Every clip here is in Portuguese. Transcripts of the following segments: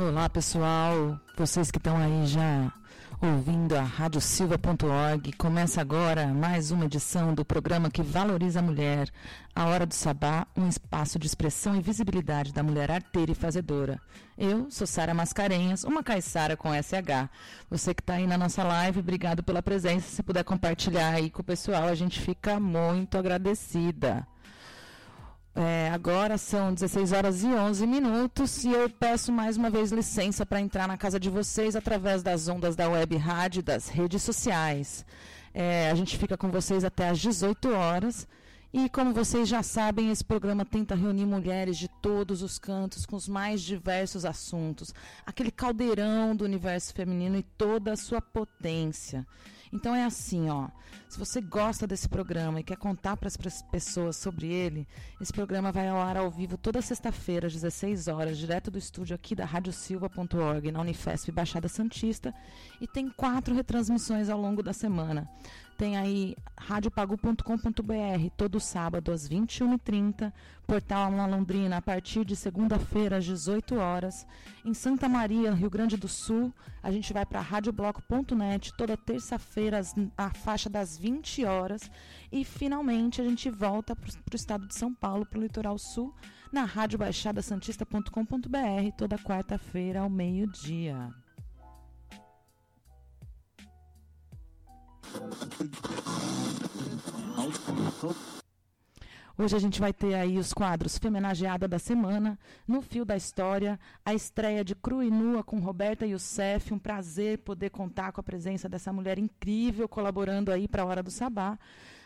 Olá pessoal, vocês que estão aí já ouvindo a radiosilva.org. Começa agora mais uma edição do programa que valoriza a mulher, a Hora do Sabá, um espaço de expressão e visibilidade da mulher arteira e fazedora. Eu sou Sara Mascarenhas, uma caiçara com SH. Você que está aí na nossa live, obrigado pela presença. Se puder compartilhar aí com o pessoal, a gente fica muito agradecida. É, agora são 16 horas e 11 minutos e eu peço mais uma vez licença para entrar na casa de vocês através das ondas da web rádio das redes sociais. É, a gente fica com vocês até às 18 horas. E como vocês já sabem, esse programa tenta reunir mulheres de todos os cantos com os mais diversos assuntos, aquele caldeirão do universo feminino e toda a sua potência. Então é assim, ó. Se você gosta desse programa e quer contar para as pessoas sobre ele, esse programa vai ao ar ao vivo toda sexta-feira, às 16 horas, direto do estúdio aqui da radiosilva.org, na Unifesp Baixada Santista, e tem quatro retransmissões ao longo da semana. Tem aí radiopagu.com.br todo sábado às 21h30, Portal na Londrina a partir de segunda-feira às 18 horas. Em Santa Maria, Rio Grande do Sul, a gente vai para radiobloco.net toda terça-feira a faixa das 20 horas e finalmente a gente volta para o estado de São Paulo, para o litoral sul, na radiobaixadasantista.com.br toda quarta-feira ao meio-dia. Hoje a gente vai ter aí os quadros Femenageada da Semana, No Fio da História, a estreia de Cru e Nua com Roberta Youssef. Um prazer poder contar com a presença dessa mulher incrível colaborando aí para a Hora do Sabá.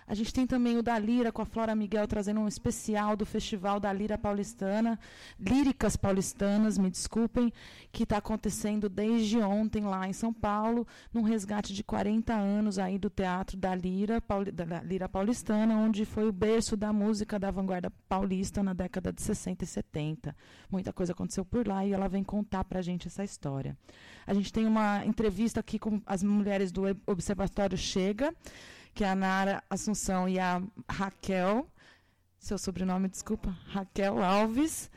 A gente tem também o da Lira com a Flora Miguel trazendo um especial do Festival da Lira Paulistana, Líricas Paulistanas, me desculpem, que está acontecendo desde ontem lá em São Paulo, num resgate de 40 anos aí do Teatro da Lira, Pauli, da Lira Paulistana, onde foi o berço da música da vanguarda paulista na década de 60 e 70. Muita coisa aconteceu por lá e ela vem contar para a gente essa história. A gente tem uma entrevista aqui com as mulheres do Observatório Chega, que é a Nara Assunção e a Raquel, seu sobrenome, desculpa, Raquel Alves.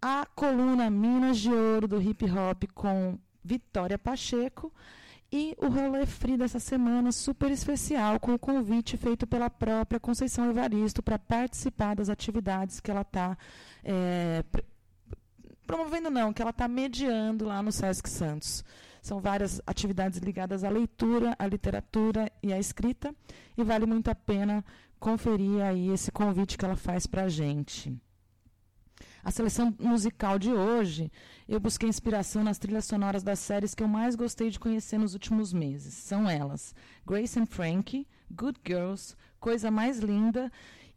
A coluna Minas de Ouro do Hip Hop com Vitória Pacheco. E o rolê free dessa semana, super especial, com o convite feito pela própria Conceição Evaristo para participar das atividades que ela está é, promovendo, não, que ela está mediando lá no Sesc Santos. São várias atividades ligadas à leitura, à literatura e à escrita, e vale muito a pena conferir aí esse convite que ela faz para a gente. A seleção musical de hoje, eu busquei inspiração nas trilhas sonoras das séries que eu mais gostei de conhecer nos últimos meses. São elas: Grace and Frankie, Good Girls, Coisa Mais Linda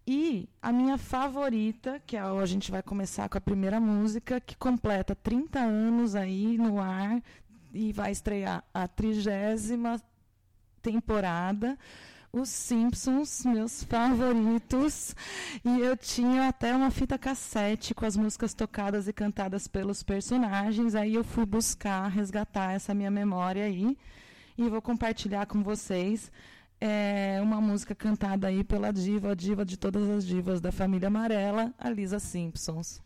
e a minha favorita, que é a gente vai começar com a primeira música, que completa 30 anos aí no ar, e vai estrear a trigésima temporada. Os Simpsons, meus favoritos. E eu tinha até uma fita cassete com as músicas tocadas e cantadas pelos personagens. Aí eu fui buscar, resgatar essa minha memória aí. E vou compartilhar com vocês é, uma música cantada aí pela diva, a diva de todas as divas da família amarela, a Lisa Simpsons.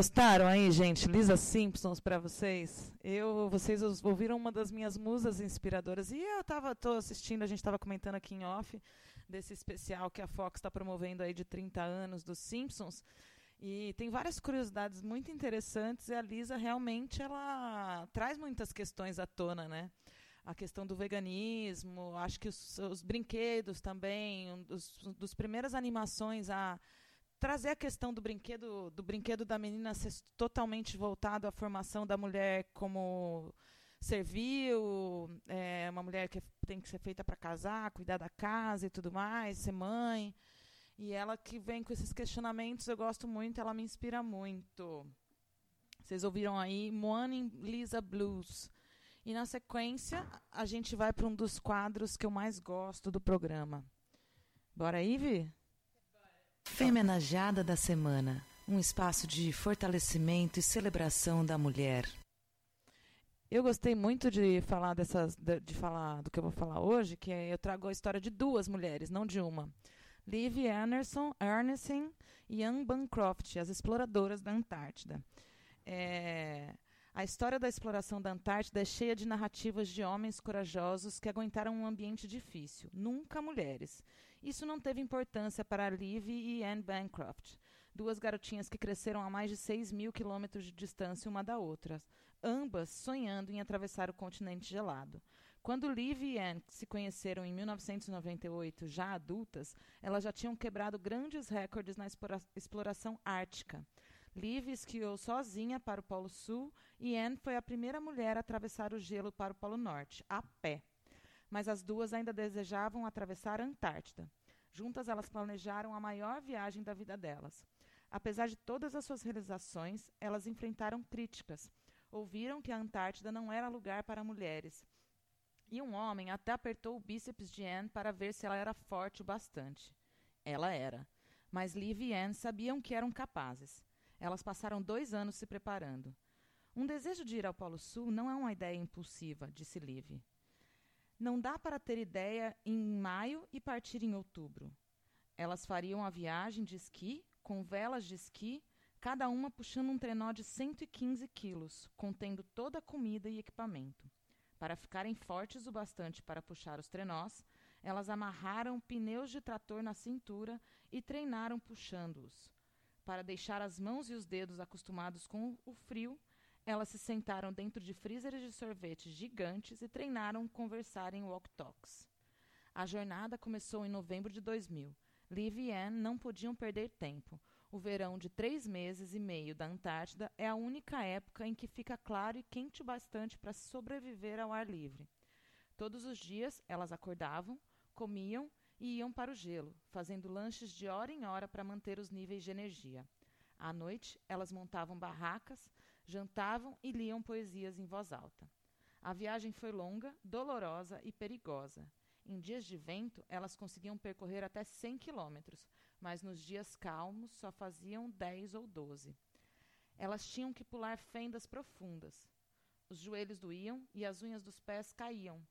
Gostaram aí, gente? Lisa Simpsons para vocês. Eu, vocês ouviram uma das minhas musas inspiradoras e eu tava tô assistindo, a gente estava comentando aqui em off desse especial que a Fox está promovendo aí de 30 anos dos Simpsons. E tem várias curiosidades muito interessantes e a Lisa realmente ela traz muitas questões à tona, né? A questão do veganismo, acho que os, os brinquedos também, um dos, dos primeiras animações a trazer a questão do brinquedo do brinquedo da menina ser totalmente voltado à formação da mulher como servil, é, uma mulher que tem que ser feita para casar, cuidar da casa e tudo mais, ser mãe. E ela que vem com esses questionamentos, eu gosto muito, ela me inspira muito. Vocês ouviram aí Morning Lisa Blues. E na sequência, a gente vai para um dos quadros que eu mais gosto do programa. Bora aí, Vi? Femenajada da Semana um espaço de fortalecimento e celebração da mulher. Eu gostei muito de falar dessas, de, de, falar do que eu vou falar hoje, que é, eu trago a história de duas mulheres, não de uma. Liv Anderson, Ernestine e Anne Bancroft, as exploradoras da Antártida. É, a história da exploração da Antártida é cheia de narrativas de homens corajosos que aguentaram um ambiente difícil, nunca mulheres. Isso não teve importância para Liv e Anne Bancroft, duas garotinhas que cresceram a mais de 6 mil quilômetros de distância uma da outra, ambas sonhando em atravessar o continente gelado. Quando Liv e Anne se conheceram em 1998, já adultas, elas já tinham quebrado grandes recordes na exploração ártica. Liv esquiou sozinha para o Polo Sul e Anne foi a primeira mulher a atravessar o gelo para o Polo Norte, a pé mas as duas ainda desejavam atravessar a Antártida. Juntas, elas planejaram a maior viagem da vida delas. Apesar de todas as suas realizações, elas enfrentaram críticas. Ouviram que a Antártida não era lugar para mulheres. E um homem até apertou o bíceps de Anne para ver se ela era forte o bastante. Ela era. Mas Liv e Anne sabiam que eram capazes. Elas passaram dois anos se preparando. Um desejo de ir ao Polo Sul não é uma ideia impulsiva, disse Liv. Não dá para ter ideia em maio e partir em outubro. Elas fariam a viagem de esqui, com velas de esqui, cada uma puxando um trenó de 115 quilos, contendo toda a comida e equipamento. Para ficarem fortes o bastante para puxar os trenós, elas amarraram pneus de trator na cintura e treinaram puxando-os. Para deixar as mãos e os dedos acostumados com o frio, elas se sentaram dentro de freezers de sorvete gigantes e treinaram conversar em walk-talks. A jornada começou em novembro de 2000. Liv e Anne não podiam perder tempo. O verão de três meses e meio da Antártida é a única época em que fica claro e quente bastante para sobreviver ao ar livre. Todos os dias elas acordavam, comiam e iam para o gelo, fazendo lanches de hora em hora para manter os níveis de energia. À noite, elas montavam barracas, jantavam e liam poesias em voz alta. A viagem foi longa, dolorosa e perigosa. Em dias de vento, elas conseguiam percorrer até 100 quilômetros, mas nos dias calmos só faziam 10 ou 12. Elas tinham que pular fendas profundas. Os joelhos doíam e as unhas dos pés caíam.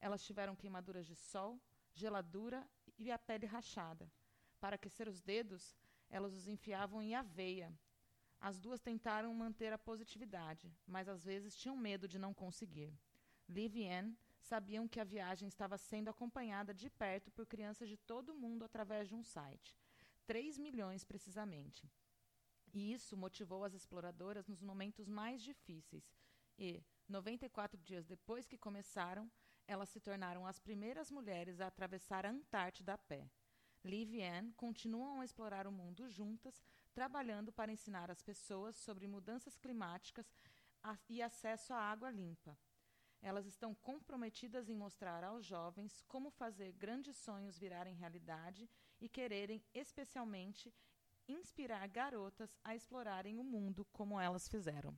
Elas tiveram queimaduras de sol, geladura e a pele rachada. Para aquecer os dedos, elas os enfiavam em aveia as duas tentaram manter a positividade, mas às vezes tinham medo de não conseguir. Liv e Anne sabiam que a viagem estava sendo acompanhada de perto por crianças de todo o mundo através de um site. 3 milhões precisamente. E isso motivou as exploradoras nos momentos mais difíceis. E, 94 dias depois que começaram, elas se tornaram as primeiras mulheres a atravessar a Antártida a pé. Liv e Anne continuam a explorar o mundo juntas, trabalhando para ensinar as pessoas sobre mudanças climáticas e acesso à água limpa. Elas estão comprometidas em mostrar aos jovens como fazer grandes sonhos virarem realidade e quererem, especialmente, inspirar garotas a explorarem o mundo como elas fizeram.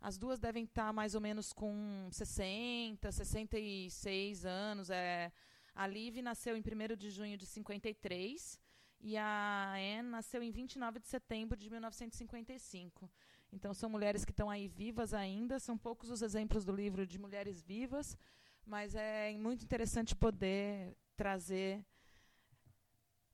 As duas devem estar mais ou menos com 60, 66 anos. É, a Liv nasceu em 1 de junho de 53 e a Anne nasceu em 29 de setembro de 1955. Então são mulheres que estão aí vivas ainda, são poucos os exemplos do livro de mulheres vivas, mas é muito interessante poder trazer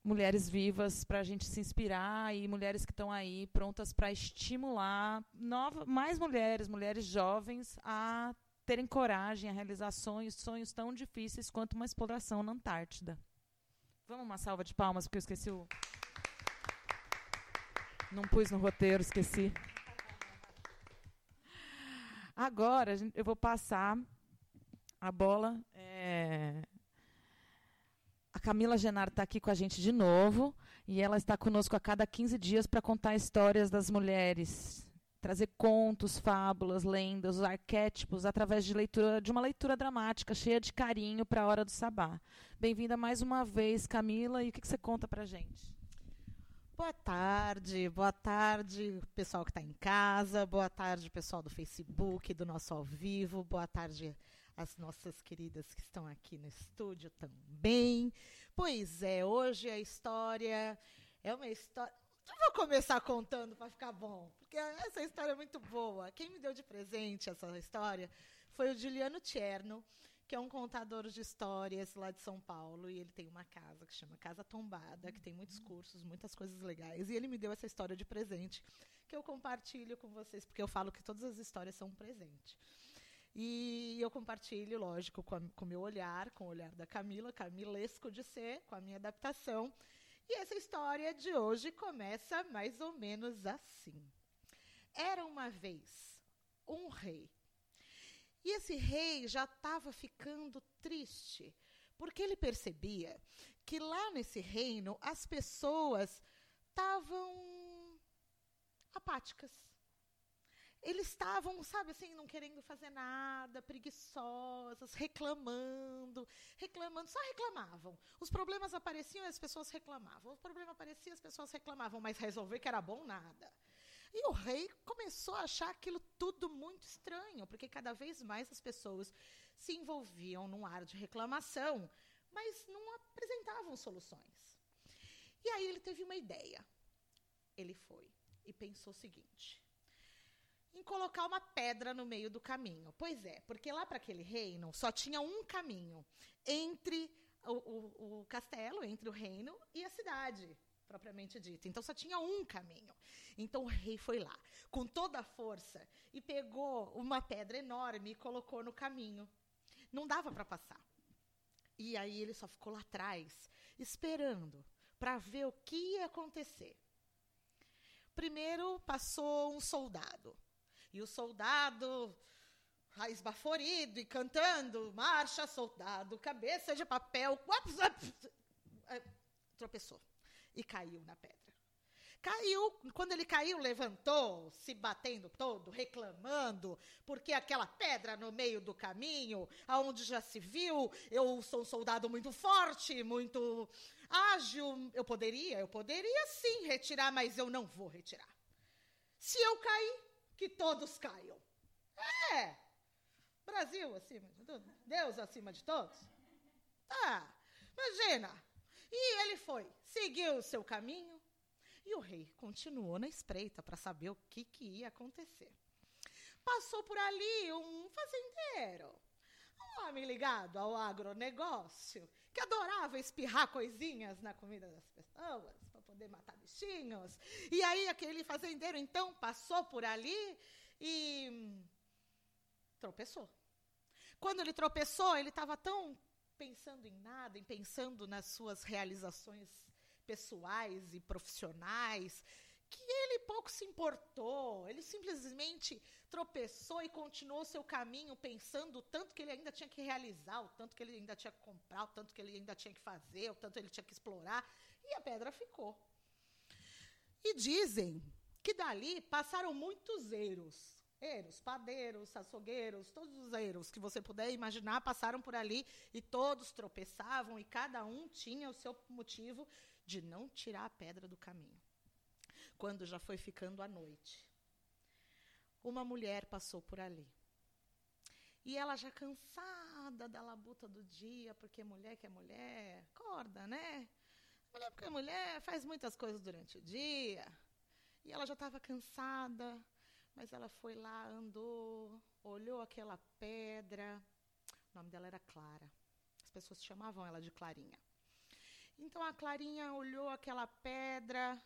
mulheres vivas para a gente se inspirar e mulheres que estão aí prontas para estimular nova, mais mulheres, mulheres jovens, a terem coragem a realizar sonhos, sonhos tão difíceis quanto uma exploração na Antártida. Vamos uma salva de palmas, porque eu esqueci o. Não pus no roteiro, esqueci. Agora eu vou passar a bola. É... A Camila Genaro está aqui com a gente de novo e ela está conosco a cada 15 dias para contar histórias das mulheres trazer contos, fábulas, lendas, os arquétipos através de leitura de uma leitura dramática cheia de carinho para a hora do sabá. Bem-vinda mais uma vez, Camila. E o que, que você conta para gente? Boa tarde, boa tarde, pessoal que está em casa, boa tarde, pessoal do Facebook, do nosso ao vivo, boa tarde as nossas queridas que estão aqui no estúdio também. Pois é, hoje a história é uma história. Eu vou começar contando para ficar bom, essa história é muito boa. Quem me deu de presente essa história foi o Juliano Tierno, que é um contador de histórias lá de São Paulo, e ele tem uma casa que chama Casa Tombada, que tem muitos cursos, muitas coisas legais, e ele me deu essa história de presente, que eu compartilho com vocês, porque eu falo que todas as histórias são um presente. E eu compartilho, lógico, com o meu olhar, com o olhar da Camila, camilesco de ser, com a minha adaptação, e essa história de hoje começa mais ou menos assim. Era uma vez um rei. E esse rei já estava ficando triste, porque ele percebia que lá nesse reino as pessoas estavam apáticas eles estavam, sabe assim, não querendo fazer nada, preguiçosas, reclamando, reclamando, só reclamavam. Os problemas apareciam e as pessoas reclamavam. O problema aparecia, as pessoas reclamavam, mas resolver que era bom, nada. E o rei começou a achar aquilo tudo muito estranho, porque cada vez mais as pessoas se envolviam num ar de reclamação, mas não apresentavam soluções. E aí ele teve uma ideia. Ele foi e pensou o seguinte: em colocar uma pedra no meio do caminho. Pois é, porque lá para aquele reino só tinha um caminho entre o, o, o, castelo, entre o reino e a cidade, propriamente dita. Então só tinha um caminho. Então o rei foi lá, com toda a força, e pegou uma pedra enorme e colocou no caminho. Não dava para passar. E aí ele só ficou lá atrás, esperando para ver o que ia acontecer. Primeiro passou um soldado. E o soldado, esbaforido e cantando, marcha, soldado, cabeça de papel, é, tropeçou e caiu na pedra. Caiu, quando ele caiu, levantou, se batendo todo, reclamando, porque aquela pedra no meio do caminho, aonde já se viu, eu sou um soldado muito forte, muito ágil, eu poderia, eu poderia sim retirar, mas eu não vou retirar. Se eu cair, que todos caiam. É! Brasil acima de tudo, Deus acima de todos. Tá, imagina. E ele foi, seguiu o seu caminho, e o rei continuou na espreita para saber o que, que ia acontecer. Passou por ali um fazendeiro, um homem ligado ao agronegócio, que adorava espirrar coisinhas na comida das pessoas para poder matar bichinhos. E aí aquele fazendeiro então passou por ali e tropeçou. Quando ele tropeçou, ele estava tão pensando em nada, em pensando nas suas realizações pessoais e profissionais, que ele pouco se importou. Ele simplesmente tropeçou e continuou seu caminho pensando o tanto que ele ainda tinha que realizar, o tanto que ele ainda tinha que comprar, o tanto que ele ainda tinha que fazer, o tanto que ele tinha que explorar. E a pedra ficou. E dizem que dali passaram muitos eiros. Eiros, padeiros, açougueiros, todos os eiros que você puder imaginar passaram por ali e todos tropeçavam e cada um tinha o seu motivo de não tirar a pedra do caminho quando já foi ficando a noite. Uma mulher passou por ali. E ela já cansada da labuta do dia, porque mulher que é mulher, acorda, né? Mulher porque é mulher, faz muitas coisas durante o dia. E ela já estava cansada, mas ela foi lá, andou, olhou aquela pedra. O nome dela era Clara. As pessoas chamavam ela de Clarinha. Então a Clarinha olhou aquela pedra,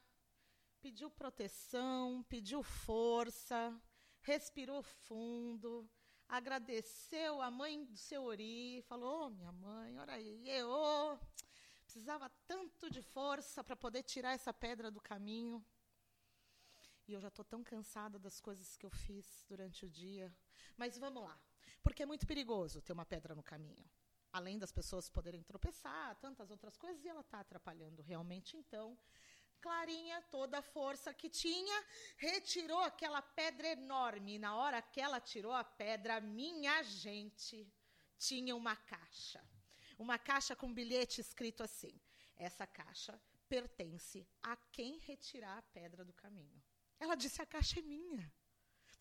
pediu proteção, pediu força, respirou fundo, agradeceu a mãe do seu Ori, falou: oh, minha mãe, ora aí, eu precisava tanto de força para poder tirar essa pedra do caminho. E eu já estou tão cansada das coisas que eu fiz durante o dia. Mas vamos lá, porque é muito perigoso ter uma pedra no caminho. Além das pessoas poderem tropeçar, tantas outras coisas, e ela está atrapalhando realmente. Então, Clarinha, toda a força que tinha, retirou aquela pedra enorme. E na hora que ela tirou a pedra, minha gente, tinha uma caixa. Uma caixa com um bilhete escrito assim: Essa caixa pertence a quem retirar a pedra do caminho. Ela disse: A caixa é minha.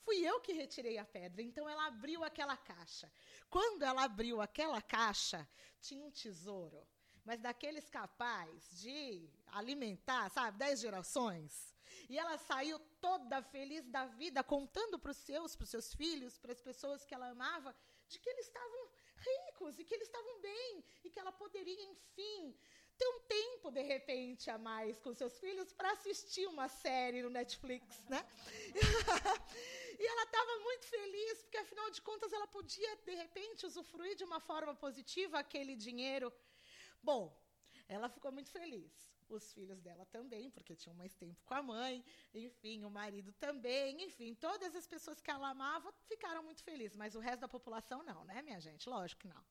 Fui eu que retirei a pedra. Então ela abriu aquela caixa. Quando ela abriu aquela caixa, tinha um tesouro mas daqueles capazes de alimentar, sabe, dez gerações. E ela saiu toda feliz da vida, contando para os seus, para os seus filhos, para as pessoas que ela amava, de que eles estavam ricos e que eles estavam bem e que ela poderia, enfim, ter um tempo de repente a mais com seus filhos para assistir uma série no Netflix, né? e ela estava muito feliz porque afinal de contas ela podia de repente usufruir de uma forma positiva aquele dinheiro Bom, ela ficou muito feliz. Os filhos dela também, porque tinham mais tempo com a mãe, enfim, o marido também, enfim, todas as pessoas que ela amava ficaram muito felizes, mas o resto da população não, né, minha gente? Lógico que não.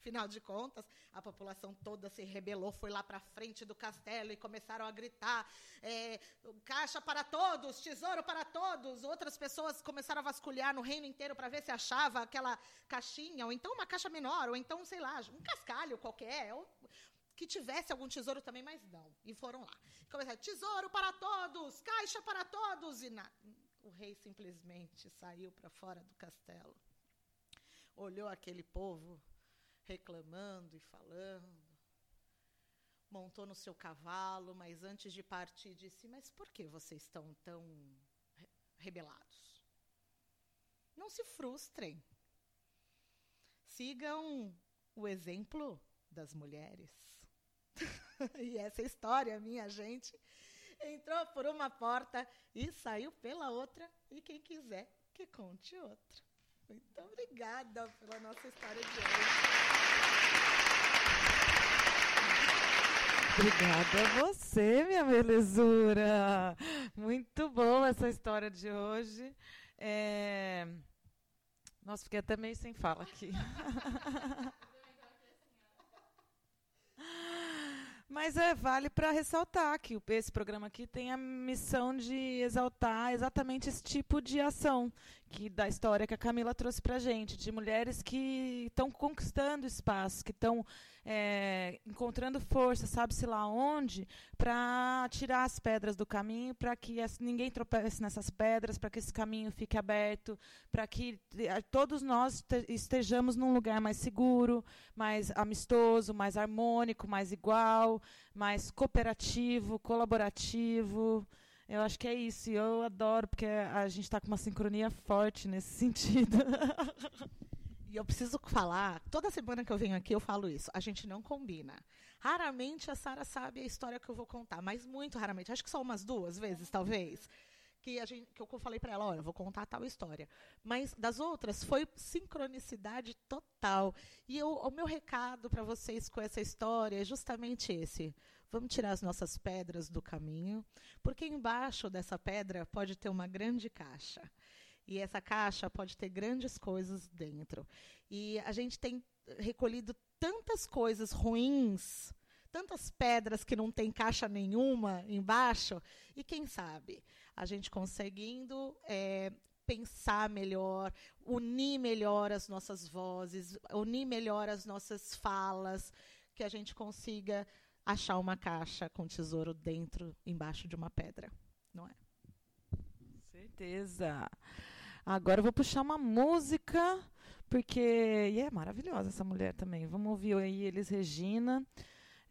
Afinal de contas, a população toda se rebelou, foi lá para frente do castelo e começaram a gritar: é, caixa para todos, tesouro para todos. Outras pessoas começaram a vasculhar no reino inteiro para ver se achava aquela caixinha, ou então uma caixa menor, ou então, sei lá, um cascalho qualquer, ou que tivesse algum tesouro também, mas não. E foram lá. Começaram: tesouro para todos, caixa para todos. E na, o rei simplesmente saiu para fora do castelo olhou aquele povo reclamando e falando. Montou no seu cavalo, mas antes de partir disse: Mas por que vocês estão tão rebelados? Não se frustrem. Sigam o exemplo das mulheres. e essa história, minha gente, entrou por uma porta e saiu pela outra. E quem quiser, que conte outra. Muito obrigada pela nossa história de hoje. Obrigada a você, minha belezura. Muito boa essa história de hoje. É... Nossa, fiquei até meio sem fala aqui. Mas é, vale para ressaltar que esse programa aqui tem a missão de exaltar exatamente esse tipo de ação que da história que a Camila trouxe para gente, de mulheres que estão conquistando espaço, que estão é, encontrando força, sabe-se lá onde, para tirar as pedras do caminho, para que ninguém tropece nessas pedras, para que esse caminho fique aberto, para que todos nós estejamos num lugar mais seguro, mais amistoso, mais harmônico, mais igual, mais cooperativo, colaborativo. Eu acho que é isso. E eu adoro, porque a gente está com uma sincronia forte nesse sentido. E eu preciso falar, toda semana que eu venho aqui eu falo isso. A gente não combina. Raramente a Sara sabe a história que eu vou contar, mas muito raramente. Acho que só umas duas vezes, talvez. Que, a gente, que eu falei para ela, olha, eu vou contar tal história. Mas das outras foi sincronicidade total. E eu, o meu recado para vocês com essa história é justamente esse. Vamos tirar as nossas pedras do caminho, porque embaixo dessa pedra pode ter uma grande caixa. E essa caixa pode ter grandes coisas dentro. E a gente tem recolhido tantas coisas ruins, tantas pedras que não tem caixa nenhuma embaixo. E quem sabe a gente conseguindo é, pensar melhor, unir melhor as nossas vozes, unir melhor as nossas falas, que a gente consiga achar uma caixa com tesouro dentro, embaixo de uma pedra, não é? Certeza. Agora eu vou puxar uma música, porque e é maravilhosa essa mulher também. Vamos ouvir aí Elis Regina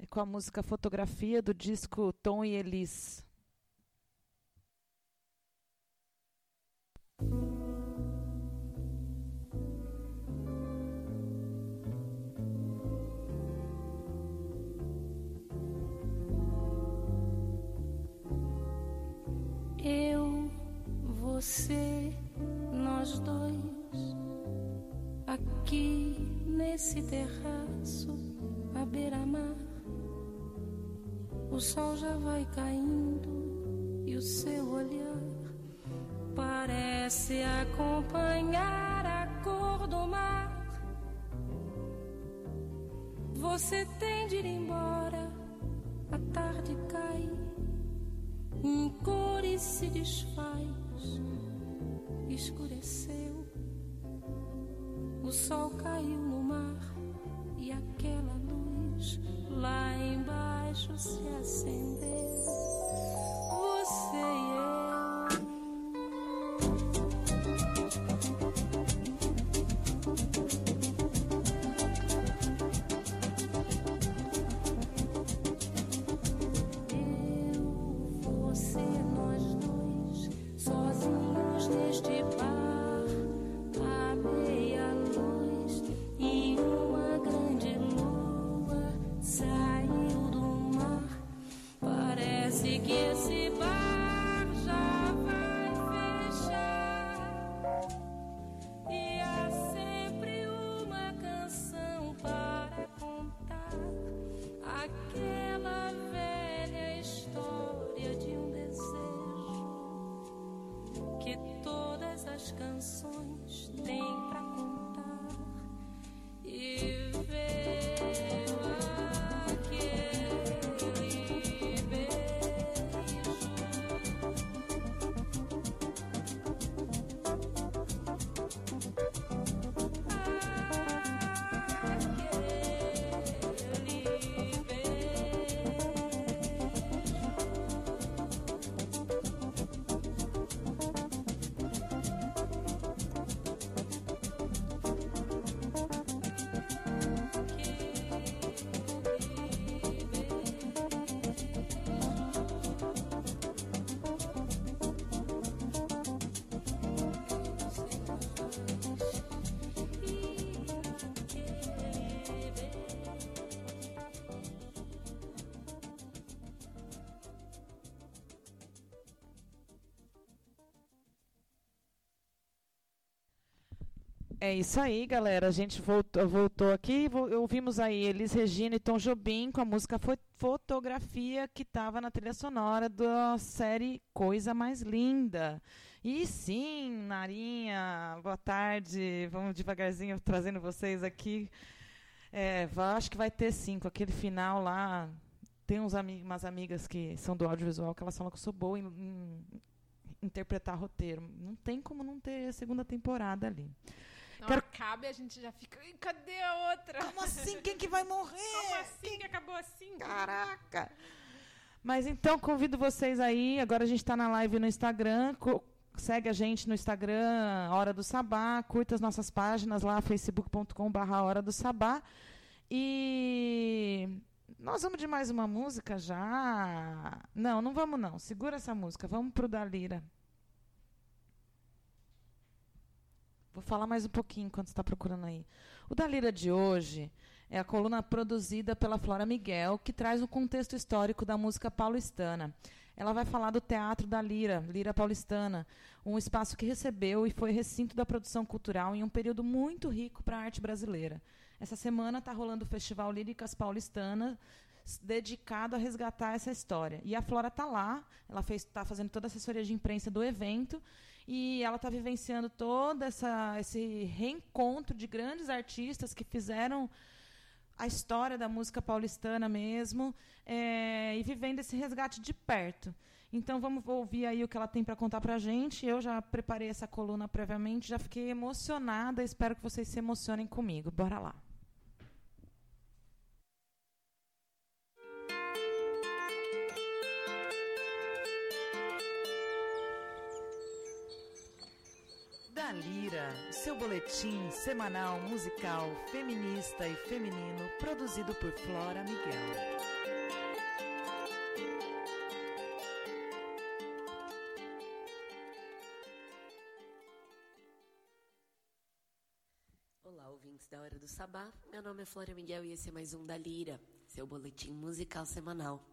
com a música Fotografia do disco Tom e Elis. Terraço à beira-mar. O sol já vai caindo e o seu olhar parece acompanhar a cor do mar. Você tem de ir embora, a tarde cai, em cores se desfaz, É isso aí, galera. A gente voltou, voltou aqui. Ouvimos aí Elis Regina e Tom Jobim com a música Fotografia, que estava na trilha sonora da série Coisa Mais Linda. E sim, Narinha, boa tarde. Vamos devagarzinho trazendo vocês aqui. É, acho que vai ter sim, com aquele final lá. Tem uns amig umas amigas que são do audiovisual que elas falam que eu sou boa em, em interpretar roteiro. Não tem como não ter a segunda temporada ali. Não Quero... acaba e a gente já fica. Cadê a outra? Como assim? Quem que vai morrer? Como assim que acabou assim? Caraca! Mas então convido vocês aí. Agora a gente está na live no Instagram. Segue a gente no Instagram, Hora do Sabá. Curta as nossas páginas lá, facebook.com.br Hora do Sabá. E nós vamos de mais uma música já? Não, não vamos não. Segura essa música. Vamos pro Dalira. Vou falar mais um pouquinho enquanto está procurando aí. O da Lira de hoje é a coluna produzida pela Flora Miguel, que traz o contexto histórico da música paulistana. Ela vai falar do Teatro da Lira, Lira Paulistana, um espaço que recebeu e foi recinto da produção cultural em um período muito rico para a arte brasileira. Essa semana está rolando o Festival Líricas Paulistana, dedicado a resgatar essa história. E a Flora está lá, ela está fazendo toda a assessoria de imprensa do evento e ela está vivenciando todo essa, esse reencontro de grandes artistas que fizeram a história da música paulistana mesmo é, e vivendo esse resgate de perto. Então vamos ouvir aí o que ela tem para contar para a gente. Eu já preparei essa coluna previamente, já fiquei emocionada. Espero que vocês se emocionem comigo. Bora lá. Lira, seu boletim semanal musical feminista e feminino produzido por Flora Miguel. Olá, ouvintes da Hora do Sabá. Meu nome é Flora Miguel e esse é mais um da Lira, seu boletim musical semanal.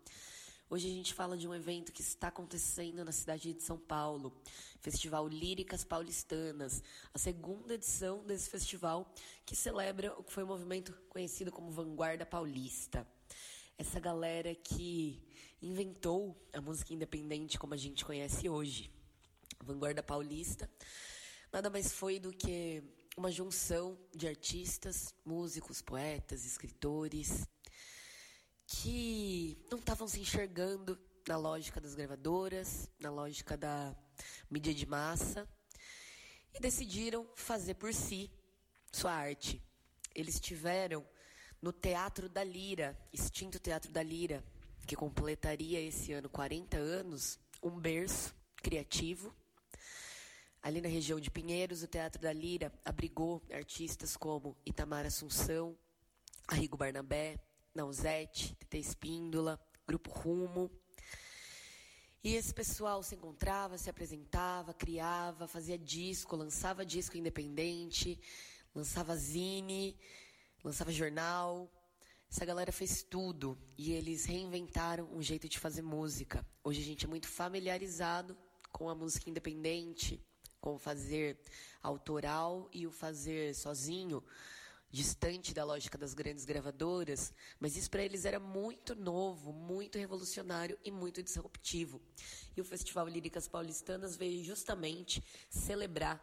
Hoje a gente fala de um evento que está acontecendo na cidade de São Paulo, Festival Líricas Paulistanas, a segunda edição desse festival que celebra o que foi um movimento conhecido como Vanguarda Paulista. Essa galera que inventou a música independente como a gente conhece hoje. Vanguarda Paulista nada mais foi do que uma junção de artistas, músicos, poetas, escritores, que não estavam se enxergando na lógica das gravadoras, na lógica da mídia de massa, e decidiram fazer por si sua arte. Eles tiveram no Teatro da Lira, extinto Teatro da Lira, que completaria esse ano 40 anos, um berço criativo. Ali na região de Pinheiros, o Teatro da Lira abrigou artistas como Itamar Assunção, Arrigo Barnabé, Nausete, TT Espíndola, Grupo Rumo. E esse pessoal se encontrava, se apresentava, criava, fazia disco, lançava disco independente, lançava zine, lançava jornal. Essa galera fez tudo e eles reinventaram um jeito de fazer música. Hoje a gente é muito familiarizado com a música independente, com o fazer autoral e o fazer sozinho distante da lógica das grandes gravadoras, mas isso para eles era muito novo, muito revolucionário e muito disruptivo. E o Festival Líricas Paulistanas veio justamente celebrar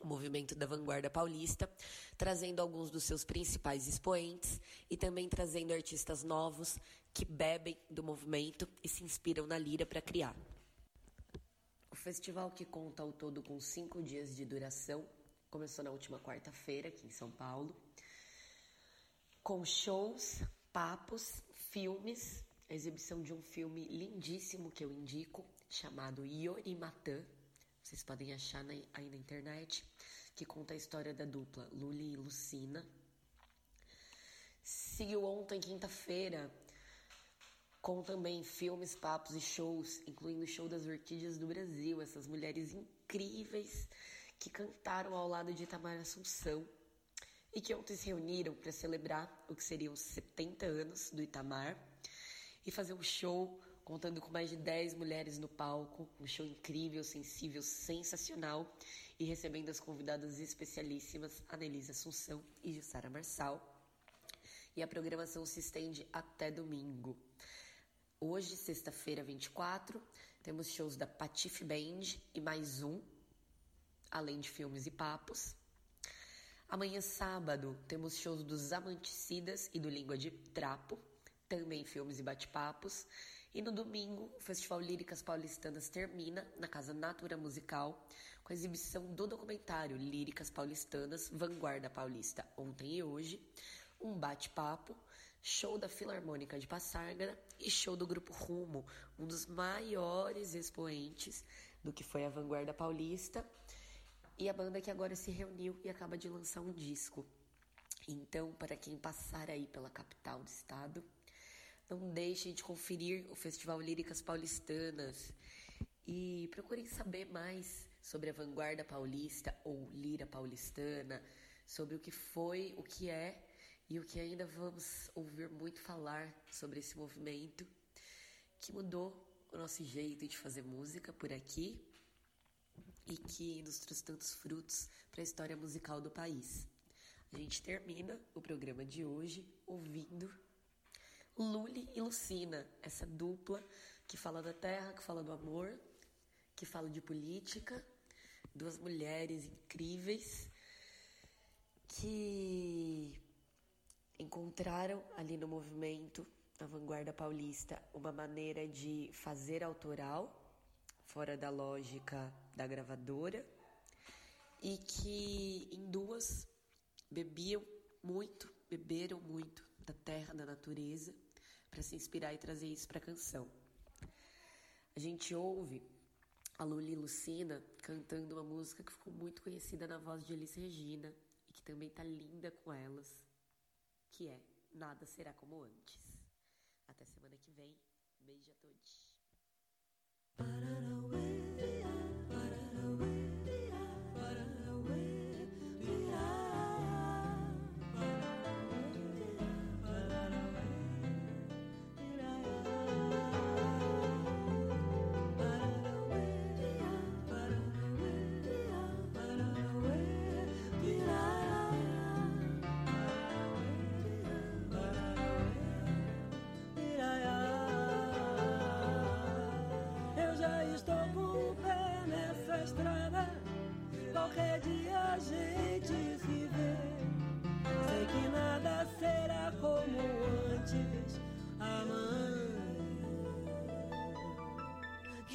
o movimento da vanguarda paulista, trazendo alguns dos seus principais expoentes e também trazendo artistas novos que bebem do movimento e se inspiram na lira para criar. O festival, que conta ao todo com cinco dias de duração, começou na última quarta-feira aqui em São Paulo com shows, papos, filmes, a exibição de um filme lindíssimo que eu indico, chamado Yorimatan. Vocês podem achar na, aí na internet, que conta a história da dupla Luli e Lucina. Seguiu ontem, quinta-feira, com também filmes, papos e shows, incluindo o show das Orquídeas do Brasil, essas mulheres incríveis que cantaram ao lado de Itamar Assunção e que ontem se reuniram para celebrar o que seriam os 70 anos do Itamar e fazer um show contando com mais de 10 mulheres no palco, um show incrível, sensível, sensacional e recebendo as convidadas especialíssimas Anelise Assunção e Jussara Marçal. E a programação se estende até domingo. Hoje, sexta-feira 24, temos shows da Patife Band e mais um, além de filmes e papos. Amanhã, sábado, temos shows dos Amanticidas e do Língua de Trapo, também filmes e bate-papos. E no domingo, o Festival Líricas Paulistanas termina na Casa Natura Musical com a exibição do documentário Líricas Paulistanas Vanguarda Paulista ontem e hoje, um bate-papo, show da Filarmônica de Passárgara e show do Grupo Rumo, um dos maiores expoentes do que foi a Vanguarda Paulista e a banda que agora se reuniu e acaba de lançar um disco. Então, para quem passar aí pela capital do estado, não deixem de conferir o Festival Líricas Paulistanas e procurem saber mais sobre a vanguarda paulista ou lira paulistana, sobre o que foi, o que é e o que ainda vamos ouvir muito falar sobre esse movimento que mudou o nosso jeito de fazer música por aqui e que nos trouxe tantos frutos para a história musical do país. A gente termina o programa de hoje ouvindo Luli e Lucina, essa dupla que fala da terra, que fala do amor, que fala de política, duas mulheres incríveis que encontraram ali no movimento, na vanguarda paulista, uma maneira de fazer autoral fora da lógica da gravadora e que em duas bebiam muito, beberam muito da terra, da natureza, para se inspirar e trazer isso para a canção. A gente ouve a Luli Lucina cantando uma música que ficou muito conhecida na voz de Elis Regina e que também tá linda com elas, que é Nada Será Como Antes. Até semana que vem. Beijo a todos.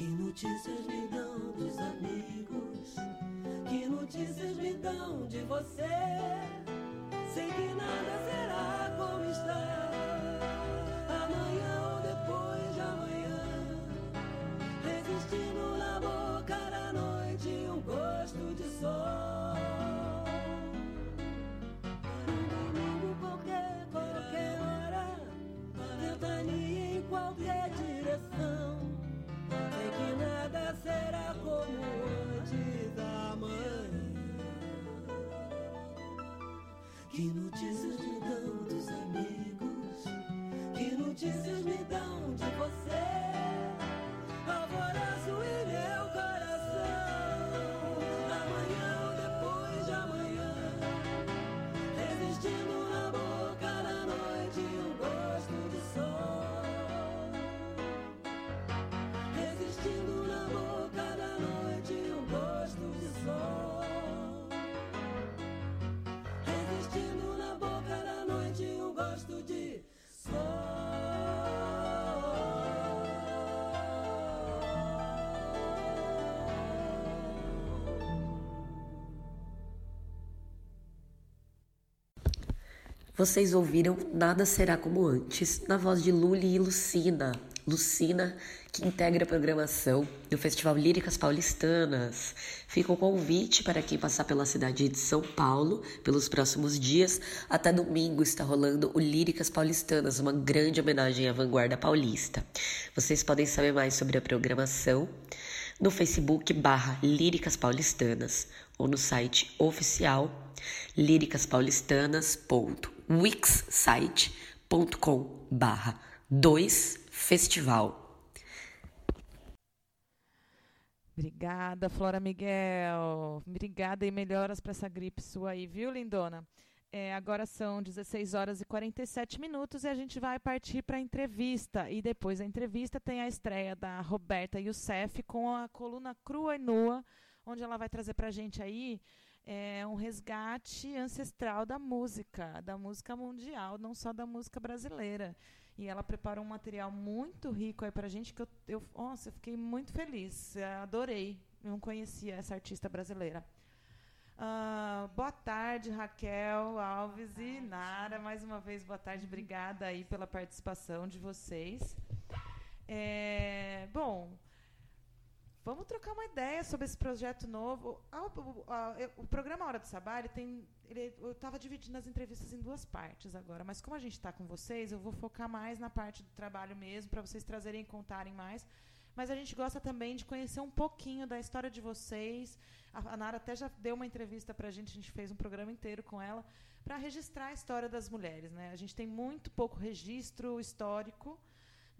Que notícias me dão dos amigos? Que notícias me dão de você? Sei que nada Que Vocês ouviram Nada Será Como Antes, na voz de Luli e Lucina. Lucina, que integra a programação do Festival Líricas Paulistanas. Fica o convite para quem passar pela cidade de São Paulo pelos próximos dias. Até domingo está rolando o Líricas Paulistanas, uma grande homenagem à vanguarda paulista. Vocês podem saber mais sobre a programação no Facebook barra Líricas Paulistanas ou no site oficial liricaspaulistanas.wixsite.com barra 2 festival. Obrigada, Flora Miguel. Obrigada e melhoras para essa gripe sua aí, viu, lindona? É, agora são 16 horas e 47 minutos e a gente vai partir para a entrevista. E depois da entrevista tem a estreia da Roberta Youssef com a coluna Crua e Nua, onde ela vai trazer para a gente aí é, um resgate ancestral da música, da música mundial, não só da música brasileira. E ela preparou um material muito rico aí pra gente que eu, eu nossa, eu fiquei muito feliz. Adorei. Eu não conhecia essa artista brasileira. Ah, boa tarde, Raquel Alves e Nara. Mais uma vez, boa tarde. Obrigada aí pela participação de vocês. É, bom, vamos trocar uma ideia sobre esse projeto novo. Ah, o, ah, eu- o programa Hora do Sabá, ele tem, ele- eu estava dividindo as entrevistas em duas partes agora, mas como a gente está com vocês, eu vou focar mais na parte do trabalho mesmo, para vocês trazerem e contarem mais. Mas a gente gosta também de conhecer um pouquinho da história de vocês. A, a Nara até já deu uma entrevista para a gente, a gente fez um programa inteiro com ela, para registrar a história das mulheres. Né? A gente tem muito pouco registro histórico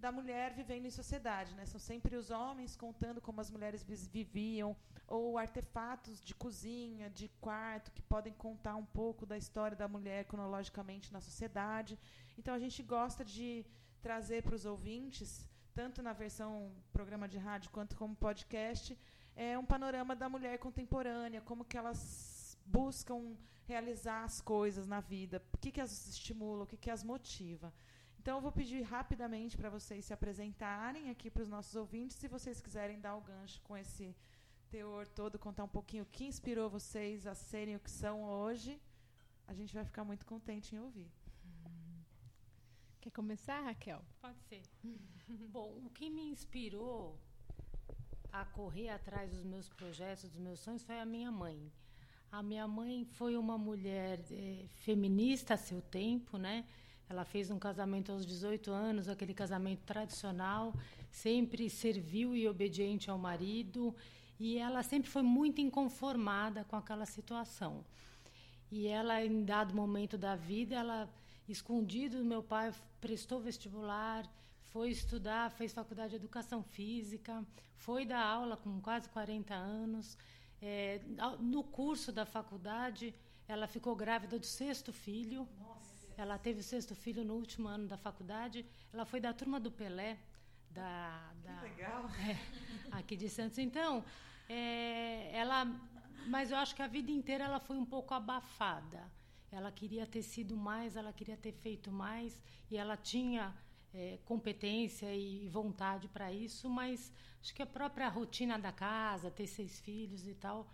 da mulher vivendo em sociedade. Né? São sempre os homens contando como as mulheres viviam, ou artefatos de cozinha, de quarto, que podem contar um pouco da história da mulher cronologicamente na sociedade. Então, a gente gosta de trazer para os ouvintes, tanto na versão programa de rádio quanto como podcast, é um panorama da mulher contemporânea, como que elas buscam realizar as coisas na vida, o que, que as estimula, o que, que as motiva. Então, eu vou pedir rapidamente para vocês se apresentarem aqui para os nossos ouvintes, se vocês quiserem dar o gancho com esse teor todo, contar um pouquinho o que inspirou vocês a serem o que são hoje, a gente vai ficar muito contente em ouvir. Quer começar, Raquel? Pode ser. Bom, o que me inspirou a correr atrás dos meus projetos, dos meus sonhos, foi a minha mãe. A minha mãe foi uma mulher eh, feminista a seu tempo, né? Ela fez um casamento aos 18 anos, aquele casamento tradicional, sempre serviu e obediente ao marido, e ela sempre foi muito inconformada com aquela situação. E ela, em dado momento da vida, ela, escondido do meu pai, prestou vestibular, foi estudar, fez faculdade de educação física, foi dar aula com quase 40 anos. É, no curso da faculdade, ela ficou grávida do sexto filho. Ela teve o sexto filho no último ano da faculdade. Ela foi da turma do Pelé, da, da legal. é, aqui de Santos. Então, é, ela, mas eu acho que a vida inteira ela foi um pouco abafada. Ela queria ter sido mais, ela queria ter feito mais, e ela tinha é, competência e vontade para isso, mas acho que a própria rotina da casa, ter seis filhos e tal.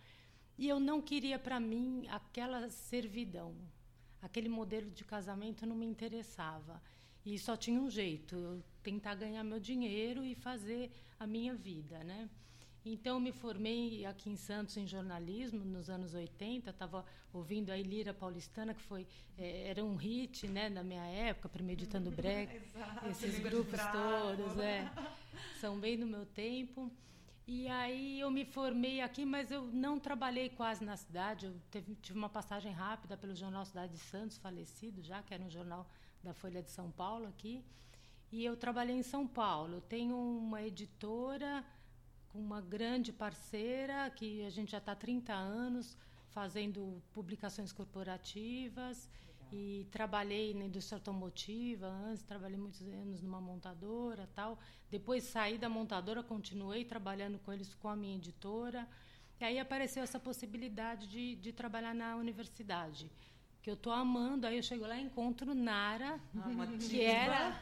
E eu não queria para mim aquela servidão. Aquele modelo de casamento não me interessava. E só tinha um jeito, eu tentar ganhar meu dinheiro e fazer a minha vida, né? Então, eu me formei aqui em Santos em jornalismo nos anos 80. Estava ouvindo a Ilira Paulistana, que foi é, era um hit né, na minha época, Premeditando Break. esses grupos todos, é, são bem do meu tempo. E aí eu me formei aqui, mas eu não trabalhei quase na cidade. Eu teve, tive uma passagem rápida pelo jornal Cidade de Santos, falecido já, que era um jornal da Folha de São Paulo aqui. E eu trabalhei em São Paulo. Eu tenho uma editora com uma grande parceira que a gente já está há 30 anos fazendo publicações corporativas. E trabalhei na indústria automotiva antes, trabalhei muitos anos numa montadora tal. Depois saí da montadora, continuei trabalhando com eles com a minha editora. E aí apareceu essa possibilidade de, de trabalhar na universidade que eu tô amando. Aí eu chego lá e encontro Nara, ah, que era,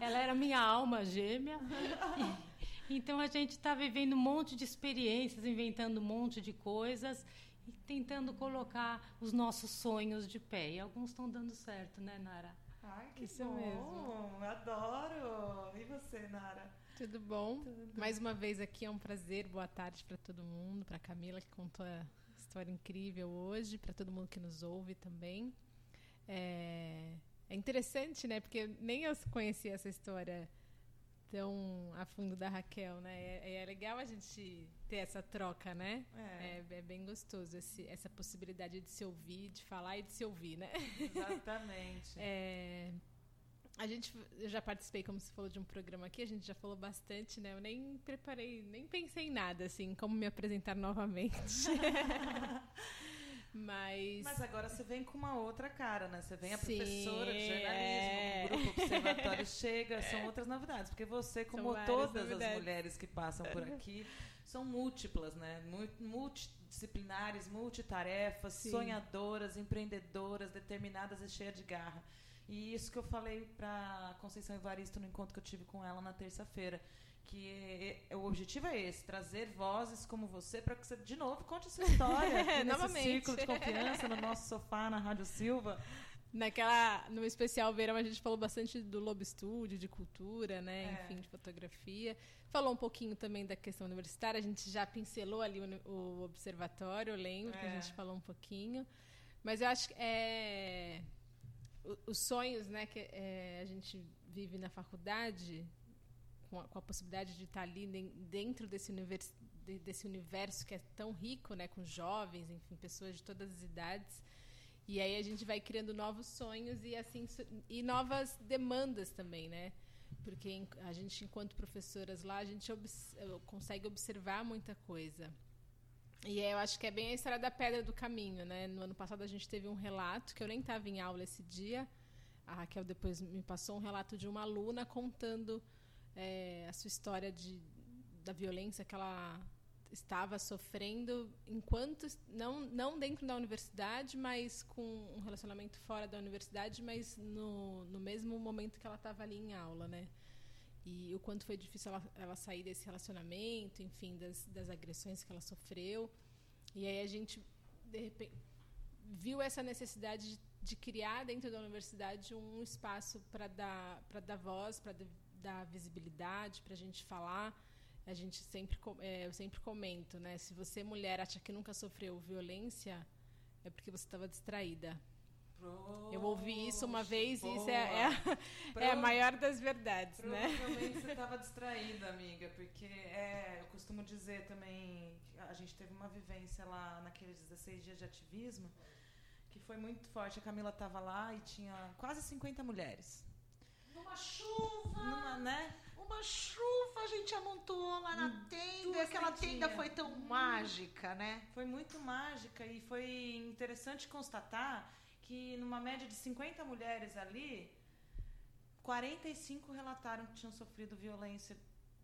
ela era minha alma gêmea. Então a gente está vivendo um monte de experiências, inventando um monte de coisas e tentando colocar os nossos sonhos de pé. E alguns estão dando certo, né, Nara? Ai, que Isso bom! Mesmo. Adoro! E você, Nara? Tudo bom? Tudo. Mais uma vez aqui é um prazer. Boa tarde para todo mundo, para Camila que contou a história incrível hoje, para todo mundo que nos ouve também. É, é interessante, né? Porque nem eu conhecia essa história tão a fundo da Raquel, né? É, é legal a gente ter essa troca, né? É, é, é bem gostoso esse, essa possibilidade de se ouvir, de falar e de se ouvir, né? Exatamente. é, a gente, eu já participei, como você falou, de um programa aqui, a gente já falou bastante, né? Eu nem preparei, nem pensei em nada, assim, como me apresentar novamente. Mas... Mas agora você vem com uma outra cara, né? Você vem a Sim, professora de jornalismo, é... o grupo Observatório chega, são outras novidades. Porque você, como todas novidades. as mulheres que passam por aqui, são múltiplas, né? Multidisciplinares, multitarefas, Sim. sonhadoras, empreendedoras, determinadas e cheias de garra. E isso que eu falei para Conceição Evaristo no encontro que eu tive com ela na terça-feira que é, é, o objetivo é esse, trazer vozes como você para que você, de novo, conte a sua história aqui nesse círculo de confiança, no nosso sofá, na Rádio Silva. Naquela, no especial verão, a gente falou bastante do Lobo Estúdio, de cultura, né? É. Enfim, de fotografia. Falou um pouquinho também da questão universitária. A gente já pincelou ali o, o observatório, eu lembro é. que a gente falou um pouquinho. Mas eu acho que é, os sonhos né, que é, a gente vive na faculdade com a, com a possibilidade de estar ali dentro desse universo, desse universo que é tão rico, né, com jovens, enfim, pessoas de todas as idades. E aí a gente vai criando novos sonhos e assim e novas demandas também, né? Porque a gente, enquanto professoras lá, a gente obs consegue observar muita coisa. E eu acho que é bem a história da pedra do caminho, né? No ano passado a gente teve um relato que eu nem estava em aula esse dia. A Raquel depois me passou um relato de uma aluna contando é, a sua história de, da violência que ela estava sofrendo enquanto não não dentro da universidade mas com um relacionamento fora da universidade mas no, no mesmo momento que ela estava ali em aula né? E o quanto foi difícil ela, ela sair desse relacionamento enfim das, das agressões que ela sofreu. E aí a gente de repente viu essa necessidade de, de criar dentro da universidade um espaço para dar para dar voz para dar visibilidade, para a gente falar. A gente sempre, é, eu sempre comento, né? Se você, mulher, acha que nunca sofreu violência, é porque você estava distraída. eu ouvi isso uma vez boa. e isso é, é, a, é, a maior das verdades, né? Provavelmente você estava distraída, amiga, porque é, eu costumo dizer também, a gente teve uma vivência lá naqueles 16 dias de ativismo, que foi muito forte. A Camila estava lá e tinha quase 50 mulheres numa chuva. Numa, né? Uma chuva a gente amontoou lá na hum, tenda. E aquela tenda foi tão hum. mágica, né? Foi muito mágica e foi interessante constatar que numa média de 50 mulheres ali, 45 relataram que tinham sofrido violência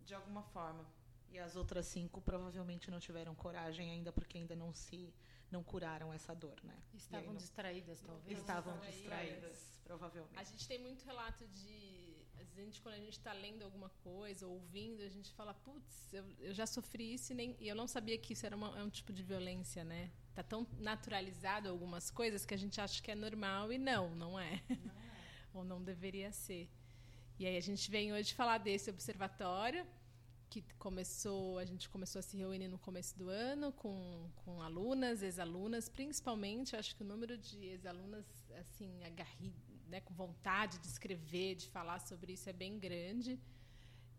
de alguma forma. E as outras cinco provavelmente não tiveram coragem ainda porque ainda não se não curaram essa dor, né? Estavam não, distraídas, talvez. Estavam distraídas, provavelmente. A gente tem muito relato de Às vezes, a gente, quando a gente está lendo alguma coisa, ouvindo, a gente fala, putz, eu, eu já sofri isso e, nem, e eu não sabia que isso era uma, é um tipo de violência, né? Tá tão naturalizado algumas coisas que a gente acha que é normal e não, não é. Não é. Ou não deveria ser. E aí a gente vem hoje falar desse observatório que começou, a gente começou a se reunir no começo do ano com, com alunas, ex-alunas, principalmente, acho que o número de ex-alunas assim, agarri, né, com vontade de escrever, de falar sobre isso é bem grande.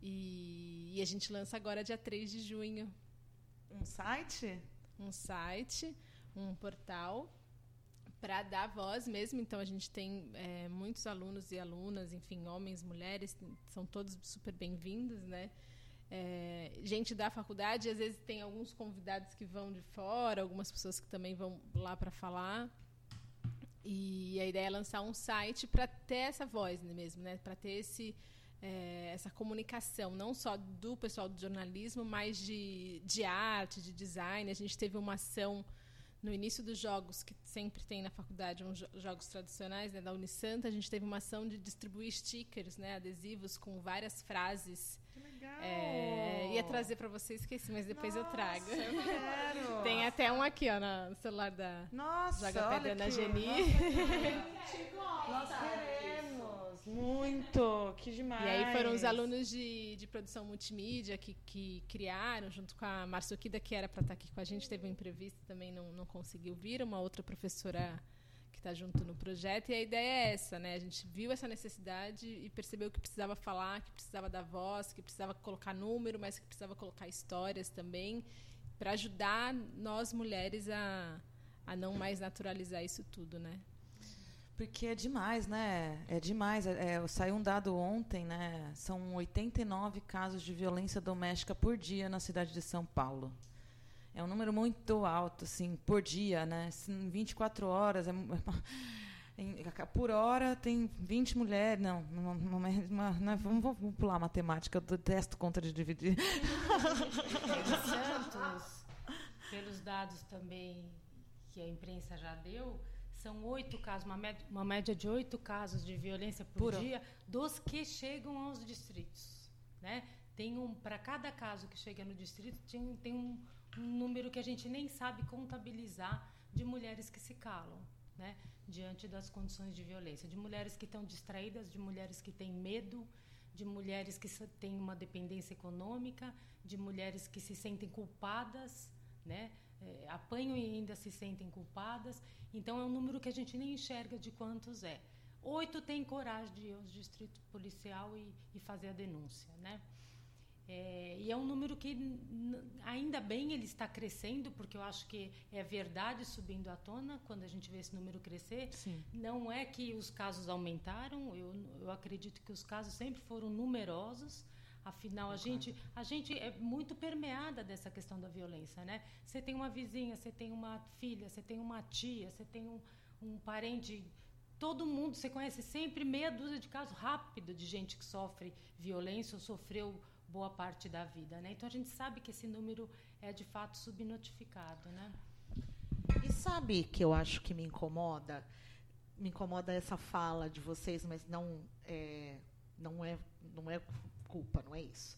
E, e a gente lança agora dia 3 de junho. Um site? Um site, um portal para dar voz mesmo. Então a gente tem é, muitos alunos e alunas, enfim, homens, mulheres, são todos super bem-vindos, né? É, gente da faculdade, às vezes tem alguns convidados que vão de fora, algumas pessoas que também vão lá para falar. E a ideia é lançar um site para ter essa voz mesmo, né? Para ter esse é, essa comunicação, não só do pessoal do jornalismo, mas de, de arte, de design. A gente teve uma ação no início dos jogos, que sempre tem na faculdade, uns jogos tradicionais né, da Unisanta, a gente teve uma ação de distribuir stickers, né, adesivos com várias frases. Legal! É, ia trazer para você, esqueci, mas depois Nossa, eu trago. Eu quero! tem até um aqui ó, no celular da Nossa, Pedra na Geni. Nós queremos! Muito! Que demais! E aí foram os alunos de, de produção multimídia que, que criaram, junto com a Marçoquida, que era para estar aqui com a gente, teve um imprevisto também não, não conseguiu vir, uma outra professora que está junto no projeto. E a ideia é essa, né? A gente viu essa necessidade e percebeu que precisava falar, que precisava dar voz, que precisava colocar número, mas que precisava colocar histórias também, para ajudar nós mulheres a, a não mais naturalizar isso tudo, né? Porque é demais, né? É demais. É, é, saiu um dado ontem, né? São 89 casos de violência doméstica por dia na cidade de São Paulo. É um número muito alto, assim, por dia, né? Em 24 horas, é, é, por hora tem 20 mulheres. Não, não, não, é, não é, vamos, vamos pular a matemática, eu detesto conta de dividir. Santos, pelos dados também que a imprensa já deu, são oito casos, uma média, uma média de oito casos de violência por, por dia, dos que chegam aos distritos. Né? Tem um, para cada caso que chega no distrito, tem, tem um, um número que a gente nem sabe contabilizar de mulheres que se calam. Né? diante das condições de violência, de mulheres que estão distraídas, de mulheres que têm medo, de mulheres que têm uma dependência econômica, de mulheres que se sentem culpadas, né? É, apanham e ainda se sentem culpadas. Então é um número que a gente nem enxerga de quantos é. Oito têm coragem de ir ao distrito policial e, e fazer a denúncia, né? É, e é um número que ainda bem ele está crescendo, porque eu acho que é verdade subindo à tona quando a gente vê esse número crescer. Sim. Não é que os casos aumentaram, eu, eu acredito que os casos sempre foram numerosos. Afinal, a gente, a gente é muito permeada dessa questão da violência, né? Você tem uma vizinha, você tem uma filha, você tem uma tia, você tem um, um parente todo mundo, você conhece sempre meia dúzia de casos rápido de gente que sofre violência ou sofreu boa parte da vida, né? Então a gente sabe que esse número é de fato subnotificado, né? E sabe que eu acho que me incomoda? Me incomoda essa fala de vocês, mas não é, não é, não é culpa, não é isso.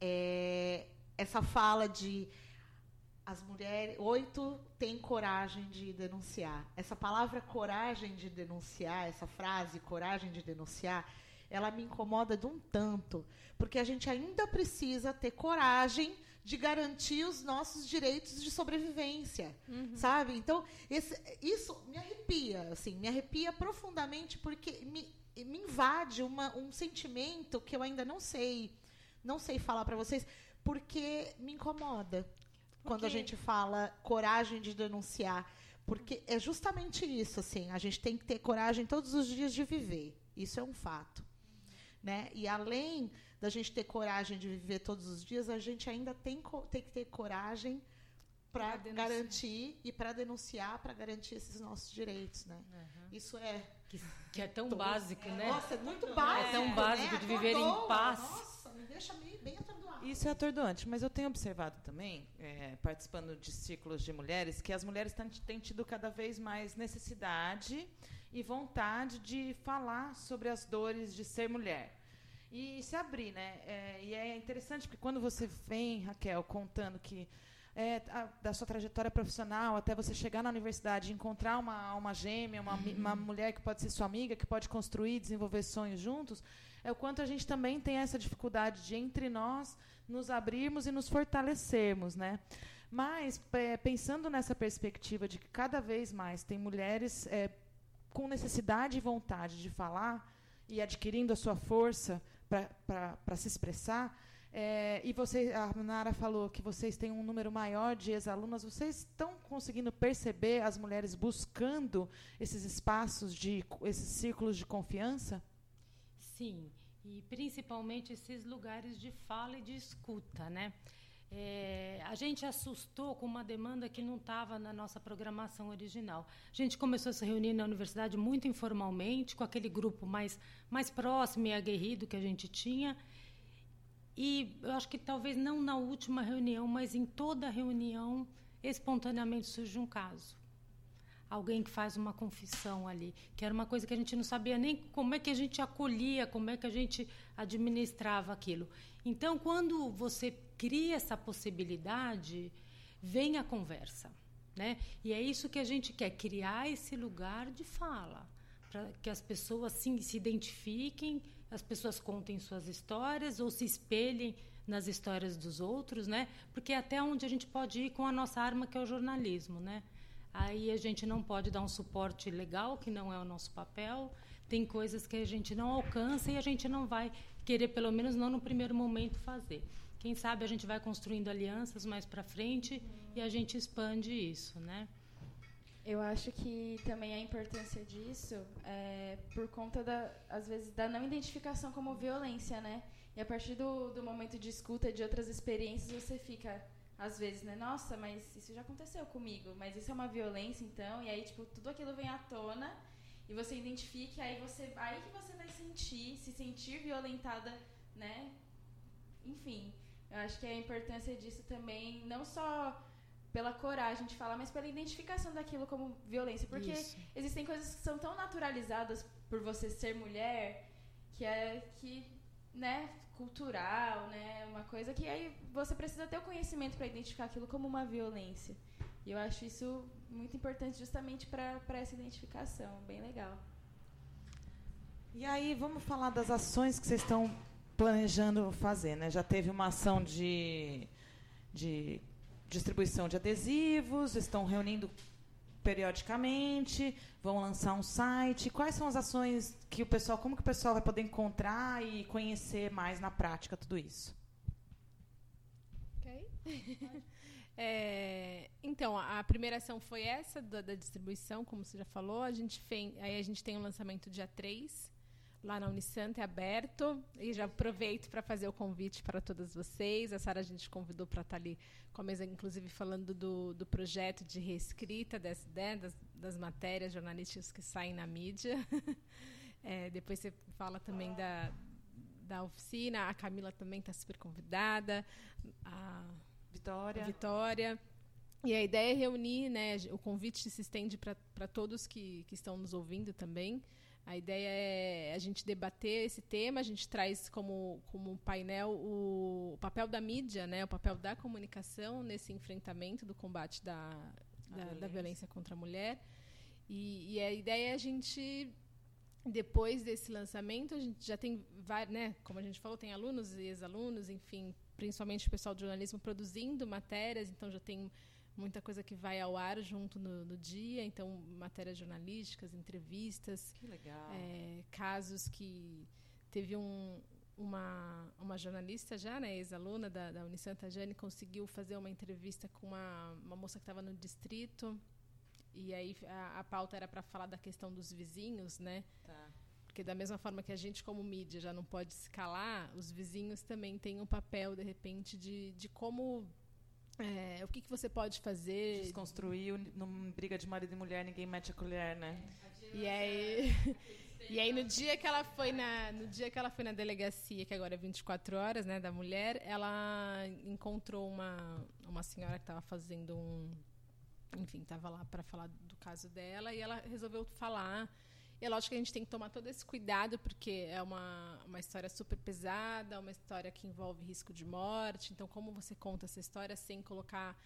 É, essa fala de as mulheres, oito têm coragem de denunciar. Essa palavra coragem de denunciar, essa frase coragem de denunciar, ela me incomoda de um tanto, porque a gente ainda precisa ter coragem de garantir os nossos direitos de sobrevivência, uhum. sabe? Então, esse, isso me arrepia, assim, me arrepia profundamente porque me, me invade uma, um sentimento que eu ainda não sei, não sei falar para vocês, porque me incomoda quando a gente fala coragem de denunciar, porque é justamente isso, assim, a gente tem que ter coragem todos os dias de viver. Isso é um fato. Né? E além da gente ter coragem de viver todos os dias, a gente ainda tem, tem que ter coragem para garantir e para denunciar, para garantir esses nossos direitos, né? Uhum. Isso é que, que, é tão básico, é, né? Nossa, é muito básico. É tão básico né? de viver em paz. Nossa, me deixa bem atordoado. Isso é atordoante, mas eu tenho observado também, é, participando de ciclos de mulheres, que as mulheres têm tido cada vez mais necessidade e vontade de falar sobre as dores de ser mulher. e se abrir, né? É, e é interessante porque quando você vem, Raquel, contando que é, a, da sua trajetória profissional até você chegar na universidade e encontrar uma alma gêmea, uma, uhum. uma mulher que pode ser sua amiga, que pode construir, desenvolver sonhos juntos, é o quanto a gente também tem essa dificuldade de entre nós nos abrirmos e nos fortalecermos, né? Mas é, pensando nessa perspectiva de que cada vez mais tem mulheres é, com necessidade e vontade de falar e adquirindo a sua força para se expressar, é, e você, a Nara falou que vocês têm um número maior de ex-alunas. Vocês estão conseguindo perceber as mulheres buscando esses espaços de esses círculos de confiança? Sim, e principalmente esses lugares de fala e de escuta, né? É, a gente assustou com uma demanda que não estava na nossa programação original. A gente começou a se reunir na universidade muito informalmente, com aquele grupo mais, mais próximo e aguerrido que a gente tinha. E eu acho que talvez não na última reunião, mas em toda reunião, espontaneamente surge um caso. Alguém que faz uma confissão ali, que era uma coisa que a gente não sabia nem como é que a gente acolhia, como é que a gente administrava aquilo. Então, quando você cria essa possibilidade, vem a conversa. Né? E é isso que a gente quer, criar esse lugar de fala, para que as pessoas sim, se identifiquem as pessoas contem suas histórias ou se espelhem nas histórias dos outros, né? Porque é até onde a gente pode ir com a nossa arma, que é o jornalismo, né? Aí a gente não pode dar um suporte legal, que não é o nosso papel. Tem coisas que a gente não alcança e a gente não vai querer, pelo menos não no primeiro momento, fazer. Quem sabe a gente vai construindo alianças mais para frente e a gente expande isso, né? Eu acho que também a importância disso é por conta, da, às vezes, da não identificação como violência, né? E a partir do, do momento de escuta de outras experiências, você fica, às vezes, né? Nossa, mas isso já aconteceu comigo, mas isso é uma violência, então? E aí, tipo, tudo aquilo vem à tona e você identifica, aí, você, aí que você vai sentir, se sentir violentada, né? Enfim, eu acho que a importância disso também, não só pela coragem de falar, mas pela identificação daquilo como violência. Porque Isso. existem coisas que são tão naturalizadas por você ser mulher, que é que, né, cultural, né, uma coisa que aí você precisa ter o conhecimento para identificar aquilo como uma violência. E eu acho isso muito importante justamente para essa identificação, bem legal. E aí, vamos falar das ações que vocês estão planejando fazer, né? Já teve uma ação de, de distribuição de adesivos, estão reunindo periodicamente, vão lançar um site. Quais são as ações que o pessoal, como que o pessoal vai poder encontrar e conhecer mais na prática tudo isso? Ok. É, então, a, primeira ação foi essa da, da, distribuição, como você já falou. A gente fez, aí a gente tem o um lançamento dia 3 lá na Unisanta é aberto e já aproveito para fazer o convite para todas vocês. A Sara a gente convidou para estar tá ali com a mesa, inclusive falando do, do projeto de reescrita das, né, das, das matérias jornalísticas que saem na mídia. é, depois você fala também da, da oficina. A Camila também está super convidada. A Vitória. A Vitória. E a ideia é reunir, né? O convite se estende para todos que, que estão nos ouvindo também. A ideia é a gente debater esse tema, a gente traz como, como painel o, o papel da mídia, né, o papel da comunicação nesse enfrentamento do combate da, da, violência. da violência. contra a mulher. E, e, a ideia é a gente, depois desse lançamento, a gente já tem, né, como a gente falou, tem alunos e ex-alunos, enfim, principalmente o pessoal de jornalismo produzindo matérias, então já tem muita coisa que vai ao ar junto no, no dia, então matérias jornalísticas, entrevistas, é, casos que teve um, uma, uma jornalista já, né, ex-aluna da, da Unisanta Jane, conseguiu fazer uma entrevista com uma, uma moça que estava no distrito e aí a, a pauta era para falar da questão dos vizinhos, né? Tá. Porque da mesma forma que a gente como mídia já não pode se calar, os vizinhos também têm um papel de repente de, de como é, o que, que você pode fazer? Desconstruir, numa briga de marido e mulher, ninguém mete a colher, né? E aí, e aí no dia que ela foi na, no dia que ela foi na delegacia, que agora é 24 horas, né, da mulher, ela encontrou uma uma senhora que estava fazendo um, enfim, estava lá para falar do caso dela e ela resolveu falar E é lógico que a gente tem que tomar todo esse cuidado, porque é uma, uma história super pesada, uma história que envolve risco de morte. Então, como você conta essa história sem colocar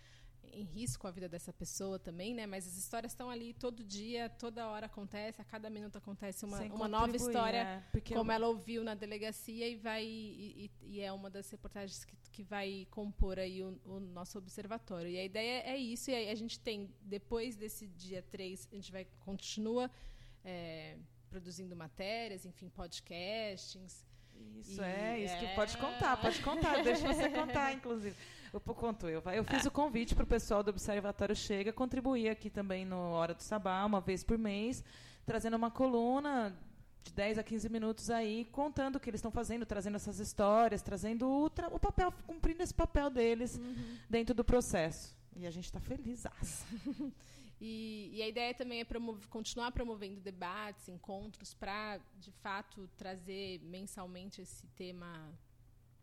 em risco a vida dessa pessoa também, né? Mas as histórias estão ali todo dia, toda hora acontece, a cada minuto acontece uma, uma nova história, é, como eu... ela ouviu na delegacia e vai e, e, e, é uma das reportagens que, que vai compor aí o, o, nosso observatório. E a ideia é isso, e a gente tem, depois desse dia 3, a gente vai continua é, produzindo matérias, enfim, podcastings. Isso, é, isso é... que pode contar, pode contar, deixa você contar, inclusive. Eu conto eu. Eu fiz o convite para o pessoal do Observatório Chega contribuir aqui também no Hora do Sabá, uma vez por mês, trazendo uma coluna de 10 a 15 minutos aí, contando o que eles estão fazendo, trazendo essas histórias, trazendo o, o, papel, cumprindo esse papel deles uhum. dentro do processo. E a gente está feliz. e, e, a ideia também é promover, continuar promovendo debates, encontros, para, de fato, trazer mensalmente esse tema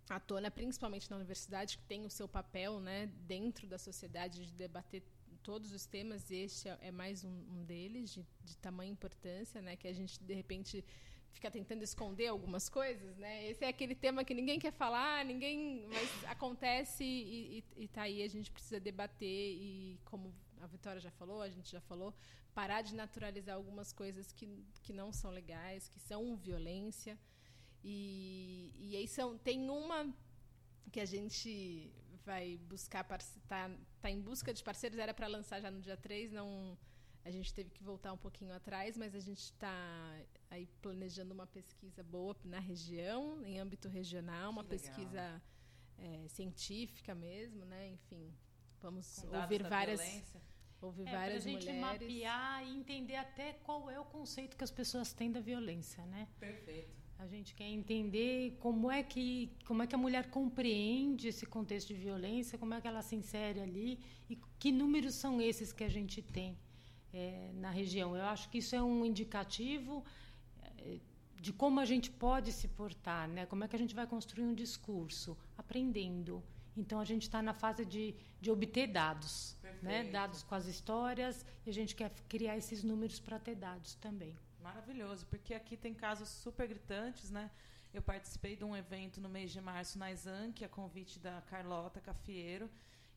à tona, principalmente na universidade, que tem o seu papel né, dentro da sociedade de debater todos os temas. Este é, é mais um, um deles, de, de tamanha importância, né, que a gente, de repente, fica tentando esconder algumas coisas, né? Esse é aquele tema que ninguém quer falar, ninguém, mas acontece e, está aí a gente precisa debater e como a Vitória já falou, a gente já falou, parar de naturalizar algumas coisas que, que não são legais, que são violência. E, e aí são, tem uma que a gente vai buscar, está tá em busca de parceiros, era para lançar já no dia 3, não, a gente teve que voltar um pouquinho atrás, mas a gente está aí planejando uma pesquisa boa na região, em âmbito regional, uma pesquisa é, científica mesmo, né? Enfim, vamos ouvir várias... Ouvir é, várias a gente mulheres. mapear e entender até qual é o conceito que as pessoas têm da violência, né? Perfeito. A gente quer entender como é que como é que a mulher compreende esse contexto de violência, como é que ela se insere ali e que números são esses que a gente tem é, na região. Eu acho que isso é um indicativo é, de como a gente pode se portar, né? Como é que a gente vai construir um discurso, aprendendo. Então a gente está na fase de, de obter dados, né? Dados com as histórias e a gente quer criar esses números para ter dados também. Maravilhoso, porque aqui tem casos super gritantes, né? Eu participei de um evento no mês de março na Exanc, a convite da Carlota Cafieiro,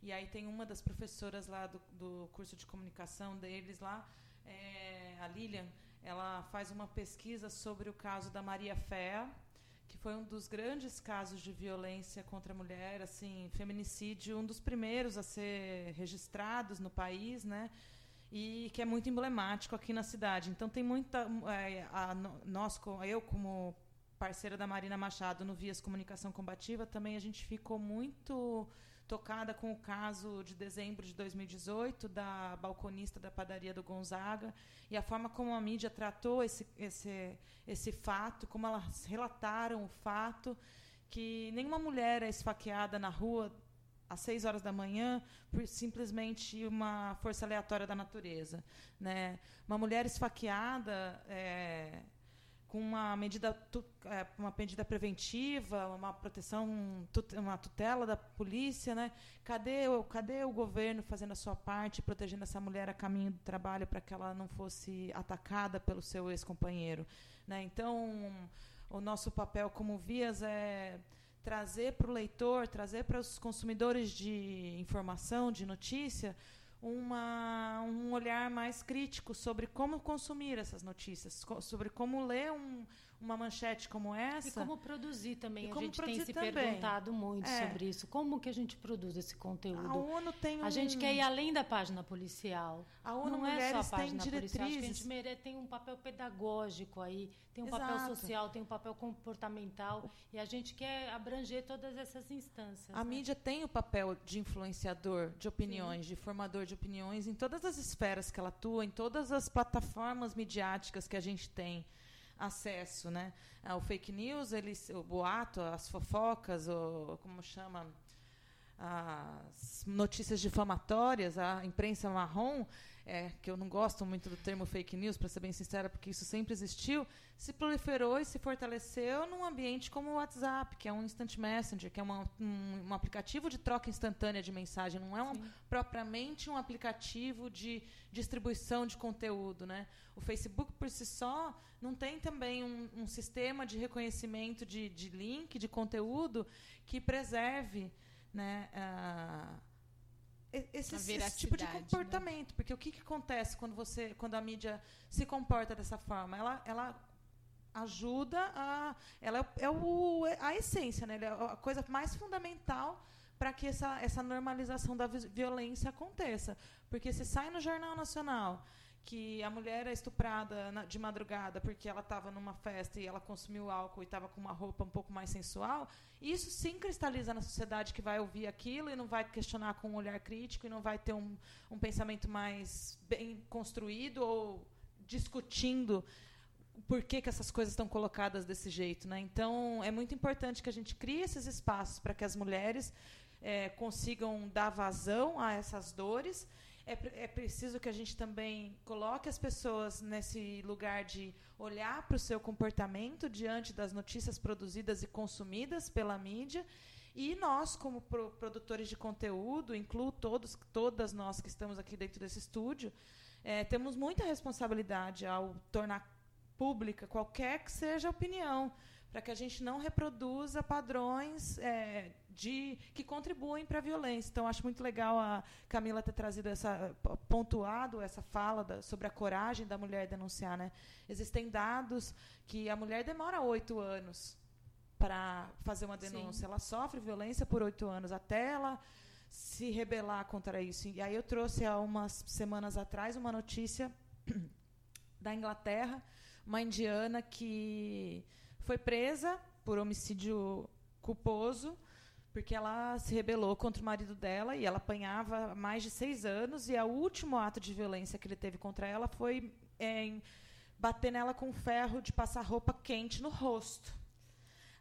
e aí tem uma das professoras lá do, do curso de comunicação deles lá, é, a Lilian, ela faz uma pesquisa sobre o caso da Maria Fé, que foi um dos grandes casos de violência contra a mulher, assim, feminicídio, um dos primeiros a ser registrados no país, né? e que é muito emblemático aqui na cidade. Então tem muita é, a, nós, eu como parceira da Marina Machado no Vias Comunicação Combativa, também a gente ficou muito tocada com o caso de dezembro de 2018 da balconista da padaria do Gonzaga e a forma como a mídia tratou esse, esse, esse fato, como elas relataram o fato que nenhuma mulher é esfaqueada na rua às 6 horas da manhã por simplesmente uma força aleatória da natureza. Né? Uma mulher esfaqueada é, com uma medida, é, uma medida preventiva, uma proteção, uma tutela da polícia. Né? Cadê, o, cadê o governo fazendo a sua parte, protegendo essa mulher a caminho do trabalho para que ela não fosse atacada pelo seu ex-companheiro? Né? Então, o nosso papel como Vias é trazer para o leitor, trazer para os consumidores de informação, de notícia, uma, um olhar mais crítico sobre como consumir essas notícias, sobre como ler um, uma manchete como essa. E como produzir também. a gente tem se também. perguntado muito é. sobre isso. Como que a gente produz esse conteúdo? A ONU tem um... A gente quer ir além da página policial. A ONU Não é só a página policial. Acho que a gente merece, tem um papel pedagógico aí, tem um Exato. papel social, tem um papel comportamental. E a gente quer abranger todas essas instâncias. A né? mídia tem o papel de influenciador de opiniões, Sim. de formador de opiniões em todas as esferas que ela atua, em todas as plataformas midiáticas que a gente tem acesso, né? Ah, o fake news, ele, o boato, as fofocas, o como chama, as notícias difamatórias, a imprensa marrom, é, que eu não gosto muito do termo fake news, para ser bem sincera, porque isso sempre existiu, se proliferou e se fortaleceu num ambiente como o WhatsApp, que é um instant messenger, que é uma, um, um, aplicativo de troca instantânea de mensagem, não é um, propriamente um aplicativo de distribuição de conteúdo. Né? O Facebook, por si só, não tem também um, um sistema de reconhecimento de, de, link, de conteúdo, que preserve. Né, esse, esse, tipo de né? comportamento. Né? Porque o que, que acontece quando você, quando a mídia se comporta dessa forma? Ela, ela ajuda a. Ela é, é o, a essência, né? Ela é a coisa mais fundamental para que essa, essa normalização da violência aconteça. Porque se sai no Jornal Nacional que a mulher é estuprada na, de madrugada porque ela estava numa festa e ela consumiu álcool e estava com uma roupa um pouco mais sensual, isso sim cristaliza na sociedade que vai ouvir aquilo e não vai questionar com um olhar crítico e não vai ter um, um pensamento mais bem construído ou discutindo por que, que essas coisas estão colocadas desse jeito. Né? Então, é muito importante que a gente crie esses espaços para que as mulheres é, consigam dar vazão a essas dores é, é preciso que a gente também coloque as pessoas nesse lugar de olhar para o seu comportamento diante das notícias produzidas e consumidas pela mídia. E nós, como pro, produtores de conteúdo, incluo todos, todas nós que estamos aqui dentro desse estúdio, é, temos muita responsabilidade ao tornar pública qualquer que seja a opinião, para que a gente não reproduza padrões é, de que contribuem para a violência. Então, acho muito legal a Camila ter trazido essa pontuado essa fala da, sobre a coragem da mulher denunciar, né? Existem dados que a mulher demora oito anos para fazer uma denúncia. Sim. Ela sofre violência por oito anos até ela se rebelar contra isso. E aí eu trouxe há umas semanas atrás uma notícia da Inglaterra, uma indiana que foi presa por homicídio culposo porque ela se rebelou contra o marido dela e ela apanhava mais de seis anos e o último ato de violência que ele teve contra ela foi bater nela com ferro de passar roupa quente no rosto.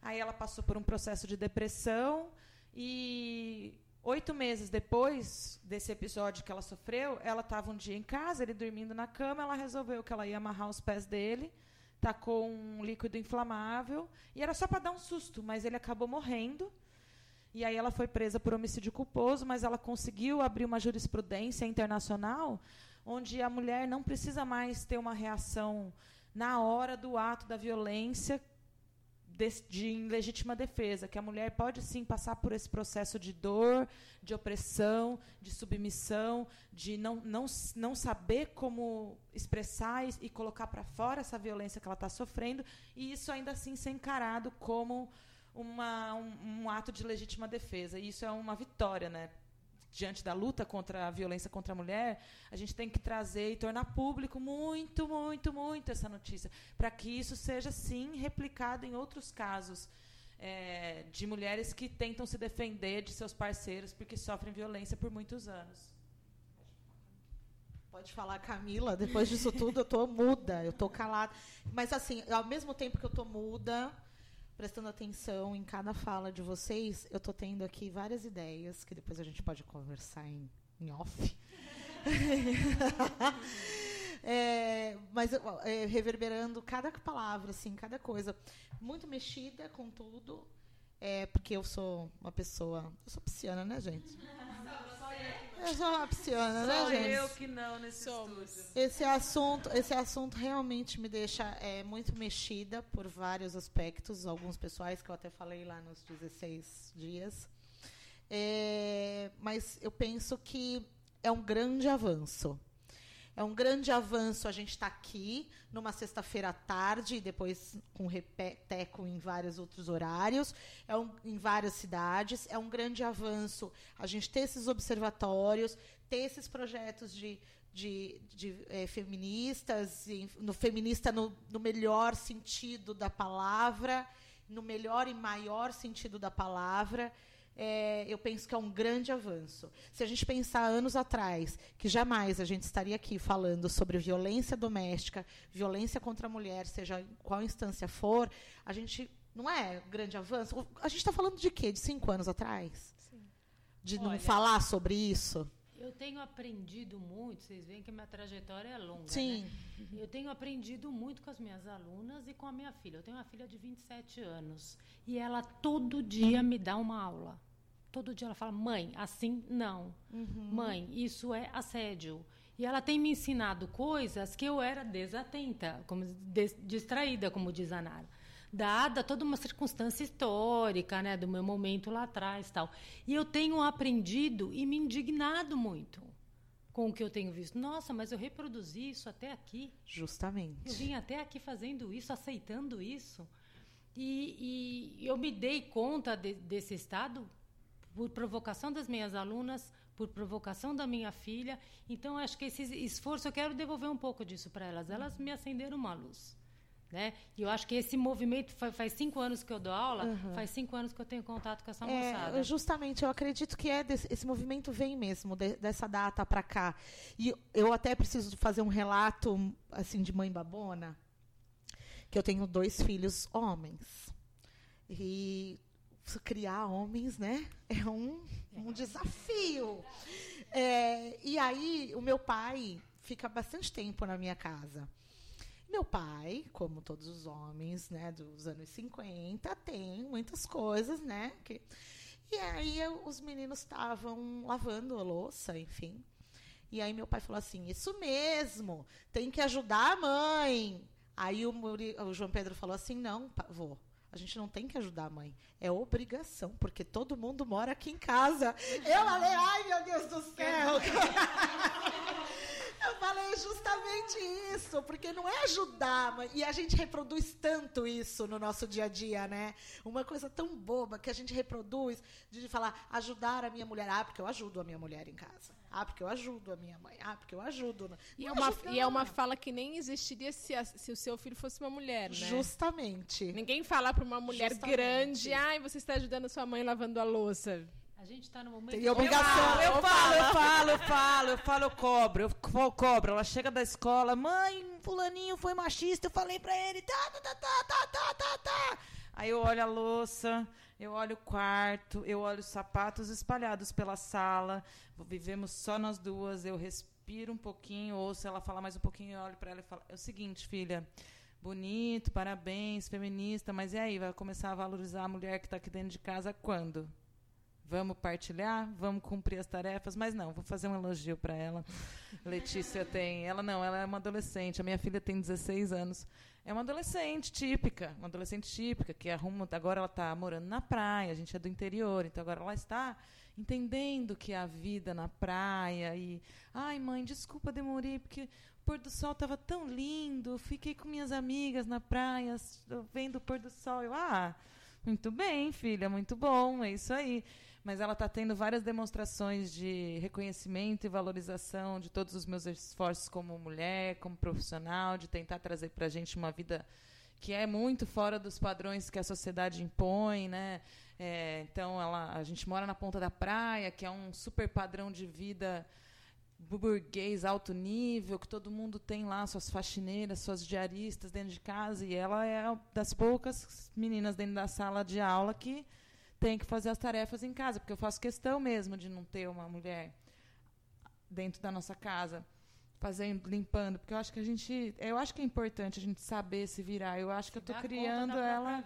Aí ela passou por um processo de depressão e oito meses depois desse episódio que ela sofreu, ela estava um dia em casa, ele dormindo na cama, ela resolveu que ela ia amarrar os pés dele, tacou um líquido inflamável e era só para dar um susto, mas ele acabou morrendo. E aí ela foi presa por homicídio culposo, mas ela conseguiu abrir uma jurisprudência internacional onde a mulher não precisa mais ter uma reação na hora do ato da violência de, de legítima defesa, que a mulher pode sim passar por esse processo de dor, de opressão, de submissão, de não, não, não saber como expressar e, e colocar para fora essa violência que ela está sofrendo, e isso ainda assim ser encarado como uma, um, um, ato de legítima defesa. E isso é uma vitória, né? Diante da luta contra a violência contra a mulher, a gente tem que trazer e tornar público muito, muito, muito essa notícia, para que isso seja, sim, replicado em outros casos é, de mulheres que tentam se defender de seus parceiros porque sofrem violência por muitos anos. Pode falar, Camila. Depois disso tudo, eu estou muda, eu estou calada. Mas, assim, ao mesmo tempo que eu estou muda, prestando atenção em cada fala de vocês, eu estou tendo aqui várias ideias que depois a gente pode conversar em, em off. é, mas é, reverberando cada palavra, assim, cada coisa. Muito mexida com tudo, é, porque eu sou uma pessoa. Eu sou pisciana, né, gente? Eu sou uma pisciana, né, gente? eu que não nesse Somos. Estúdio. Esse assunto, esse assunto realmente me deixa é, muito mexida por vários aspectos, alguns pessoais que eu até falei lá nos 16 dias. É, mas eu penso que é um grande avanço. É um grande avanço a gente estar tá aqui numa sexta-feira à tarde e depois com repeteco em vários outros horários, é um, em várias cidades. É um grande avanço a gente ter esses observatórios, ter esses projetos de, de, de é, feministas, no feminista no, no melhor sentido da palavra, no melhor e maior sentido da palavra é, eu penso que é um grande avanço. Se a gente pensar anos atrás, que jamais a gente estaria aqui falando sobre violência doméstica, violência contra a mulher, seja em qual instância for, a gente não é grande avanço. A gente está falando de quê? De cinco anos atrás? Sim. de não Olha, falar sobre isso? Eu tenho aprendido muito, vocês veem que a minha trajetória é longa. Sim. né? Eu tenho aprendido muito com as minhas alunas e com a minha filha. Eu tenho uma filha de 27 anos e ela todo dia me dá uma aula. Todo dia ela fala: "Mãe, assim não. Mãe, isso é assédio". E ela tem me ensinado coisas que eu era desatenta, como des- distraída, como diz a Nara. Dada toda uma circunstância histórica, né, do meu momento lá atrás, tal. E eu tenho aprendido e me indignado muito com o que eu tenho visto. Nossa, mas eu reproduzi isso até aqui. Eu Justamente. vim até aqui fazendo isso, aceitando isso. E, e eu me dei conta de- desse estado por provocação das minhas alunas, por provocação da minha filha. Então, acho que esse esforço, eu quero devolver um pouco disso para elas. Elas me acenderam uma luz. Né? E eu acho que esse movimento, fa- faz cinco anos que eu dou aula, faz cinco anos que eu tenho contato com essa moçada. É, justamente, eu acredito que é desse- esse movimento vem mesmo de- dessa data para cá. E eu até preciso fazer um relato assim de mãe babona, que eu tenho dois filhos homens. E criar homens, né, é um, um desafio. É, e aí, o meu pai fica bastante tempo na minha casa. Meu pai, como todos os homens, né, dos anos 50, tem muitas coisas, né? Que... E aí os meninos estavam lavando a louça, enfim. E aí meu pai falou assim: Isso mesmo, tem que ajudar a mãe. Aí o, Muri- o João Pedro falou assim: Não, vô, a gente não tem que ajudar a mãe. É obrigação, porque todo mundo mora aqui em casa. Eu falei: Ai, meu Deus do céu. Eu falei justamente isso, porque não é ajudar, mas- e a gente reproduz tanto isso no nosso dia a dia, né? Uma coisa tão boba que a gente reproduz de falar ajudar a minha mulher, ah, porque eu ajudo a minha mulher em casa. Ah, porque eu ajudo a minha mãe. Ah, porque eu ajudo. E é, Não uma, e é uma fala que nem existiria se, a- se o seu filho fosse uma mulher, né? Justamente. Ninguém fala para uma mulher Justamente. grande, ai, você está ajudando a sua mãe lavando a louça. A gente está no momento... Tem obrigação. Eu, eu, falo, eu falo, eu falo, eu falo, eu cobro, eu cobro. Ela chega da escola, mãe, fulaninho foi machista, eu falei pra ele, tá, tá, tá, tá, tá, tá, tá, tá. Aí eu olho a louça, eu olho o quarto, eu olho os sapatos espalhados pela sala. Vivemos só nós duas, eu respiro um pouquinho, ouço ela falar mais um pouquinho, eu olho para ela e falo: "É o seguinte, filha, bonito, parabéns, feminista, mas e aí, vai começar a valorizar a mulher que está aqui dentro de casa quando?" Vamos partilhar, vamos cumprir as tarefas, mas não, vou fazer um elogio para ela. Letícia tem, ela não, ela é uma adolescente. A minha filha tem 16 anos. É uma adolescente típica, uma adolescente típica que arruma, agora ela está morando na praia, a gente é do interior, então agora ela está entendendo que a vida na praia e, ai mãe, desculpa demorei porque o pôr do sol estava tão lindo, fiquei com minhas amigas na praia vendo o pôr do sol. Eu, ah, muito bem, filha, muito bom, é isso aí. Mas ela está tendo várias demonstrações de reconhecimento e valorização de todos os meus esforços como mulher, como profissional, de tentar trazer para a gente uma vida que é muito fora dos padrões que a sociedade impõe, né? É, então, ela, a gente mora na ponta da praia, que é um super padrão de vida burguês alto nível, que todo mundo tem lá suas faxineiras, suas diaristas dentro de casa, e ela é das poucas meninas dentro da sala de aula que tem que fazer as tarefas em casa, porque eu faço questão mesmo de não ter uma mulher dentro da nossa casa fazendo, limpando, porque eu acho que a gente, eu acho que é importante a gente saber se virar. Eu acho que eu estou criando ela é.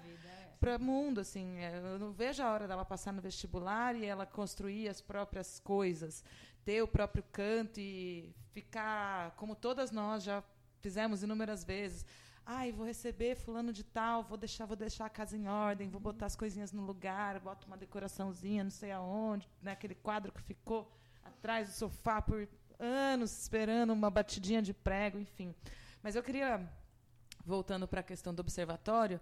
para o mundo, assim. é, Eu não vejo a hora dela passar no vestibular e ela construir as próprias coisas, ter o próprio canto e ficar como todas nós já fizemos inúmeras vezes. Ai, vou receber fulano de tal, vou deixar, vou deixar a casa em ordem, vou botar as coisinhas no lugar, boto uma decoraçãozinha, não sei aonde, né, aquele quadro que ficou atrás do sofá por anos esperando uma batidinha de prego, enfim. Mas eu queria voltando para a questão do observatório,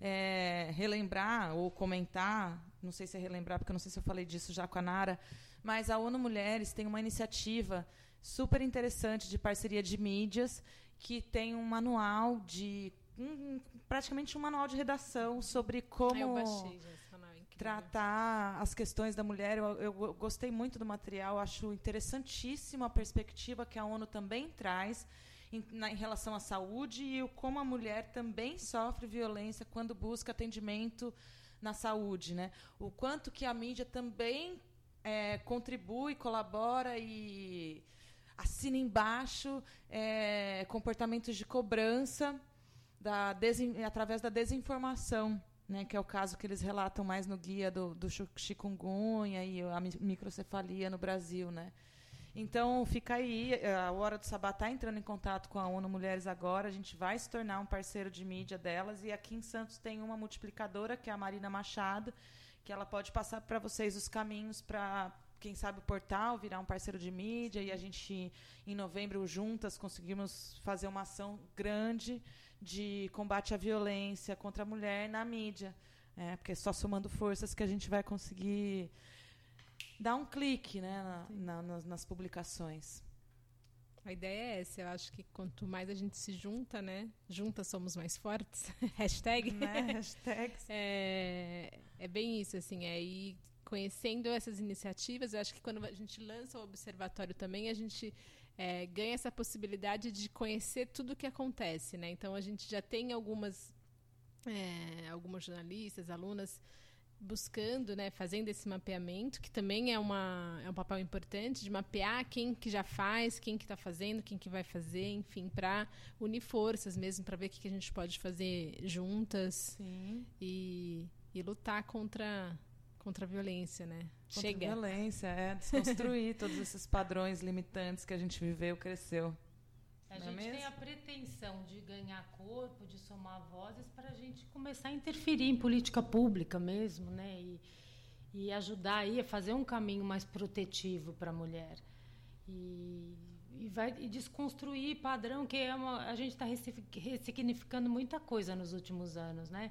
é, relembrar ou comentar, não sei se é relembrar, porque eu não sei se eu falei disso já com a Nara, mas a ONU Mulheres tem uma iniciativa super interessante de parceria de mídias que tem um manual de um, praticamente um manual de redação sobre como baixei, é tratar as questões da mulher. Eu, eu- eu gostei muito do material, acho interessantíssima a perspectiva que a ONU também traz em, na- em relação à saúde e o como a mulher também sofre violência quando busca atendimento na saúde, né? O quanto que a mídia também é, contribui, colabora e assina embaixo é, comportamentos de cobrança da através da desinformação, né, que é o caso que eles relatam mais no guia do, do chikungunya e a mi- microcefalia no Brasil, né? Então, fica aí, eh, a Hora do Sabá está entrando em contato com a ONU Mulheres agora, a gente vai se tornar um parceiro de mídia delas, e aqui em Santos tem uma multiplicadora, que é a Marina Machado, que ela pode passar para vocês os caminhos para, quem sabe, o portal virar um parceiro de mídia, e a gente, em novembro, juntas, conseguimos fazer uma ação grande de combate à violência contra a mulher na mídia. É, porque é só somando forças que a gente vai conseguir dar um clique né, na- na- nas, nas publicações. A ideia é essa. Eu acho que quanto mais a gente se junta, né? Juntas somos mais fortes. Hashtag. Né? Hashtags. É, é bem isso, assim, é ir conhecendo essas iniciativas. Eu acho que quando a gente lança o observatório também, a gente é, ganha essa possibilidade de conhecer tudo o que acontece, né? Então a gente já tem algumas, é, algumas jornalistas, alunas buscando, né, fazendo esse mapeamento, que também é, uma, é um papel importante de mapear quem que já faz, quem que está fazendo, quem que vai fazer, enfim, para unir forças mesmo, para ver o que, que a gente pode fazer juntas Sim. e, e lutar contra, contra a violência, né? Contra a Chega. violência, é desconstruir todos esses padrões limitantes que a gente viveu, cresceu. A Não é gente tem mesmo? a pretensão de ganhar corpo, de somar vozes para a gente começar a interferir em política pública mesmo, né? E, e ajudar aí a fazer um caminho mais protetivo para a mulher. E, e vai e desconstruir padrão, que é uma, a gente está ressignificando muita coisa nos últimos anos, né?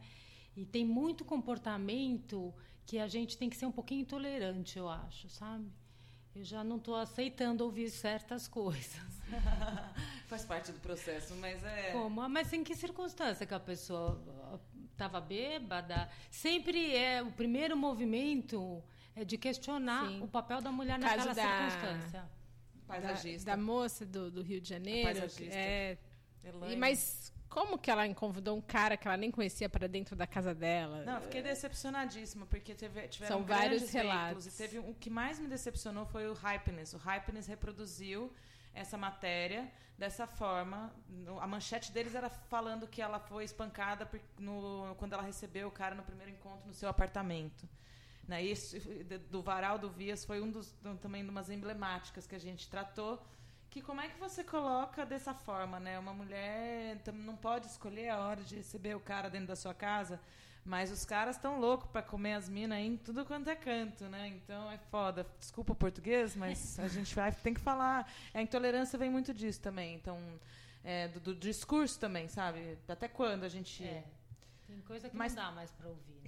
E tem muito comportamento que a gente tem que ser um pouquinho intolerante, eu acho, sabe? Eu já não estou aceitando ouvir certas coisas. Faz parte do processo, mas é. Como? Ah, Mas em que circunstância que a pessoa estava bêbada? Sempre é o primeiro movimento é de questionar Sim. o papel da mulher naquela da- circunstância. Da, Paisagista. da moça do, do Rio de Janeiro. paisagista. É, Elaine. e, mas como que ela convidou um cara que ela nem conhecia para dentro da casa dela? Não, eu fiquei decepcionadíssima, porque teve, tiveram São vários relatos. E teve um, o que mais me decepcionou foi o Hypeness. O Hypeness reproduziu essa matéria dessa forma. A manchete deles era falando que ela foi espancada por- no- quando ela recebeu o cara no primeiro encontro no seu apartamento. Né? Isso, do Varal do Vias foi um dos também umas emblemáticas que a gente tratou. Que como é que você coloca dessa forma, né? Uma mulher não pode escolher a hora de receber o cara dentro da sua casa, mas os caras estão loucos para comer as minas em tudo quanto é canto, né? Então é foda. Desculpa o português, mas a gente vai tem que falar. A intolerância vem muito disso também. Então é, do, do discurso também, sabe? Até quando a gente É. Tem coisa que Mas- não dá mais para ouvir?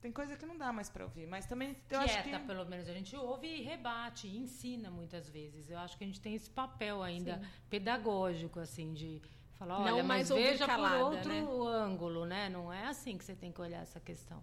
Tem coisa que não dá mais para ouvir, mas também eu acho Quieta, que pelo menos. A gente ouve e rebate, e ensina muitas vezes. Eu acho que a gente tem esse papel ainda pedagógico, assim, de falar, Não olha, mais mas veja calada, por outro né? ângulo, né? Não é assim que você tem que olhar essa questão.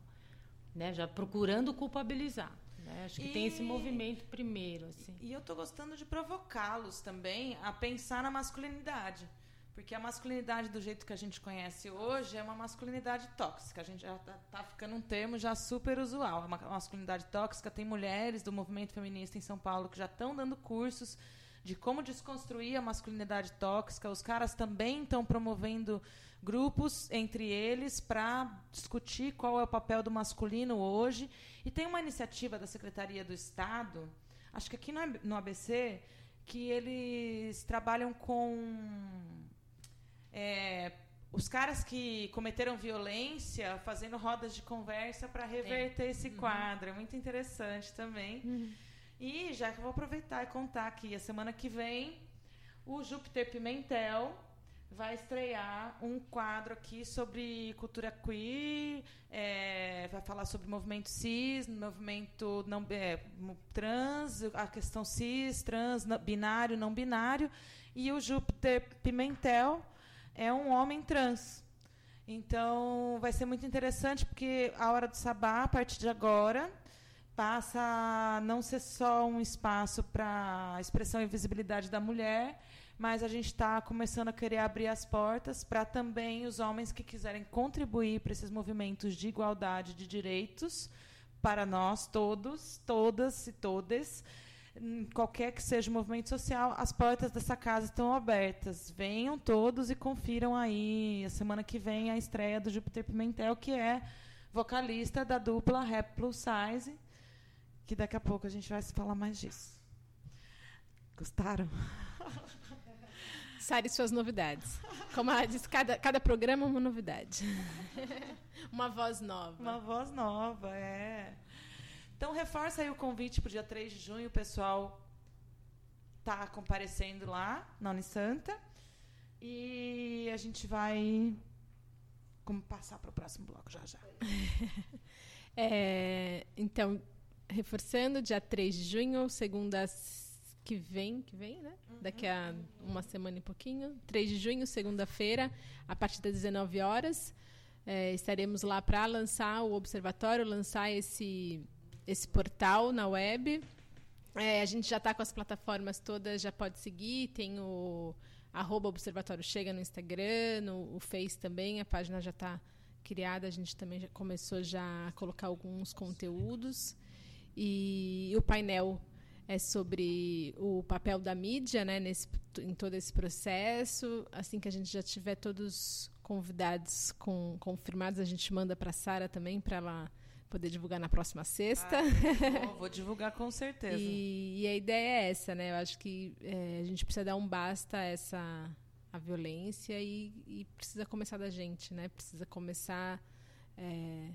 Né? Já procurando culpabilizar. Né? Acho que tem esse E- movimento primeiro, assim. E eu tô gostando de provocá-los também a pensar na masculinidade. Porque a masculinidade do jeito que a gente conhece hoje é uma masculinidade tóxica. A gente já tá, tá ficando um termo já super usual. A ma- masculinidade tóxica tem mulheres do movimento feminista em São Paulo que já estão dando cursos de como desconstruir a masculinidade tóxica. Os caras também estão promovendo grupos entre eles para discutir qual é o papel do masculino hoje. E tem uma iniciativa da Secretaria do Estado, acho que aqui no ABC, que eles trabalham com é, os caras que cometeram violência fazendo rodas de conversa para reverter esse quadro. É muito interessante também. E já que eu vou aproveitar e contar aqui, a semana que vem, o Júpiter Pimentel vai estrear um quadro aqui sobre cultura queer, é, vai falar sobre movimento cis, movimento não é, trans, a questão cis, trans, não- binário, não binário, e o Júpiter Pimentel é um homem trans. Então vai ser muito interessante porque a hora do sabá, a partir de agora, passa a não ser só um espaço para expressão e visibilidade da mulher, mas a gente está começando a querer abrir as portas para também os homens que quiserem contribuir para esses movimentos de igualdade de direitos para nós todos, todas e todes. Em Qualquer que seja o movimento social, as portas dessa casa estão abertas. Venham todos e confiram aí. A semana que vem a estreia do Júpiter Pimentel, que é vocalista da dupla Rap Plus Size, que daqui a pouco a gente vai se falar mais disso. Gostaram? Sari, suas novidades. Como ela disse, cada, cada programa é uma novidade. uma voz nova. Uma voz nova, é. Então, reforça aí o convite para o dia 3 de junho. O pessoal tá comparecendo lá na Unisanta. E a gente vai como passar para o próximo bloco já já. É, então, reforçando, dia 3 de junho, segunda que vem, que vem, né? Daqui a uma semana e pouquinho. 3 de junho, segunda-feira, a partir das 19 horas. É, estaremos lá para lançar o observatório, lançar esse, esse portal na web. É, a gente já está com as plataformas todas, já pode seguir. Tem o arroba Observatório Chega no Instagram, no o Face também, a página já está criada, a gente também já começou já a colocar alguns conteúdos. E o painel é sobre o papel da mídia né, nesse, em todo esse processo. Assim que a gente já tiver todos convidados com, confirmados, a gente manda para a Sara também, para ela poder divulgar na próxima sexta. Vou, vou divulgar com certeza. E, e a ideia é essa, né? Eu acho que é, a gente precisa dar um basta a essa a violência e, e precisa começar da gente, né? Precisa começar é,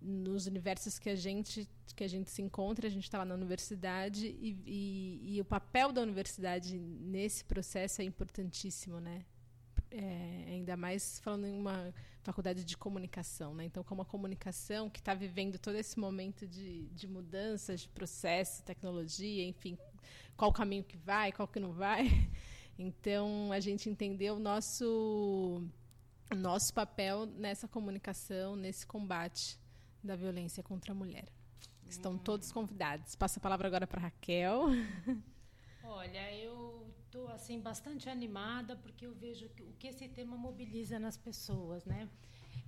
nos universos que a gente que a gente se encontra. A gente está lá na universidade e, e, e o papel da universidade nesse processo é importantíssimo, né? É, ainda mais falando em uma faculdade de comunicação, né? Então, como a comunicação que está vivendo todo esse momento de, de mudanças, de processo, tecnologia, enfim, qual o caminho que vai, qual que não vai. Então, a gente entendeu o nosso nosso papel nessa comunicação, nesse combate da violência contra a mulher. Estão todos convidados. Passo a palavra agora para Raquel. Olha, eu estou assim bastante animada porque eu vejo o que esse tema mobiliza nas pessoas, né?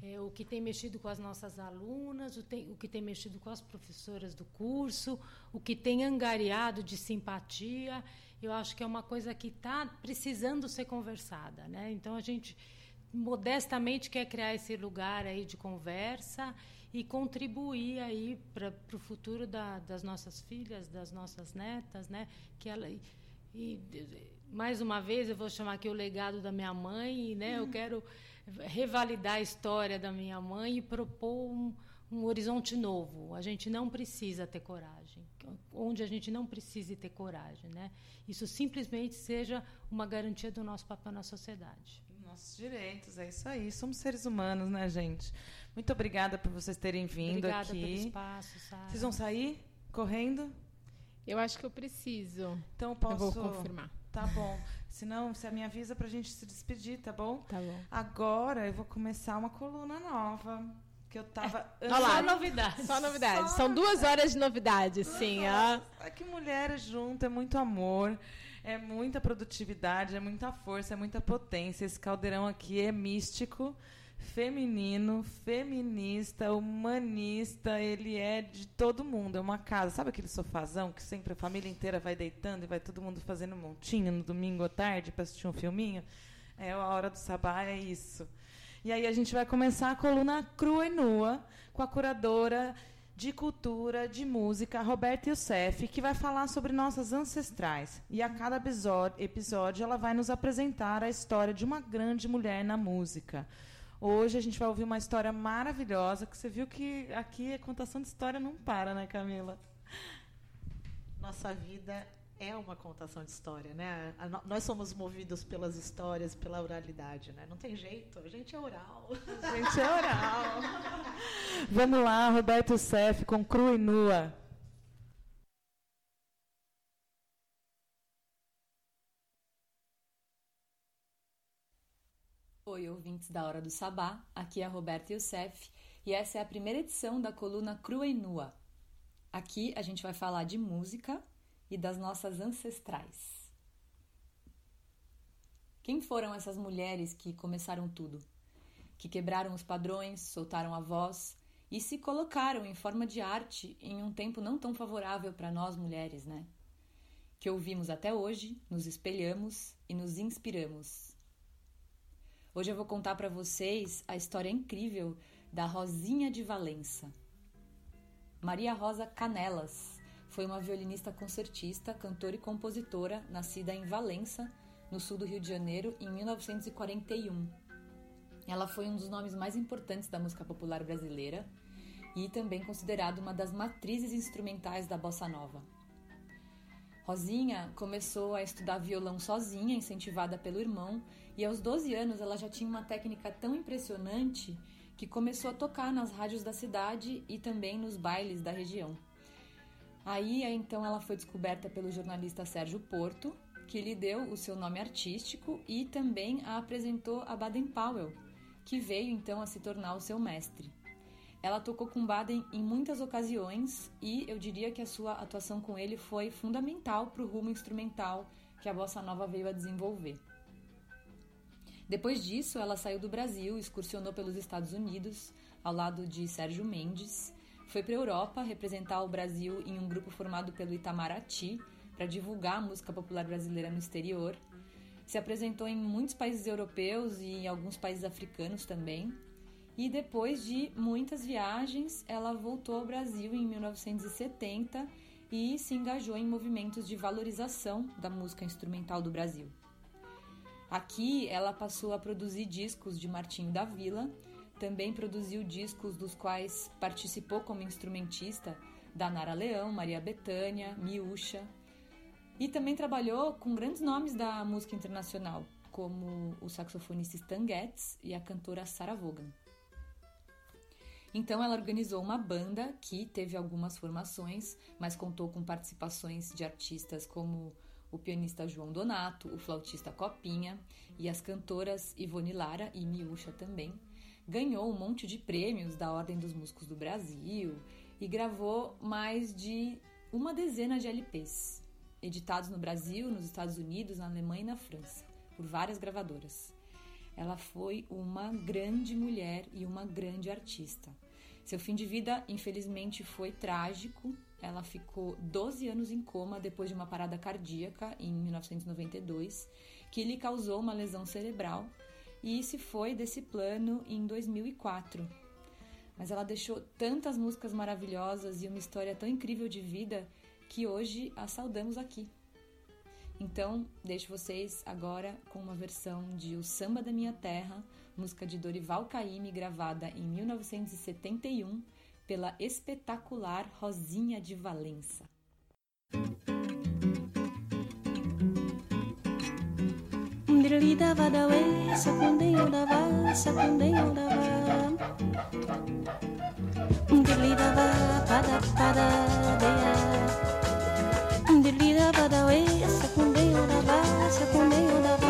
É, o que tem mexido com as nossas alunas, o, tem- o que tem mexido com as professoras do curso, o que tem angariado de simpatia. Eu acho que é uma coisa que está precisando ser conversada, né? Então a gente modestamente quer criar esse lugar aí de conversa e contribuir aí para o futuro da- das nossas filhas, das nossas netas, né? Que ela e, e, mais uma vez eu vou chamar aqui o legado da minha mãe, né? Eu quero revalidar a história da minha mãe e propor um, um horizonte novo. A gente não precisa ter coragem, onde a gente não precise ter coragem, né? Isso simplesmente seja uma garantia do nosso papel na sociedade. Nossos direitos, é isso aí. Somos seres humanos, né, gente? Muito obrigada por vocês terem vindo Obrigada aqui. pelo espaço, Sara. Vocês vão sair correndo? Eu acho que eu preciso. Então eu posso. Eu vou confirmar. Tá bom. Senão, você me avisa pra gente se despedir, tá bom? Tá bom. Agora eu vou começar uma coluna nova. Que eu tava. Olha lá. Só novidade. Só novidades. Só São duas horas de novidade, sim. ó. É que mulheres junto é muito amor, é muita produtividade, é muita força, é muita potência. Esse caldeirão aqui é místico, feminino, feminista, humanista, ele é de todo mundo, é uma casa. Sabe aquele sofazão que sempre a família inteira vai deitando e vai todo mundo fazendo montinho no domingo à tarde para assistir um filminho? É a hora do sabá, é isso. E aí a gente vai começar a coluna crua e nua com a curadora de cultura, de música, Roberta Youssef, que vai falar sobre nossas ancestrais. E a cada episódio ela vai nos apresentar a história de uma grande mulher na música. Hoje a gente vai ouvir uma história maravilhosa, que você viu que aqui a contação de história não para, né, Camila? Nossa vida é uma contação de história, né? A Nós somos movidos pelas histórias, pela oralidade, né? Não tem jeito, a gente é oral. A gente é oral. Vamos lá, Roberto Youssef com Crua e Nua. Oi, ouvintes da Hora do Sabá, aqui é a Roberta Youssef e essa é a primeira edição da coluna Crua e Nua. Aqui a gente vai falar de música e das nossas ancestrais. Quem foram essas mulheres que começaram tudo? Que quebraram os padrões, soltaram a voz e se colocaram em forma de arte em um tempo não tão favorável para nós mulheres, né? Que ouvimos até hoje, nos espelhamos e nos inspiramos. Hoje eu vou contar para vocês a história incrível da Rosinha de Valença. Maria Rosa Canelas foi uma violinista concertista, cantora e compositora nascida em Valença, no sul do Rio de Janeiro, em 1941. Ela foi um dos nomes mais importantes da música popular brasileira e também considerada uma das matrizes instrumentais da bossa nova. Rosinha começou a estudar violão sozinha, incentivada pelo irmão, e aos 12 anos ela já tinha uma técnica tão impressionante que começou a tocar nas rádios da cidade e também nos bailes da região. Aí então ela foi descoberta pelo jornalista Sérgio Porto, que lhe deu o seu nome artístico e também a apresentou a Baden Powell, que veio então a se tornar o seu mestre. Ela tocou com Baden em muitas ocasiões e eu diria que a sua atuação com ele foi fundamental para o rumo instrumental que a bossa nova veio a desenvolver. Depois disso, ela saiu do Brasil, excursionou pelos Estados Unidos ao lado de Sérgio Mendes, foi para a Europa representar o Brasil em um grupo formado pelo Itamaraty, para divulgar a música popular brasileira no exterior. Se apresentou em muitos países europeus e em alguns países africanos também. E depois de muitas viagens, ela voltou ao Brasil em 1970 e se engajou em movimentos de valorização da música instrumental do Brasil. Aqui ela passou a produzir discos de Martinho da Vila, também produziu discos dos quais participou como instrumentista da Nara Leão, Maria Bethânia, Miúcha, e também trabalhou com grandes nomes da música internacional, como o saxofonista Stan Getz e a cantora Sarah Vaughan. Então ela organizou uma banda que teve algumas formações, mas contou com participações de artistas como o pianista João Donato, o flautista Copinha e as cantoras Ivone Lara e Miúcha também. Ganhou um monte de prêmios da Ordem dos Músicos do Brasil e gravou mais de uma dezena de LPs editados no Brasil, nos Estados Unidos, na Alemanha e na França, por várias gravadoras. Ela foi uma grande mulher e uma grande artista. Seu fim de vida, infelizmente, foi trágico. Ela ficou 12 anos em coma depois de uma parada cardíaca em 1992, que lhe causou uma lesão cerebral e se foi desse plano em 2004. Mas ela deixou tantas músicas maravilhosas e uma história tão incrível de vida que hoje a saudamos aqui. Então, deixo vocês agora com uma versão de O Samba da Minha Terra, música de Dorival Caymmi, gravada em 1971 pela espetacular Rosinha de Valença. Dirlida vadawe, sakundeyo dava, sakundeyo dava. Dirlida va, pada pada deya. Dirlida badawe, sakundeyo dava, sakundeyo dava.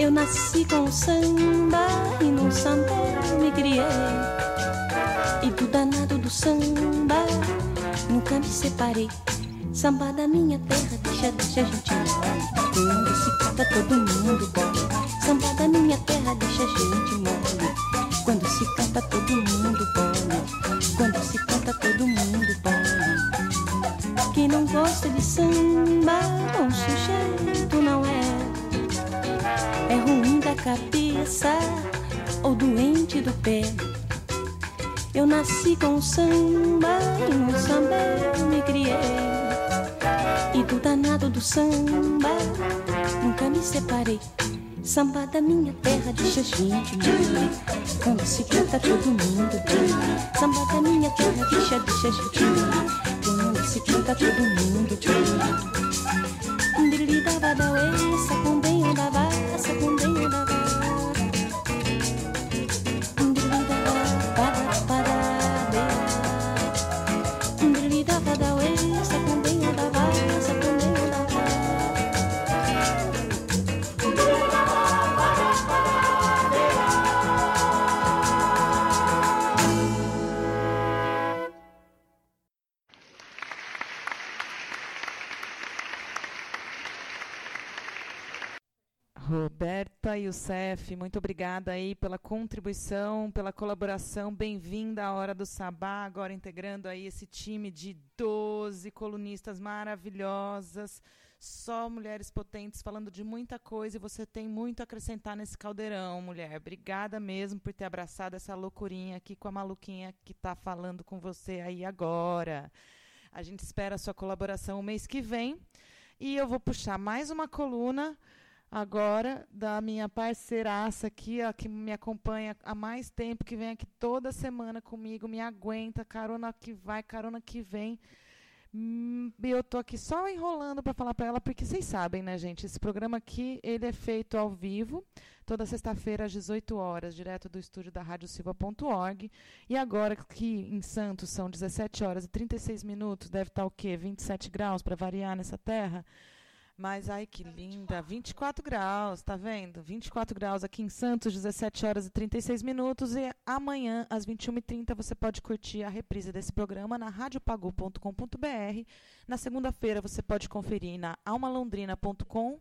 Eu nasci com o samba e no samba me criei. E do danado do samba nunca me separei. Samba da minha terra, deixa, deixa a gente mole. Quando se canta todo mundo bole. Nasci com o samba e no samba eu me criei. E do danado do samba nunca me separei. Samba da minha terra gente mole. Quando se canta todo mundo. Samba da minha terra gente mole. Quando se canta todo mundo Youssef, muito obrigada aí pela contribuição, pela colaboração. Bem-vinda à Hora do Sabá, agora integrando aí esse time de 12 colunistas maravilhosas, só mulheres potentes falando de muita coisa e você tem muito a acrescentar nesse caldeirão, mulher. Obrigada mesmo por ter abraçado essa loucurinha aqui com a maluquinha que está falando com você aí agora. A gente espera a sua colaboração o mês que vem. E eu vou puxar mais uma coluna agora da minha parceiraça aqui, ó, que me acompanha há mais tempo, que vem aqui toda semana comigo, me aguenta, carona que vai, carona que vem. Hum, eu tô aqui só enrolando para falar para ela, porque vocês sabem, né, gente? Esse programa aqui, ele é feito ao vivo, toda sexta-feira às 18 horas, direto do estúdio da radiosilva.org. E agora que em Santos são 17 horas e 36 minutos, deve estar tá o quê? 27 graus para variar nessa terra. Mas ai que linda, 24 graus, tá vendo? 24 graus aqui em Santos, 17 horas e 36 minutos e amanhã às 21h30 você pode curtir a reprise desse programa na radiopagu.com.br. Na segunda-feira você pode conferir na almalondrina.com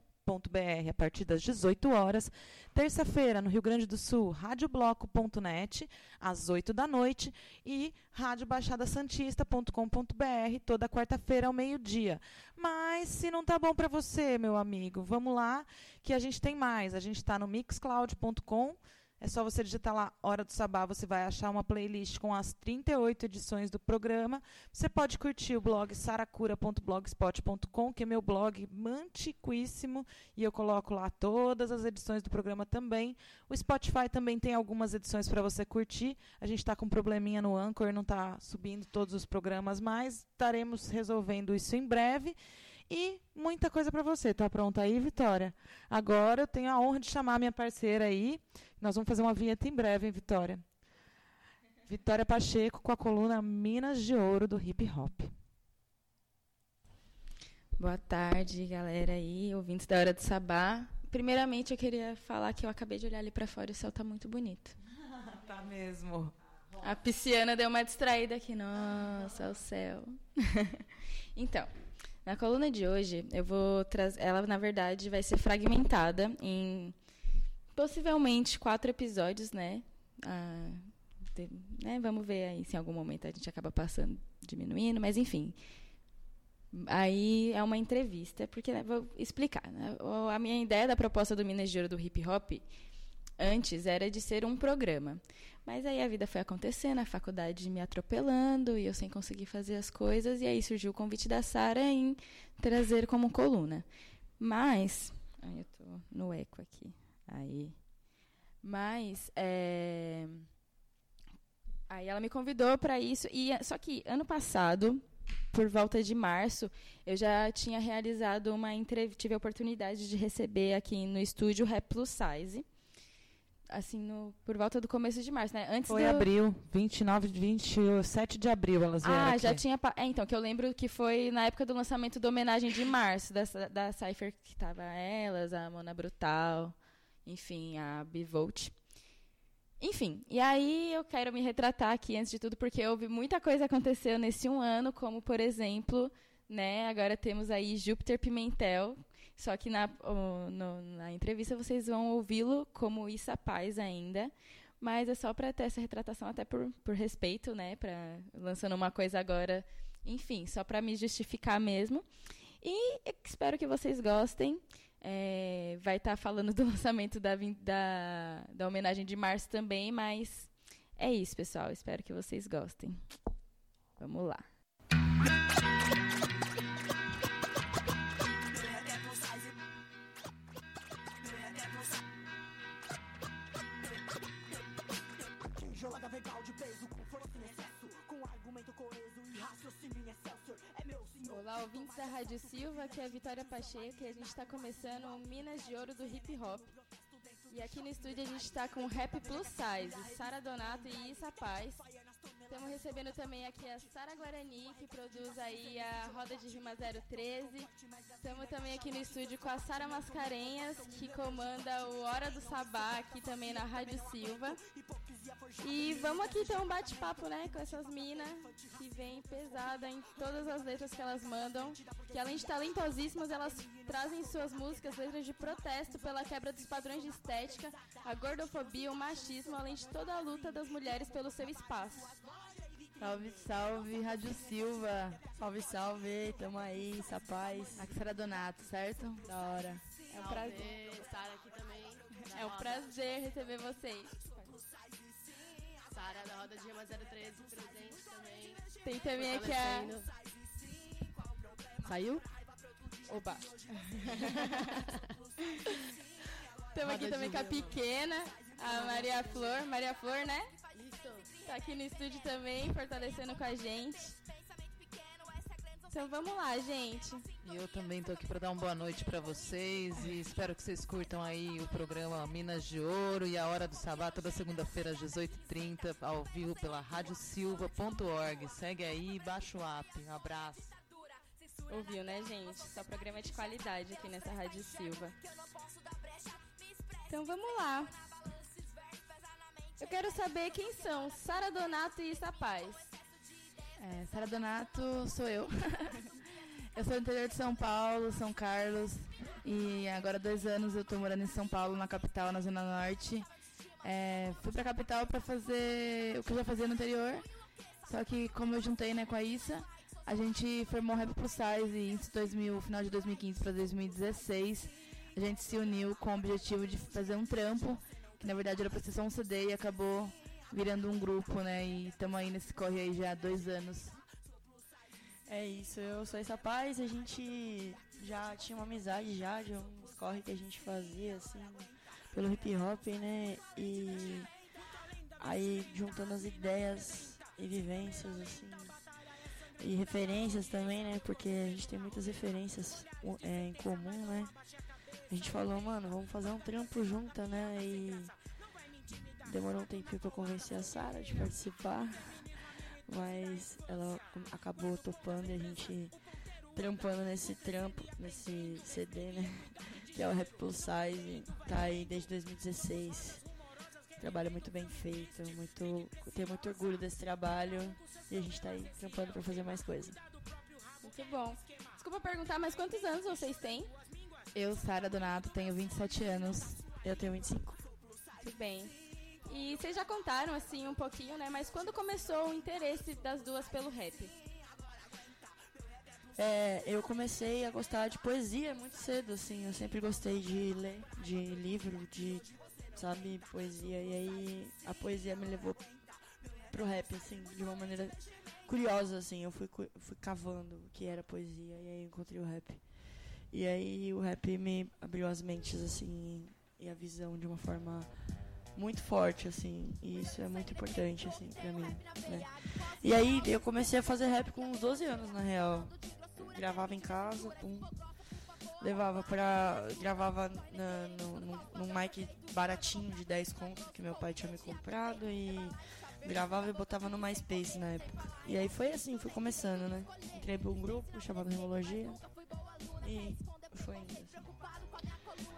a partir das 18 horas. Terça-feira, no Rio Grande do Sul, radiobloco.net, às 8 da noite. E radiobaixadasantista.com.br, toda quarta-feira ao meio-dia. Mas se não tá bom para você, meu amigo, vamos lá, que a gente tem mais. A gente está no mixcloud.com é só você digitar lá Hora do Sabá, você vai achar uma playlist com as 38 edições do programa. Você pode curtir o blog saracura.blogspot.com, que é meu blog antiquíssimo, e eu coloco lá todas as edições do programa também. O Spotify também tem algumas edições para você curtir. A gente está com um probleminha no Anchor, não está subindo todos os programas mais. Estaremos resolvendo isso em breve. E muita coisa para você. Tá pronta aí, Vitória? Agora eu tenho a honra de chamar minha parceira aí. Nós vamos fazer uma vinheta em breve, hein, Vitória? Vitória Pacheco com a coluna Minas de Ouro do Hip Hop. Boa tarde, galera aí, ouvintes da Hora do Sabá. Primeiramente, eu queria falar que eu acabei de olhar ali para fora e o céu tá muito bonito. tá mesmo. A pisciana deu uma distraída aqui. Nossa, o céu. então, na coluna de hoje, eu vou trazer. Ela, na verdade, vai ser fragmentada em possivelmente quatro episódios, né? Ah, de, né? Vamos ver aí se em algum momento a gente acaba passando, diminuindo, mas enfim. Aí é uma entrevista, porque né, vou explicar. Né? A minha ideia da proposta do Minas de Ouro do hip hop antes era de ser um programa. Mas aí a vida foi acontecendo, a faculdade me atropelando e eu sem conseguir fazer as coisas. E aí surgiu o convite da Sara em trazer como coluna. Mas. Ai, eu tô no eco aqui. Aí. Mas. É, aí ela me convidou para isso. e Só que ano passado, por volta de março, eu já tinha realizado uma entrevista. Tive a oportunidade de receber aqui no estúdio Rap Plus Size assim, no, por volta do começo de março, né? Antes Foi do... abril, 29, 27 de abril elas vieram Ah, aqui. já tinha... É, então, que eu lembro que foi na época do lançamento da homenagem de março, da, da Cypher, que tava elas, a Mona Brutal, enfim, a Bivolt. Enfim, e aí eu quero me retratar aqui, antes de tudo, porque houve muita coisa aconteceu nesse um ano, como, por exemplo, né, agora temos aí Júpiter Pimentel, só que na, no, na entrevista vocês vão ouvi-lo como Issa Paz ainda. Mas é só para ter essa retratação, até por, por respeito, né? Pra, lançando uma coisa agora, enfim, só para me justificar mesmo. E espero que vocês gostem. É, vai estar tá falando do lançamento da, da, da homenagem de março também, mas é isso, pessoal. Espero que vocês gostem. Vamos lá. Olá, ouvintes da Rádio Silva, aqui é a Vitória Pacheco e a gente está começando o Minas de Ouro do Hip Hop. E aqui no estúdio a gente está com Rap Plus Size, Sara Donato e Issa Paz. Estamos recebendo também aqui a Sara Guarani, que produz aí a Roda de Rima 013. Estamos também aqui no estúdio com a Sara Mascarenhas, que comanda o Hora do Sabá aqui também na Rádio Silva. E vamos aqui ter um bate-papo, né, com essas minas que vem pesada em todas as letras que elas mandam. Que além de talentosíssimas, elas trazem em suas músicas letras de protesto pela quebra dos padrões de estética, a gordofobia, o machismo, além de toda a luta das mulheres pelo seu espaço. Salve, salve, Rádio Silva. Salve, salve, tamo aí, sapaz. Aqui será Donato, certo? Da hora. É um prazer. Sara aqui também. É um prazer receber vocês. Sara da Roda de Gema 013, presente também. Tem também aqui a. Saiu? Opa! Estamos aqui também com a pequena, a Maria Flor. Maria Flor, né? Tá aqui no estúdio também, fortalecendo com a gente. Então vamos lá, gente. E eu também tô aqui para dar uma boa noite para vocês e espero que vocês curtam aí o programa Minas de Ouro e a Hora do Sabá toda segunda-feira às 18h30 ao vivo pela radiosilva.org. Segue aí, baixa o app. Um abraço. Ouviu, né, gente? Só programa de qualidade aqui nessa Rádio Silva. Então vamos lá. Eu quero saber quem são Sara Donato e Isa Paz. É, Sara Donato sou eu. eu sou do interior de São Paulo, São Carlos. E agora há dois anos eu tô morando em São Paulo, na capital, na Zona Norte. É, fui pra capital pra fazer o que eu já fazia no interior. Só que como eu juntei né, com a Issa, a gente formou o Rap Plus Size e em 2000, final de 2015 para 2016 a gente se uniu com o objetivo de fazer um trampo, que na verdade era pra ser só um CD e acabou virando um grupo, né? E estamos aí nesse corre aí já há dois anos. É isso, eu sou essa paz, a gente já tinha uma amizade já de uns corre que a gente fazia, assim, pelo hip hop, né? E aí juntando as ideias e vivências, assim, e referências também, né? Porque a gente tem muitas referências é, em comum, né? A gente falou, mano, vamos fazer um trampo junto, né? E demorou um tempinho pra convencer a Sara de participar, mas ela acabou topando e a gente trampando nesse trampo, nesse CD, né? Que é o Rap Plus Size, tá aí desde 2016. Trabalho muito bem feito, muito, tenho muito orgulho desse trabalho e a gente tá aí trampando pra fazer mais coisa. Muito bom. Desculpa perguntar, mas quantos anos vocês têm? Eu, Sara Donato, tenho 27 anos. Eu tenho 25. Muito bem. E vocês já contaram assim um pouquinho, né? Mas quando começou o interesse das duas pelo rap? É, eu comecei a gostar de poesia muito cedo, assim. Eu sempre gostei de ler, de livro, de, sabe, poesia. E aí a poesia me levou pro rap, assim, de uma maneira curiosa, assim. Eu fui, fui cavando o que era poesia e aí encontrei o rap. E aí o rap me abriu as mentes, assim, e a visão de uma forma muito forte, assim, e isso é muito importante, assim, pra mim, né? E aí eu comecei a fazer rap com uns 12 anos, na real. gravava em casa, pum, levava pra... gravava na, no, no, num mic baratinho de 10 contos que meu pai tinha me comprado e gravava e botava no MySpace na época. E aí foi assim, fui começando, né? Entrei pra um grupo chamado Remologia e foi.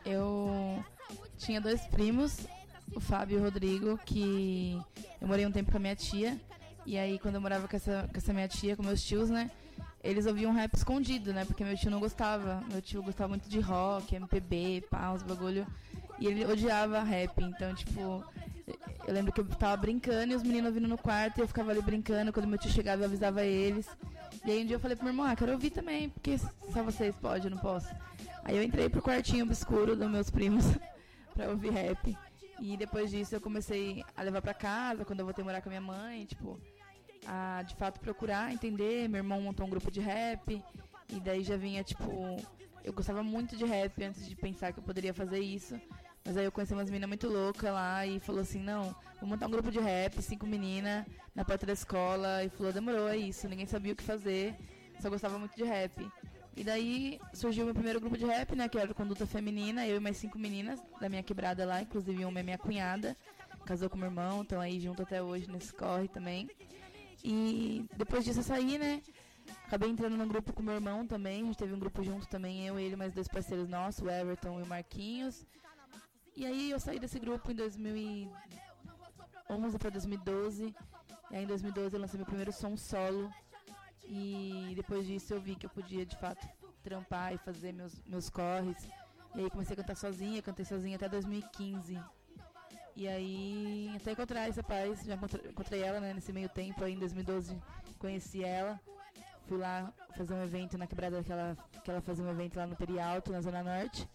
Eu tinha dois primos, o Fábio e o Rodrigo, que eu morei um tempo com a minha tia. E aí, quando eu morava com essa, com essa minha tia, com meus tios, né? Eles ouviam rap escondido, né? Porque meu tio não gostava. Meu tio gostava muito de rock, MPB, pá, os bagulho. E ele odiava rap. Então, tipo, eu lembro que eu tava brincando e os meninos vindo no quarto e eu ficava ali brincando. Quando meu tio chegava, eu avisava eles. E aí um dia eu falei pro meu irmão, ah, quero ouvir também, porque só vocês podem, eu não posso. Aí eu entrei pro quartinho obscuro dos meus primos pra ouvir rap. E depois disso eu comecei a levar para casa, quando eu voltei morar com a minha mãe, tipo, a de fato procurar entender. Meu irmão montou um grupo de rap, e daí já vinha, tipo, eu gostava muito de rap antes de pensar que eu poderia fazer isso. Mas aí eu conheci umas meninas muito loucas lá e falou assim, não, vou montar um grupo de rap, cinco meninas, na porta da escola, e falou, demorou, é isso, ninguém sabia o que fazer, só gostava muito de rap. E daí surgiu meu primeiro grupo de rap, né? Que era Conduta Feminina, eu e mais cinco meninas da minha quebrada lá, inclusive uma é minha cunhada, casou com meu irmão, estão aí junto até hoje nesse corre também. E depois disso eu saí, né? Acabei entrando num grupo com meu irmão também, a gente teve um grupo junto também, eu, ele mais dois parceiros nossos, o Everton e o Marquinhos. E aí eu saí desse grupo em 2011, 2011 para 2012. E aí em 2012 eu lancei meu primeiro som solo. E depois disso eu vi que eu podia de fato trampar e fazer meus, meus corres. E aí comecei a cantar sozinha, cantei sozinha até 2015. E aí até encontrar essa paz, já encontrei, encontrei ela né, nesse meio tempo aí em 2012, conheci ela. Fui lá fazer um evento na quebrada que ela, que ela fazia um evento lá no Perialto, na Zona Norte.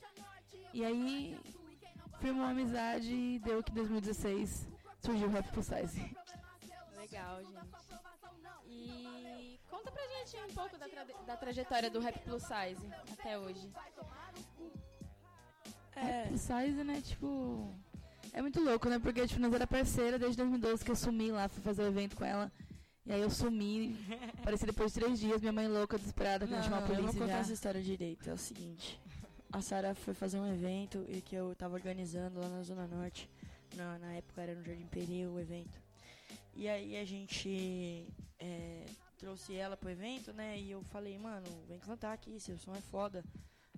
E aí firmou uma amizade e deu que em 2016 surgiu o Rap Plus Size. Legal, gente. E conta pra gente um pouco da, tra- da trajetória do Rap Plus Size até hoje. É. Plus Size, né, tipo... É muito louco, né, porque tipo, nós era parceira desde 2012 que eu sumi lá, fui fazer o evento com ela. E aí eu sumi, apareci depois de três dias, minha mãe louca, desesperada, querendo chamar a eu vou polícia contar já. essa história direito. É o seguinte. A Sara foi fazer um evento e que eu tava organizando lá na Zona Norte. Na, na época era no Jardim Peri o evento. E aí a gente é, trouxe ela pro evento, né? E eu falei, mano, vem cantar aqui, seu som é foda.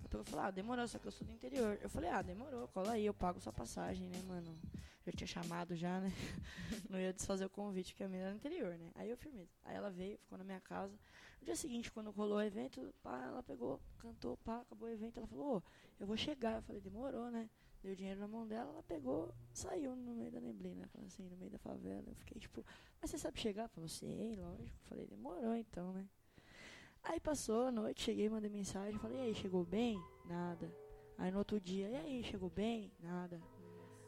Pegou e falou, ah, demorou, só que eu sou do interior. Eu falei, ah, demorou, cola aí, eu pago sua passagem, né, mano? Eu tinha chamado já, né? Não ia desfazer o convite, que a menina era do interior, né? Aí eu firmeza. Aí ela veio, ficou na minha casa. No dia seguinte, quando rolou o evento, pá, ela pegou, cantou, pá, acabou o evento. Ela falou, ô, eu vou chegar. Eu falei, demorou, né? Deu dinheiro na mão dela, ela pegou, saiu no meio da neblina, assim, no meio da favela. Eu fiquei tipo, mas você sabe chegar? Ela falou, sei, lógico. Eu falei, demorou então, né? Aí passou a noite, cheguei, mandei mensagem, falei, e aí, chegou bem? Nada. Aí no outro dia, e aí, chegou bem? Nada.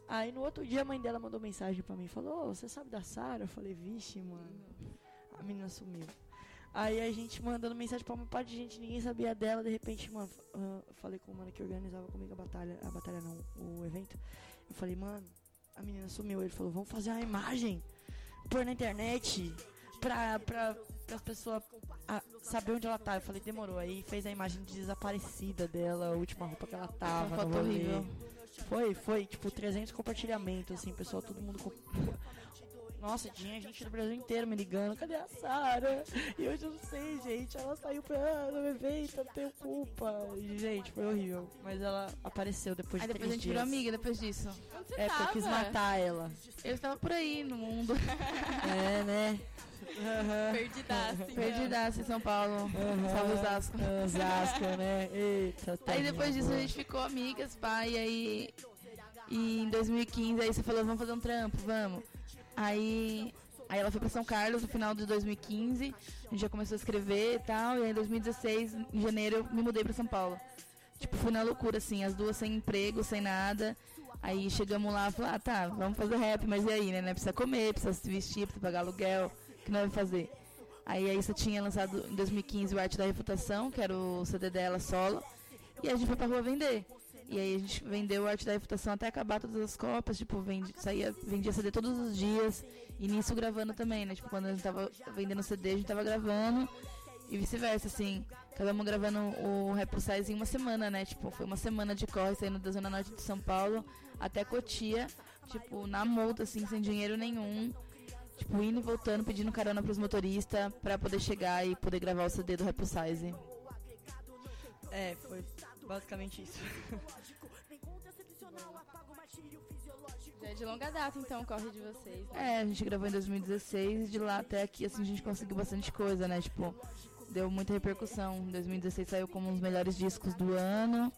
Aí no outro dia a mãe dela mandou mensagem pra mim, falou, "Ô, você sabe da Sara? Eu falei, vixe, mano. A menina sumiu. Aí a gente mandando mensagem pra uma parte de gente, ninguém sabia dela, de repente, mano, f- ah, eu falei com o mano que organizava comigo a batalha, a batalha não, o evento. Eu falei, mano, a menina sumiu. Ele falou, vamos fazer uma imagem, pôr na internet, pra, pra, as pessoas saber onde ela tá. Eu falei, demorou. Aí fez a imagem de desaparecida dela, a última roupa que ela tava. Uma foto horrível. Foi, foi, tipo, 300 compartilhamentos, assim, pessoal, todo mundo. Nossa, tinha gente do Brasil inteiro me ligando, cadê a Sara? E hoje eu não sei, gente, ela saiu pra no evento, eu não tenho culpa. E, gente, foi horrível. Mas ela apareceu depois Aí de depois a gente virou dias. amiga depois disso. você É, porque eu quis matar ela. Eu estava por aí no mundo. É, né? Perdidaça, então. Perdidaça em São Paulo. Salve Osasco. Osasco, né? Eita, Aí tadinha, depois disso boa. a gente ficou amigas, pai, e aí. E em 2015 aí você falou, vamos fazer um trampo, vamos. Aí. Aí ela foi pra São Carlos no final de 2015, a gente já começou a escrever e tal, e aí em 2016, em janeiro, eu me mudei pra São Paulo. Tipo, fui na loucura, assim, as duas sem emprego, sem nada. Aí chegamos lá e falamos, ah tá, vamos fazer rap, mas e aí, né? né? Precisa comer, precisa se vestir, precisa pagar aluguel, o que nós vamos fazer? Aí a Issa tinha lançado em 2015 o Arte da Refutação, que era o CD dela solo, e a gente foi pra rua vender. E aí a gente vendeu Arte da Refutação até acabar todas as cópias, tipo, vendi, saía, vendia CD todos os dias, e nisso gravando também, né? Tipo, quando a gente tava vendendo CD, a gente tava gravando, e vice-versa, assim. Acabamos gravando o Rap Size em uma semana, né? Tipo, foi uma semana de corre saindo da Zona Norte de São Paulo até Cotia, tipo, na multa, assim, sem dinheiro nenhum. Tipo, indo e voltando, pedindo carona pros motoristas pra poder chegar e poder gravar o CD do Rap Size. É, foi basicamente isso. Já é de longa data, então, o corre de vocês. né? É, a gente gravou em 2016 e de lá até aqui, assim, a gente conseguiu bastante coisa, né? Tipo, deu muita repercussão. Em 2016 saiu como um dos melhores discos do ano.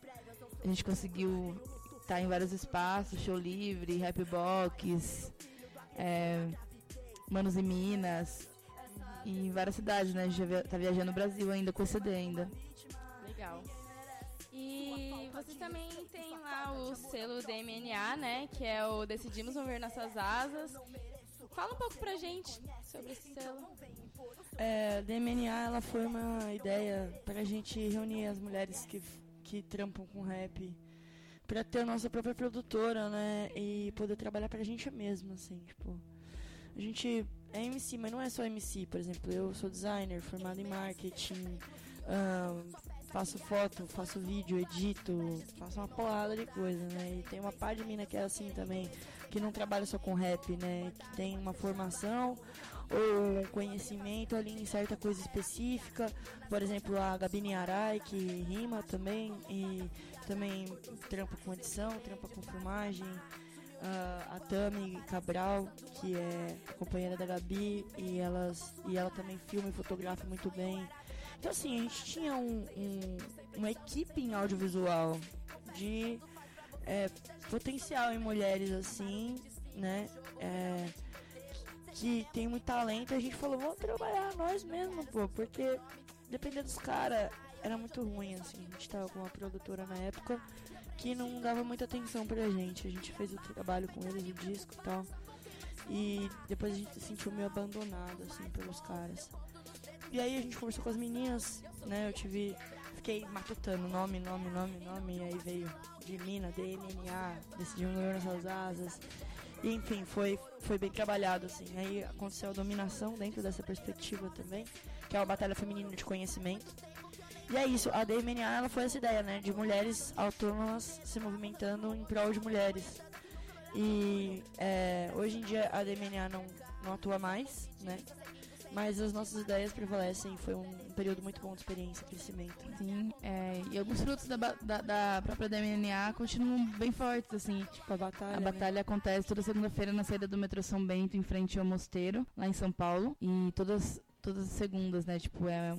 A gente conseguiu estar em vários espaços, show livre, rap box, é, Manos e Minas. E em várias cidades, né? A gente já via- tá viajando no Brasil ainda com esse CD ainda. Legal. E vocês também têm lá o selo DMNA, né? Que é o Decidimos Mover Nossas Asas. Fala um pouco pra gente sobre esse selo. É, DMNA ela foi uma ideia pra gente reunir as mulheres que, que trampam com rap pra ter a nossa própria produtora, né? E poder trabalhar pra gente mesma, assim, tipo. A gente é MC, mas não é só MC, por exemplo, eu sou designer, formado em marketing, ahn, faço foto, faço vídeo, edito, faço uma porrada de coisa, né? E tem uma par de mina que é assim também, que não trabalha só com rap, né? Que tem uma formação ou um conhecimento ali em certa coisa específica. Por exemplo, a Gabine Arai, que rima também e também trampa com edição, trampa com filmagem. a, a Tami Cabral, que é companheira da Gabi, e, elas, e ela também filma e fotografa muito bem. Então, assim, a gente tinha um, um- uma equipe em audiovisual de é, potencial em mulheres, assim, né? É, que tem muito talento. A gente falou, vamos trabalhar nós mesmos, pô, porque dependendo dos caras, era muito ruim, assim. A gente tava com uma produtora na época que não dava muita atenção pra gente. A gente fez o trabalho com eles, o disco e tal. E depois a gente se sentiu meio abandonado, assim, pelos caras. E aí a gente conversou com as meninas, né? Eu tive. Fiquei matutando nome, nome, nome, nome. E aí veio de Mina, DMNA, decidimos unir nossas asas. E enfim, foi, foi bem trabalhado, assim. Aí aconteceu a dominação dentro dessa perspectiva também, que é uma batalha feminina de conhecimento. E é isso, a DMNA ela foi essa ideia, né? De mulheres autônomas se movimentando em prol de mulheres. E é, hoje em dia a DMNA não, não atua mais, né? Mas as nossas ideias prevalecem. Foi um período muito bom de experiência, crescimento. Sim, é, e alguns frutos da, da, da própria DMNA continuam bem fortes, assim. Tipo, a batalha. A batalha acontece toda segunda-feira na saída do metrô São Bento, em frente ao Mosteiro, lá em São Paulo. E todas, todas as segundas, né? Tipo, é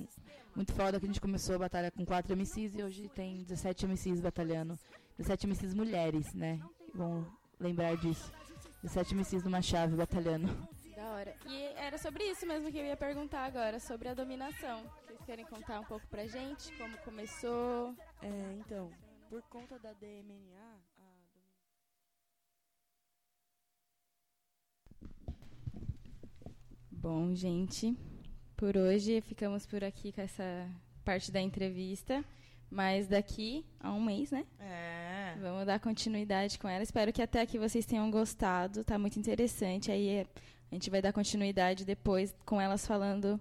muito foda que a gente começou a batalha com 4 MCs e hoje tem 17 MCs batalhando. 17 MCs mulheres, né? Vão lembrar disso. 17 MCs numa chave batalhando. Da hora. E era sobre isso mesmo que eu ia perguntar agora, sobre a dominação. Vocês querem contar um pouco pra gente como começou? É, então, por conta da DMNA, Bom, gente, por hoje ficamos por aqui com essa parte da entrevista. Mas daqui a um mês, né? É. Vamos dar continuidade com ela. Espero que até aqui vocês tenham gostado. Tá muito interessante. Aí é, a gente vai dar continuidade depois com elas falando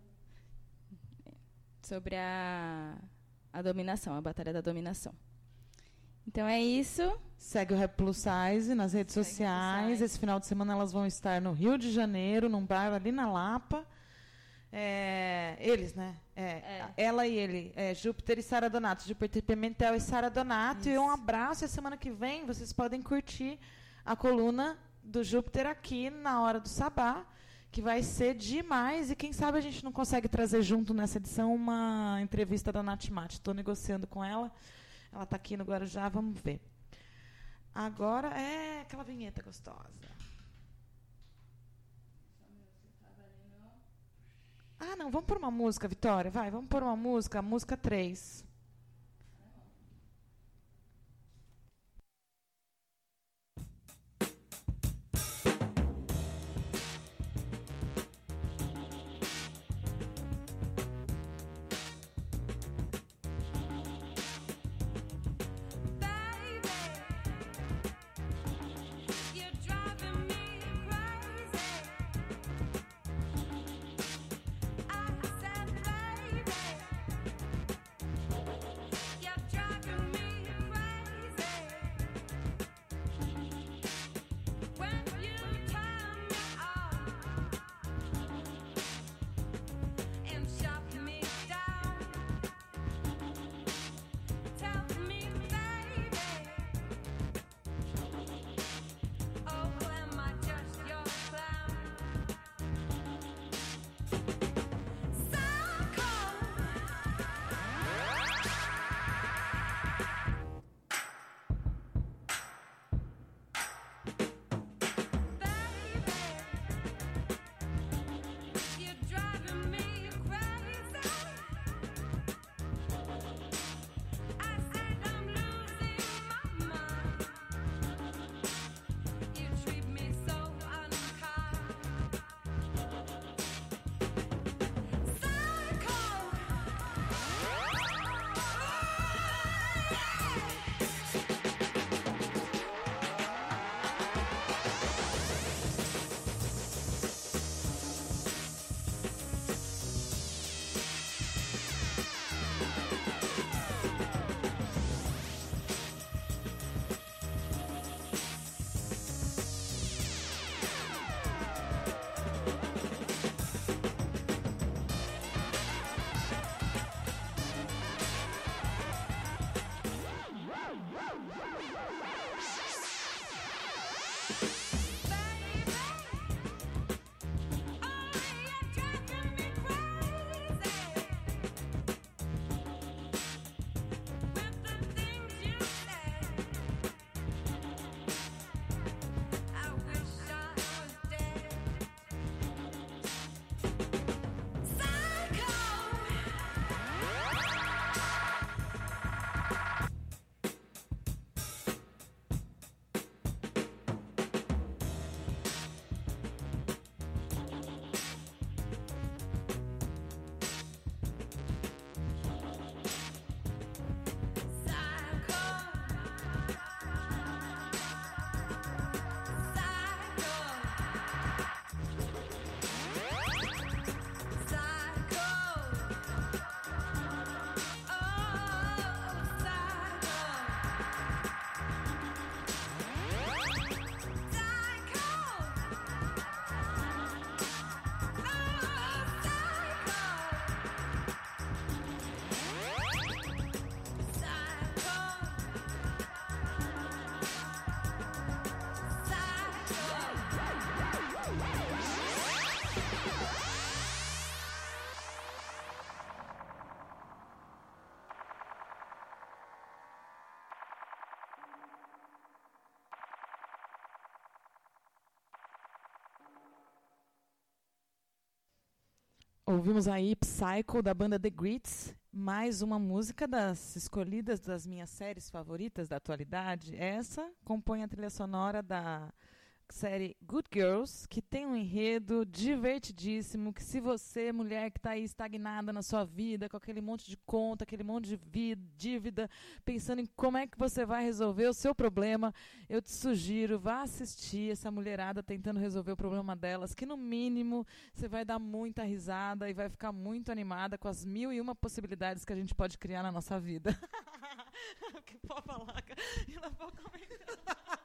sobre a, a dominação, a batalha da dominação. Então é isso. Segue o Rap Plus Size nas redes sociais. Esse final de semana elas vão estar no Rio de Janeiro, num bar ali na Lapa. É, eles, né? É, Ela e ele. É, Júpiter e Sara Donato. Júpiter Pimentel e Sara Donato. E um abraço. E a semana que vem vocês podem curtir a coluna do Júpiter aqui na hora do Sabá, que vai ser demais. E quem sabe a gente não consegue trazer junto nessa edição uma entrevista da Nath. Estou negociando com ela. Ela está aqui no Guarujá, vamos ver. Agora é aquela vinheta gostosa. Ah, não, vamos por uma música, Vitória. Vai, vamos por uma música, música 3. Ouvimos aí Psycho da banda The Grits, mais uma música das escolhidas das minhas séries favoritas da atualidade. Essa compõe a trilha sonora da série Good Girls, que tem um enredo divertidíssimo, que se você, mulher que está aí estagnada na sua vida, com aquele monte de conta, aquele monte de vida, dívida, pensando em como é que você vai resolver o seu problema, eu te sugiro, vá assistir essa mulherada tentando resolver o problema delas, que no mínimo você vai dar muita risada e vai ficar muito animada com as mil e uma possibilidades que a gente pode criar na nossa vida. que pode falar, cara? E lá vou comentar.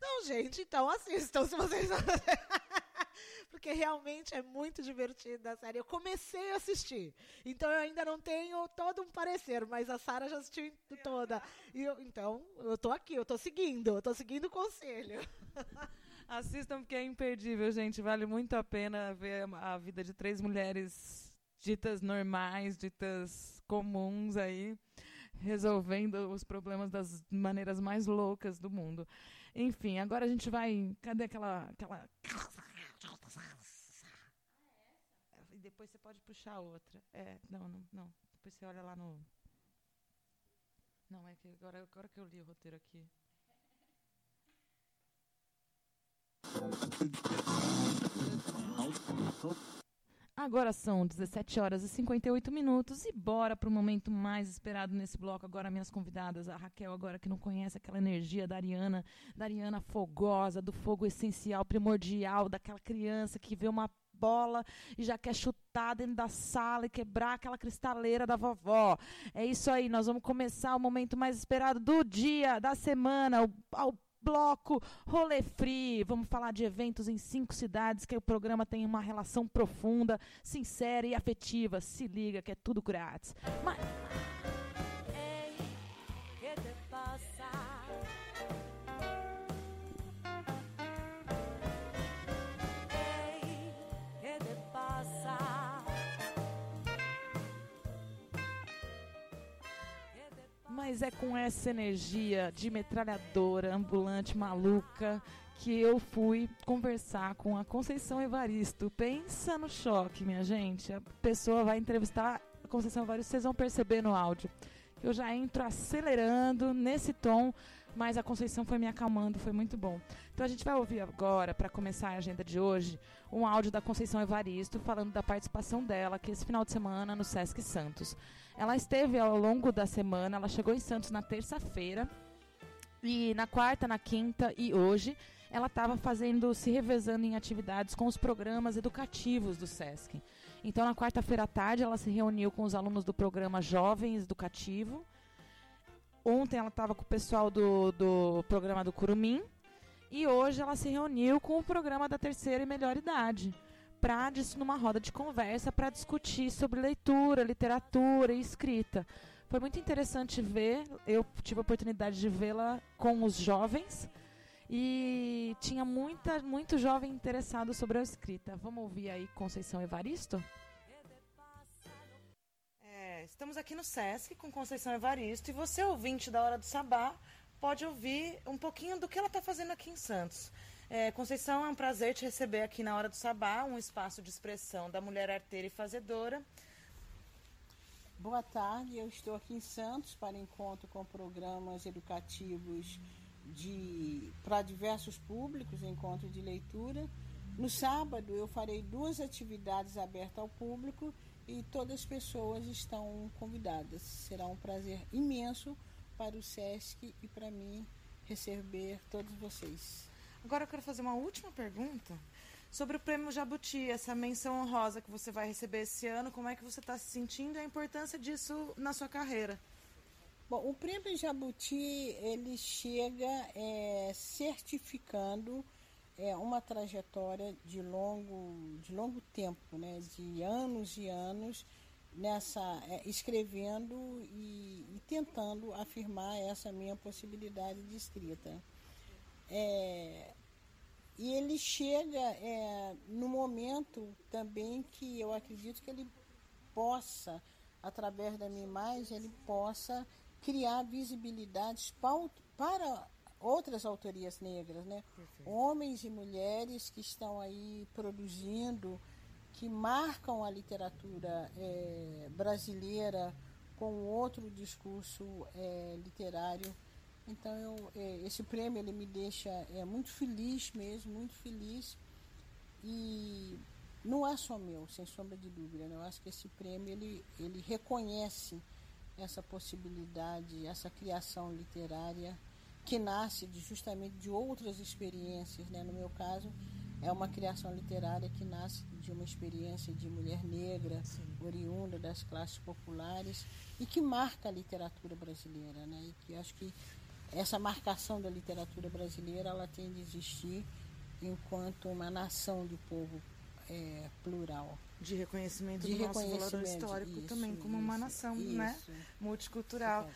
Não, gente, então assistam se vocês. Porque realmente é muito divertida a série. Eu comecei a assistir, então eu ainda não tenho todo um parecer, mas a Sara já assistiu toda. E eu, então, eu tô aqui, eu tô seguindo, eu tô seguindo o conselho. Assistam porque é imperdível, gente. Vale muito a pena ver a vida de três mulheres ditas normais, ditas comuns aí, resolvendo os problemas das maneiras mais loucas do mundo. Enfim, agora a gente vai. Cadê aquela. aquela... E depois você pode puxar outra. É, não, não, não. Depois você olha lá no. Não, é que agora, agora que eu li o roteiro aqui. Agora são 17 horas e 58 minutos e bora para o momento mais esperado nesse bloco. Agora, minhas convidadas, a Raquel, agora que não conhece aquela energia da Ariana, da Ariana fogosa, do fogo essencial, primordial, daquela criança que vê uma bola e já quer chutar dentro da sala e quebrar aquela cristaleira da vovó. É isso aí, nós vamos começar o momento mais esperado do dia, da semana, o, ao bloco Rolê Free. Vamos falar de eventos em cinco cidades que o programa tem uma relação profunda, sincera e afetiva. Se liga que é tudo grátis. Mas... Mas é com essa energia de metralhadora ambulante maluca que eu fui conversar com a Conceição Evaristo. Pensa no choque, minha gente. A pessoa vai entrevistar a Conceição Evaristo, vocês vão perceber no áudio. Eu já entro acelerando nesse tom, mas a Conceição foi me acalmando, foi muito bom. Então a gente vai ouvir agora, para começar a agenda de hoje, um áudio da Conceição Evaristo falando da participação dela que esse final de semana no Sesc Santos. Ela esteve ao longo da semana, ela chegou em Santos na terça-feira. E na quarta, na quinta e hoje, ela estava fazendo, se revezando em atividades com os programas educativos do SESC. Então, na quarta-feira à tarde, ela se reuniu com os alunos do programa Jovens Educativo. Ontem, ela estava com o pessoal do, do programa do Curumim. E hoje, ela se reuniu com o programa da terceira e melhor idade para numa roda de conversa para discutir sobre leitura, literatura e escrita. Foi muito interessante ver, eu tive a oportunidade de vê-la com os jovens e tinha muita, muito jovem interessado sobre a escrita. Vamos ouvir aí Conceição Evaristo? É, estamos aqui no SESC com Conceição Evaristo e você, ouvinte da Hora do Sabá, pode ouvir um pouquinho do que ela está fazendo aqui em Santos. É, Conceição, é um prazer te receber aqui na Hora do Sabá, um espaço de expressão da mulher arteira e fazedora. Boa tarde, eu estou aqui em Santos para encontro com programas educativos de para diversos públicos, encontro de leitura. No sábado eu farei duas atividades abertas ao público e todas as pessoas estão convidadas. Será um prazer imenso para o SESC e para mim receber todos vocês. Agora eu quero fazer uma última pergunta sobre o prêmio Jabuti, essa menção honrosa que você vai receber esse ano. Como é que você está se sentindo e a importância disso na sua carreira? Bom, o prêmio Jabuti ele chega é, certificando é, uma trajetória de longo, de longo tempo, né, de anos e anos nessa é, escrevendo e, e, tentando afirmar essa minha possibilidade de escrita. É, e ele chega é, no momento também que eu acredito que ele possa, através da minha imagem, ele possa criar visibilidades para outras autorias negras, né? Homens e mulheres que estão aí produzindo, que marcam a literatura é, brasileira com outro discurso é, literário. Então, eu, é, esse prêmio ele me deixa é, muito feliz mesmo, muito feliz. E não é só meu, sem sombra de dúvida. Né? Eu acho que esse prêmio ele, ele reconhece essa possibilidade, essa criação literária que nasce de, justamente de outras experiências. Né? No meu caso, é uma criação literária que nasce de uma experiência de mulher negra, Sim. oriunda das classes populares e que marca a literatura brasileira. Né? E que acho que essa marcação da literatura brasileira ela tem de existir enquanto uma nação de povo é, plural. De reconhecimento de do reconhecimento, nosso valor histórico isso, também, como isso, uma nação né? isso, né? multicultural.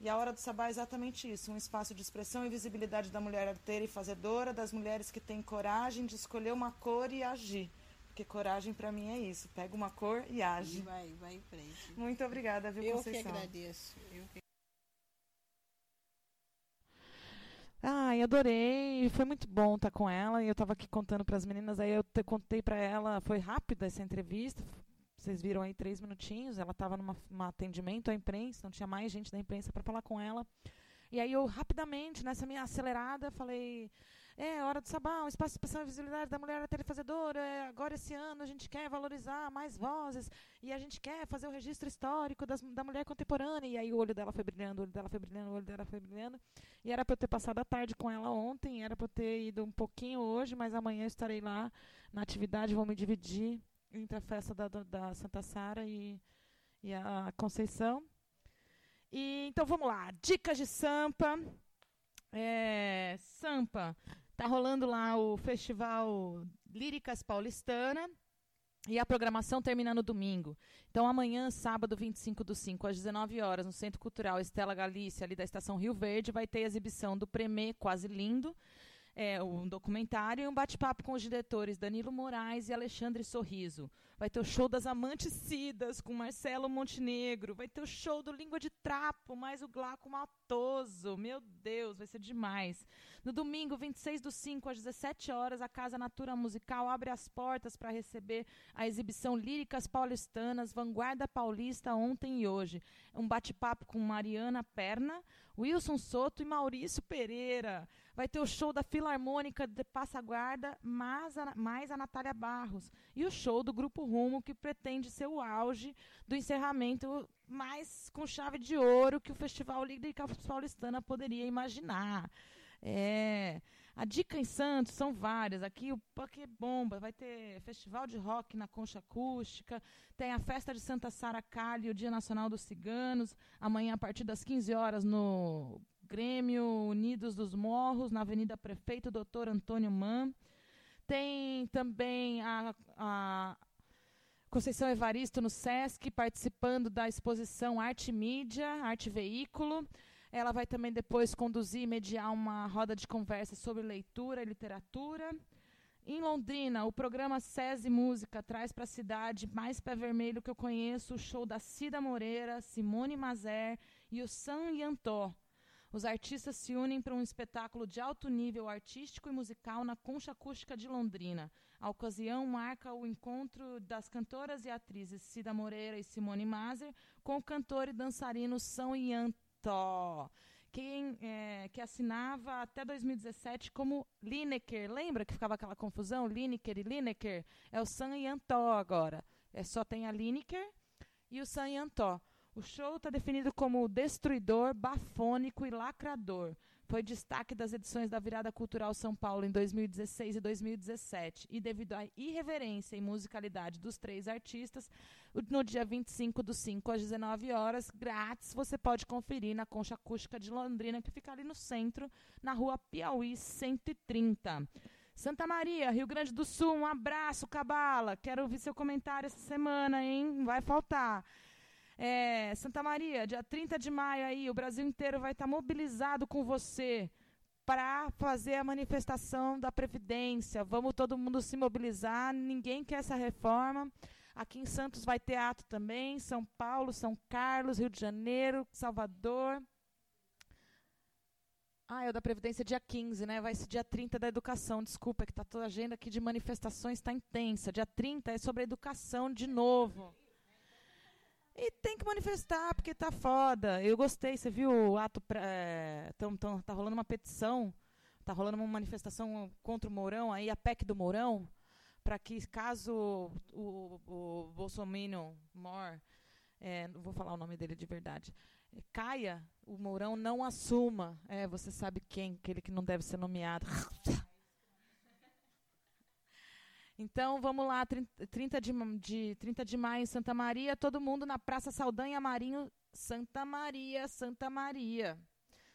E a Hora do Sabá é exatamente isso, um espaço de expressão e visibilidade da mulher arteira e fazedora, das mulheres que têm coragem de escolher uma cor e agir. Porque coragem para mim é isso, pega uma cor e age. E vai, vai em frente. Muito obrigada, viu, Eu Conceição? que agradeço. Eu que... Ai, adorei. Foi muito bom estar com ela. E eu estava aqui contando para as meninas. Aí eu te, contei para ela. Foi rápida essa entrevista. Vocês viram aí três minutinhos. Ela estava num atendimento à imprensa. Não tinha mais gente da imprensa para falar com ela. E aí eu rapidamente, nessa minha acelerada, falei é hora do sabá, um espaço de expressão e visibilidade da mulher telefazedora. É, agora, esse ano, a gente quer valorizar mais vozes e a gente quer fazer o registro histórico das, da mulher contemporânea. E aí o olho dela foi brilhando, o olho dela foi brilhando, o olho dela foi brilhando. E era para eu ter passado a tarde com ela ontem, era para eu ter ido um pouquinho hoje, mas amanhã estarei lá na atividade, vou me dividir entre a festa da, da Santa Sara e, e a Conceição. E, então vamos lá, dicas de Sampa. É, Sampa, Tá rolando lá o Festival Líricas Paulistana. E a programação termina no domingo. Então, amanhã, sábado 25 do 5, às 19 horas, no Centro Cultural Estela Galícia, ali da Estação Rio Verde, vai ter exibição do Premê Quase Lindo, é, um documentário e um bate-papo com os diretores Danilo Moraes e Alexandre Sorriso. Vai ter o show das Amantes Cidas com Marcelo Montenegro. Vai ter o show do Língua de Trapo, mais o Glaco Matoso. Meu Deus, vai ser demais. No domingo, 26 do 5, às 17 horas, a Casa Natura Musical abre as portas para receber a exibição Líricas Paulistanas, Vanguarda Paulista, ontem e hoje. Um bate-papo com Mariana Perna, Wilson Soto e Maurício Pereira. Vai ter o show da Filarmônica de Passaguarda, mais a, mais a Natália Barros. E o show do Grupo Rumo, que pretende ser o auge do encerramento mais com chave de ouro que o Festival Lírica Paulistana poderia imaginar. É. A dica em Santos são várias. Aqui o Puck Bomba vai ter festival de rock na Concha Acústica, tem a festa de Santa Sara Cali, o Dia Nacional dos Ciganos, amanhã a partir das 15 horas no Grêmio Unidos dos Morros, na Avenida Prefeito Doutor Antônio Man. Tem também a, a Conceição Evaristo no SESC, participando da exposição Arte Mídia, Arte Veículo. Ela vai também depois conduzir e mediar uma roda de conversa sobre leitura e literatura. Em Londrina, o programa SESI Música traz para a cidade mais pé vermelho que eu conheço o show da Cida Moreira, Simone Mazer e o San Yantó. Os artistas se unem para um espetáculo de alto nível artístico e musical na Concha Acústica de Londrina. A ocasião marca o encontro das cantoras e atrizes Cida Moreira e Simone Mazer com o cantor e dançarino São Yantó, quem, é, que assinava até 2017 como Lineker. Lembra que ficava aquela confusão? Lineker e Lineker? É o San Yantó agora. É, só tem a Lineker e o San Yantó. O show está definido como destruidor, bafônico e lacrador. Foi destaque das edições da Virada Cultural São Paulo em 2016 e 2017. E devido à irreverência e musicalidade dos três artistas, no dia 25 do 5 às 19 horas, grátis, você pode conferir na Concha Acústica de Londrina, que fica ali no centro, na rua Piauí 130. Santa Maria, Rio Grande do Sul, um abraço, Cabala. Quero ouvir seu comentário essa semana, hein? Vai faltar. É, Santa Maria, dia 30 de maio aí, o Brasil inteiro vai estar tá mobilizado com você para fazer a manifestação da Previdência. Vamos todo mundo se mobilizar, ninguém quer essa reforma. Aqui em Santos vai ter ato também, São Paulo, São Carlos, Rio de Janeiro, Salvador. Ah, é o da Previdência dia 15, né? Vai ser dia 30 da educação. Desculpa, é que tá toda a agenda aqui de manifestações está intensa. Dia 30 é sobre a educação de novo. E tem que manifestar, porque tá foda. Eu gostei, você viu o ato. É, tão, tão, tá rolando uma petição, tá rolando uma manifestação contra o Mourão, aí a PEC do Mourão, para que caso o, o Bolsonaro Mor, é, não vou falar o nome dele de verdade, é, caia, o Mourão não assuma. É, você sabe quem, aquele que não deve ser nomeado. Então, vamos lá, 30 de, de, 30 de maio em Santa Maria, todo mundo na Praça Saldanha Marinho, Santa Maria, Santa Maria.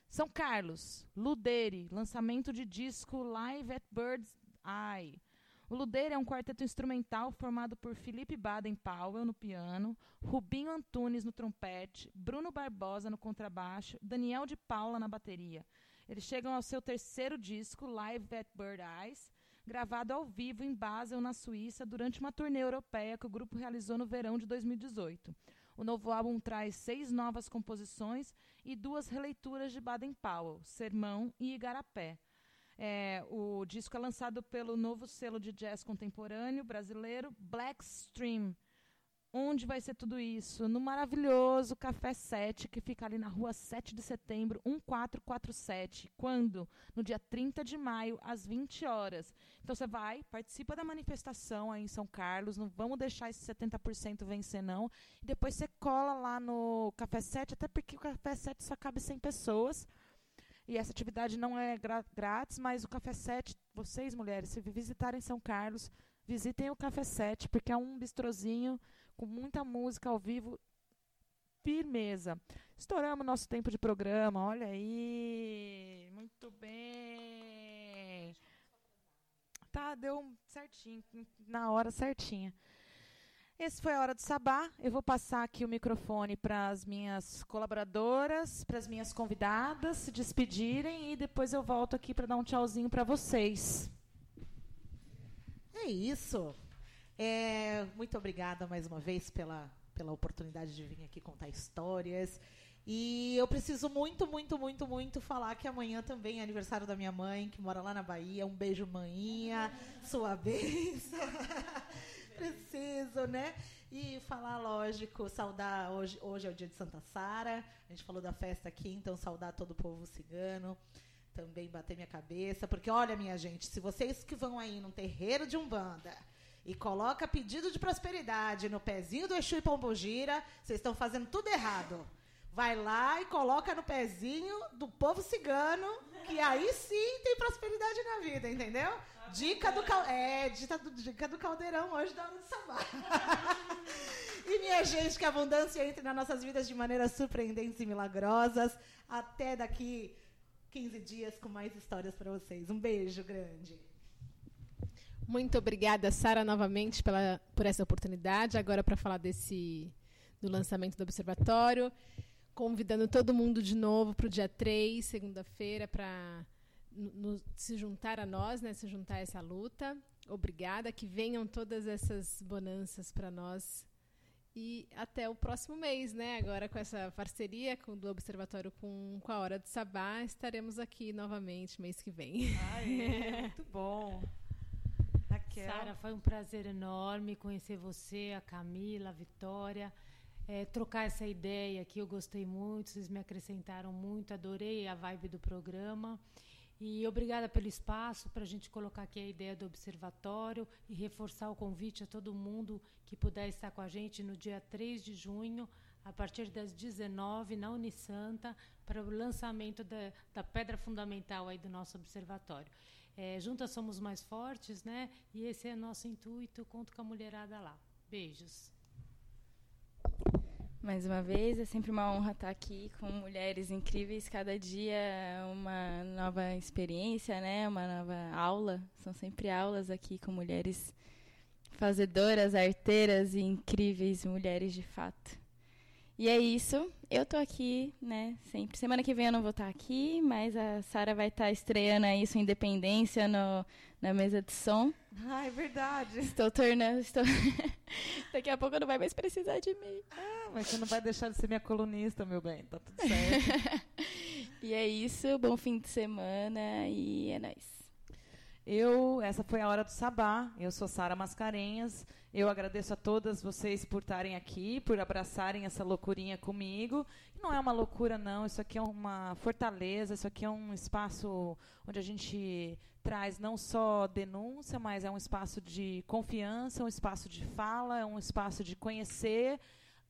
São Carlos, Ludere, lançamento de disco Live at Bird's Eye. O Ludere é um quarteto instrumental formado por Felipe Baden Powell no piano, Rubinho Antunes no trompete, Bruno Barbosa no contrabaixo, Daniel de Paula na bateria. Eles chegam ao seu terceiro disco, Live at Bird Eyes, gravado ao vivo em Basel, na Suíça, durante uma turnê europeia que o grupo realizou no verão de 2018. O novo álbum traz seis novas composições e duas releituras de Baden Powell, Sermão e Igarapé. É, o disco é lançado pelo novo selo de jazz contemporâneo brasileiro Black Stream, Onde vai ser tudo isso? No maravilhoso Café 7, que fica ali na rua 7 de setembro, 1447. Quando? No dia 30 de maio, às 20 horas. Então você vai, participa da manifestação aí em São Carlos, não vamos deixar esse 70% vencer, não. E depois você cola lá no Café 7, até porque o Café 7 só cabe 100 pessoas. E essa atividade não é grátis, mas o Café 7, vocês mulheres, se visitarem São Carlos, visitem o Café 7, porque é um bistrozinho com muita música ao vivo, firmeza. Estouramos nosso tempo de programa, olha aí. Muito bem. Tá, deu certinho, na hora certinha. Esse foi a hora do sabá. Eu vou passar aqui o microfone para as minhas colaboradoras, para as minhas convidadas se despedirem e depois eu volto aqui para dar um tchauzinho para vocês. É isso. É, muito obrigada mais uma vez pela, pela oportunidade de vir aqui contar histórias. E eu preciso muito, muito, muito, muito falar que amanhã também é aniversário da minha mãe, que mora lá na Bahia. Um beijo, maninha, sua bênção. preciso, né? E falar, lógico, saudar. Hoje, hoje é o dia de Santa Sara. A gente falou da festa aqui, então saudar todo o povo cigano. Também bater minha cabeça. Porque, olha, minha gente, se vocês que vão aí num terreiro de Umbanda e coloca pedido de prosperidade no pezinho do Exu e Pombogira, vocês estão fazendo tudo errado. Vai lá e coloca no pezinho do povo cigano, que aí sim tem prosperidade na vida, entendeu? Dica do, cal... é, dica do, caldeirão hoje da hora do sabá. e minha gente, que a abundância entre nas nossas vidas de maneiras surpreendentes e milagrosas. Até daqui 15 dias com mais histórias para vocês. Um beijo grande. Muito obrigada, Sara, novamente pela, por essa oportunidade. Agora para falar desse do lançamento do observatório, convidando todo mundo de novo para o dia 3, segunda-feira, para se juntar a nós, né, se juntar a essa luta. Obrigada, que venham todas essas bonanças para nós. E até o próximo mês, né? Agora com essa parceria com, do Observatório com, com a Hora do Sabá, estaremos aqui novamente mês que vem. Aê, muito bom. Sara, foi um prazer enorme conhecer você, a Camila, a Vitória, é, trocar essa ideia aqui. Eu gostei muito, vocês me acrescentaram muito, adorei a vibe do programa. E obrigada pelo espaço para a gente colocar aqui a ideia do observatório e reforçar o convite a todo mundo que puder estar com a gente no dia 3 de junho, a partir das 19 na Unisanta, para o lançamento da, da pedra fundamental aí do nosso observatório. É, juntas somos mais fortes, né? E esse é nosso intuito. Conto com a mulherada lá. Beijos. Mais uma vez, é sempre uma honra estar aqui com mulheres incríveis. Cada dia é uma nova experiência, né? Uma nova aula. São sempre aulas aqui com mulheres fazedoras, arteiras e incríveis mulheres de fato. E é isso. Eu tô aqui, né? Sempre. Semana que vem eu não vou estar aqui, mas a Sara vai estar estreando aí sua independência no, na mesa de som. Ah, é verdade. Estou tornando. Estou... Daqui a pouco não vai mais precisar de mim. Ah, mas você não vai deixar de ser minha colunista, meu bem. Tá tudo certo. E é isso, bom fim de semana e é nóis. Eu, essa foi a hora do sabá. Eu sou Sara Mascarenhas. Eu agradeço a todas vocês por estarem aqui, por abraçarem essa loucurinha comigo. Não é uma loucura, não. Isso aqui é uma fortaleza. Isso aqui é um espaço onde a gente traz não só denúncia, mas é um espaço de confiança, um espaço de fala, é um espaço de conhecer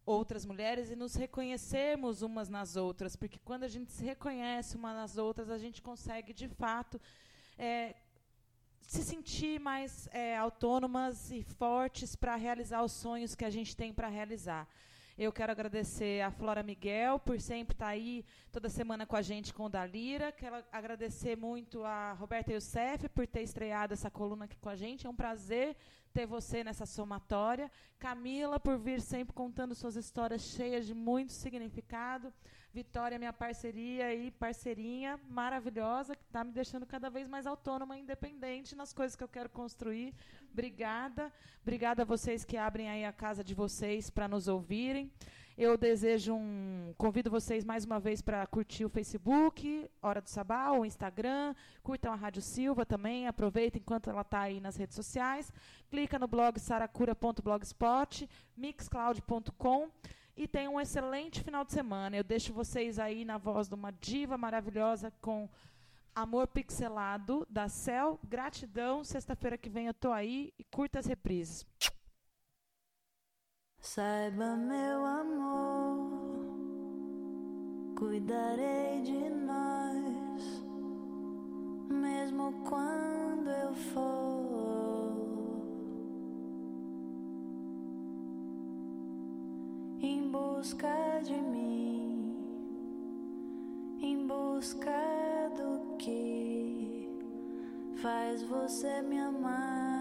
outras mulheres e nos reconhecermos umas nas outras, porque quando a gente se reconhece umas nas outras, a gente consegue de fato é, se sentir mais é, autônomas e fortes para realizar os sonhos que a gente tem para realizar. Eu quero agradecer a Flora Miguel por sempre estar tá aí toda semana com a gente com o Dalira. Quero agradecer muito a Roberta Youssef por ter estreado essa coluna aqui com a gente. É um prazer ter você nessa somatória. Camila, por vir sempre contando suas histórias cheias de muito significado. Vitória, minha parceria e parceirinha maravilhosa, que está me deixando cada vez mais autônoma e independente nas coisas que eu quero construir. Obrigada. Obrigada a vocês que abrem aí a casa de vocês para nos ouvirem. Eu desejo um. Convido vocês mais uma vez para curtir o Facebook, Hora do Sabá, o Instagram. Curtam a Rádio Silva também. Aproveitem enquanto ela está aí nas redes sociais. Clica no blog saracura.blogspot, mixcloud.com. E tenham um excelente final de semana. Eu deixo vocês aí na voz de uma diva maravilhosa com Amor Pixelado, da Cel. Gratidão. Sexta-feira que vem eu tô aí e curta as reprises. Saiba, meu amor, cuidarei de nós, mesmo quando eu for em busca de mim, em busca do que faz você me amar.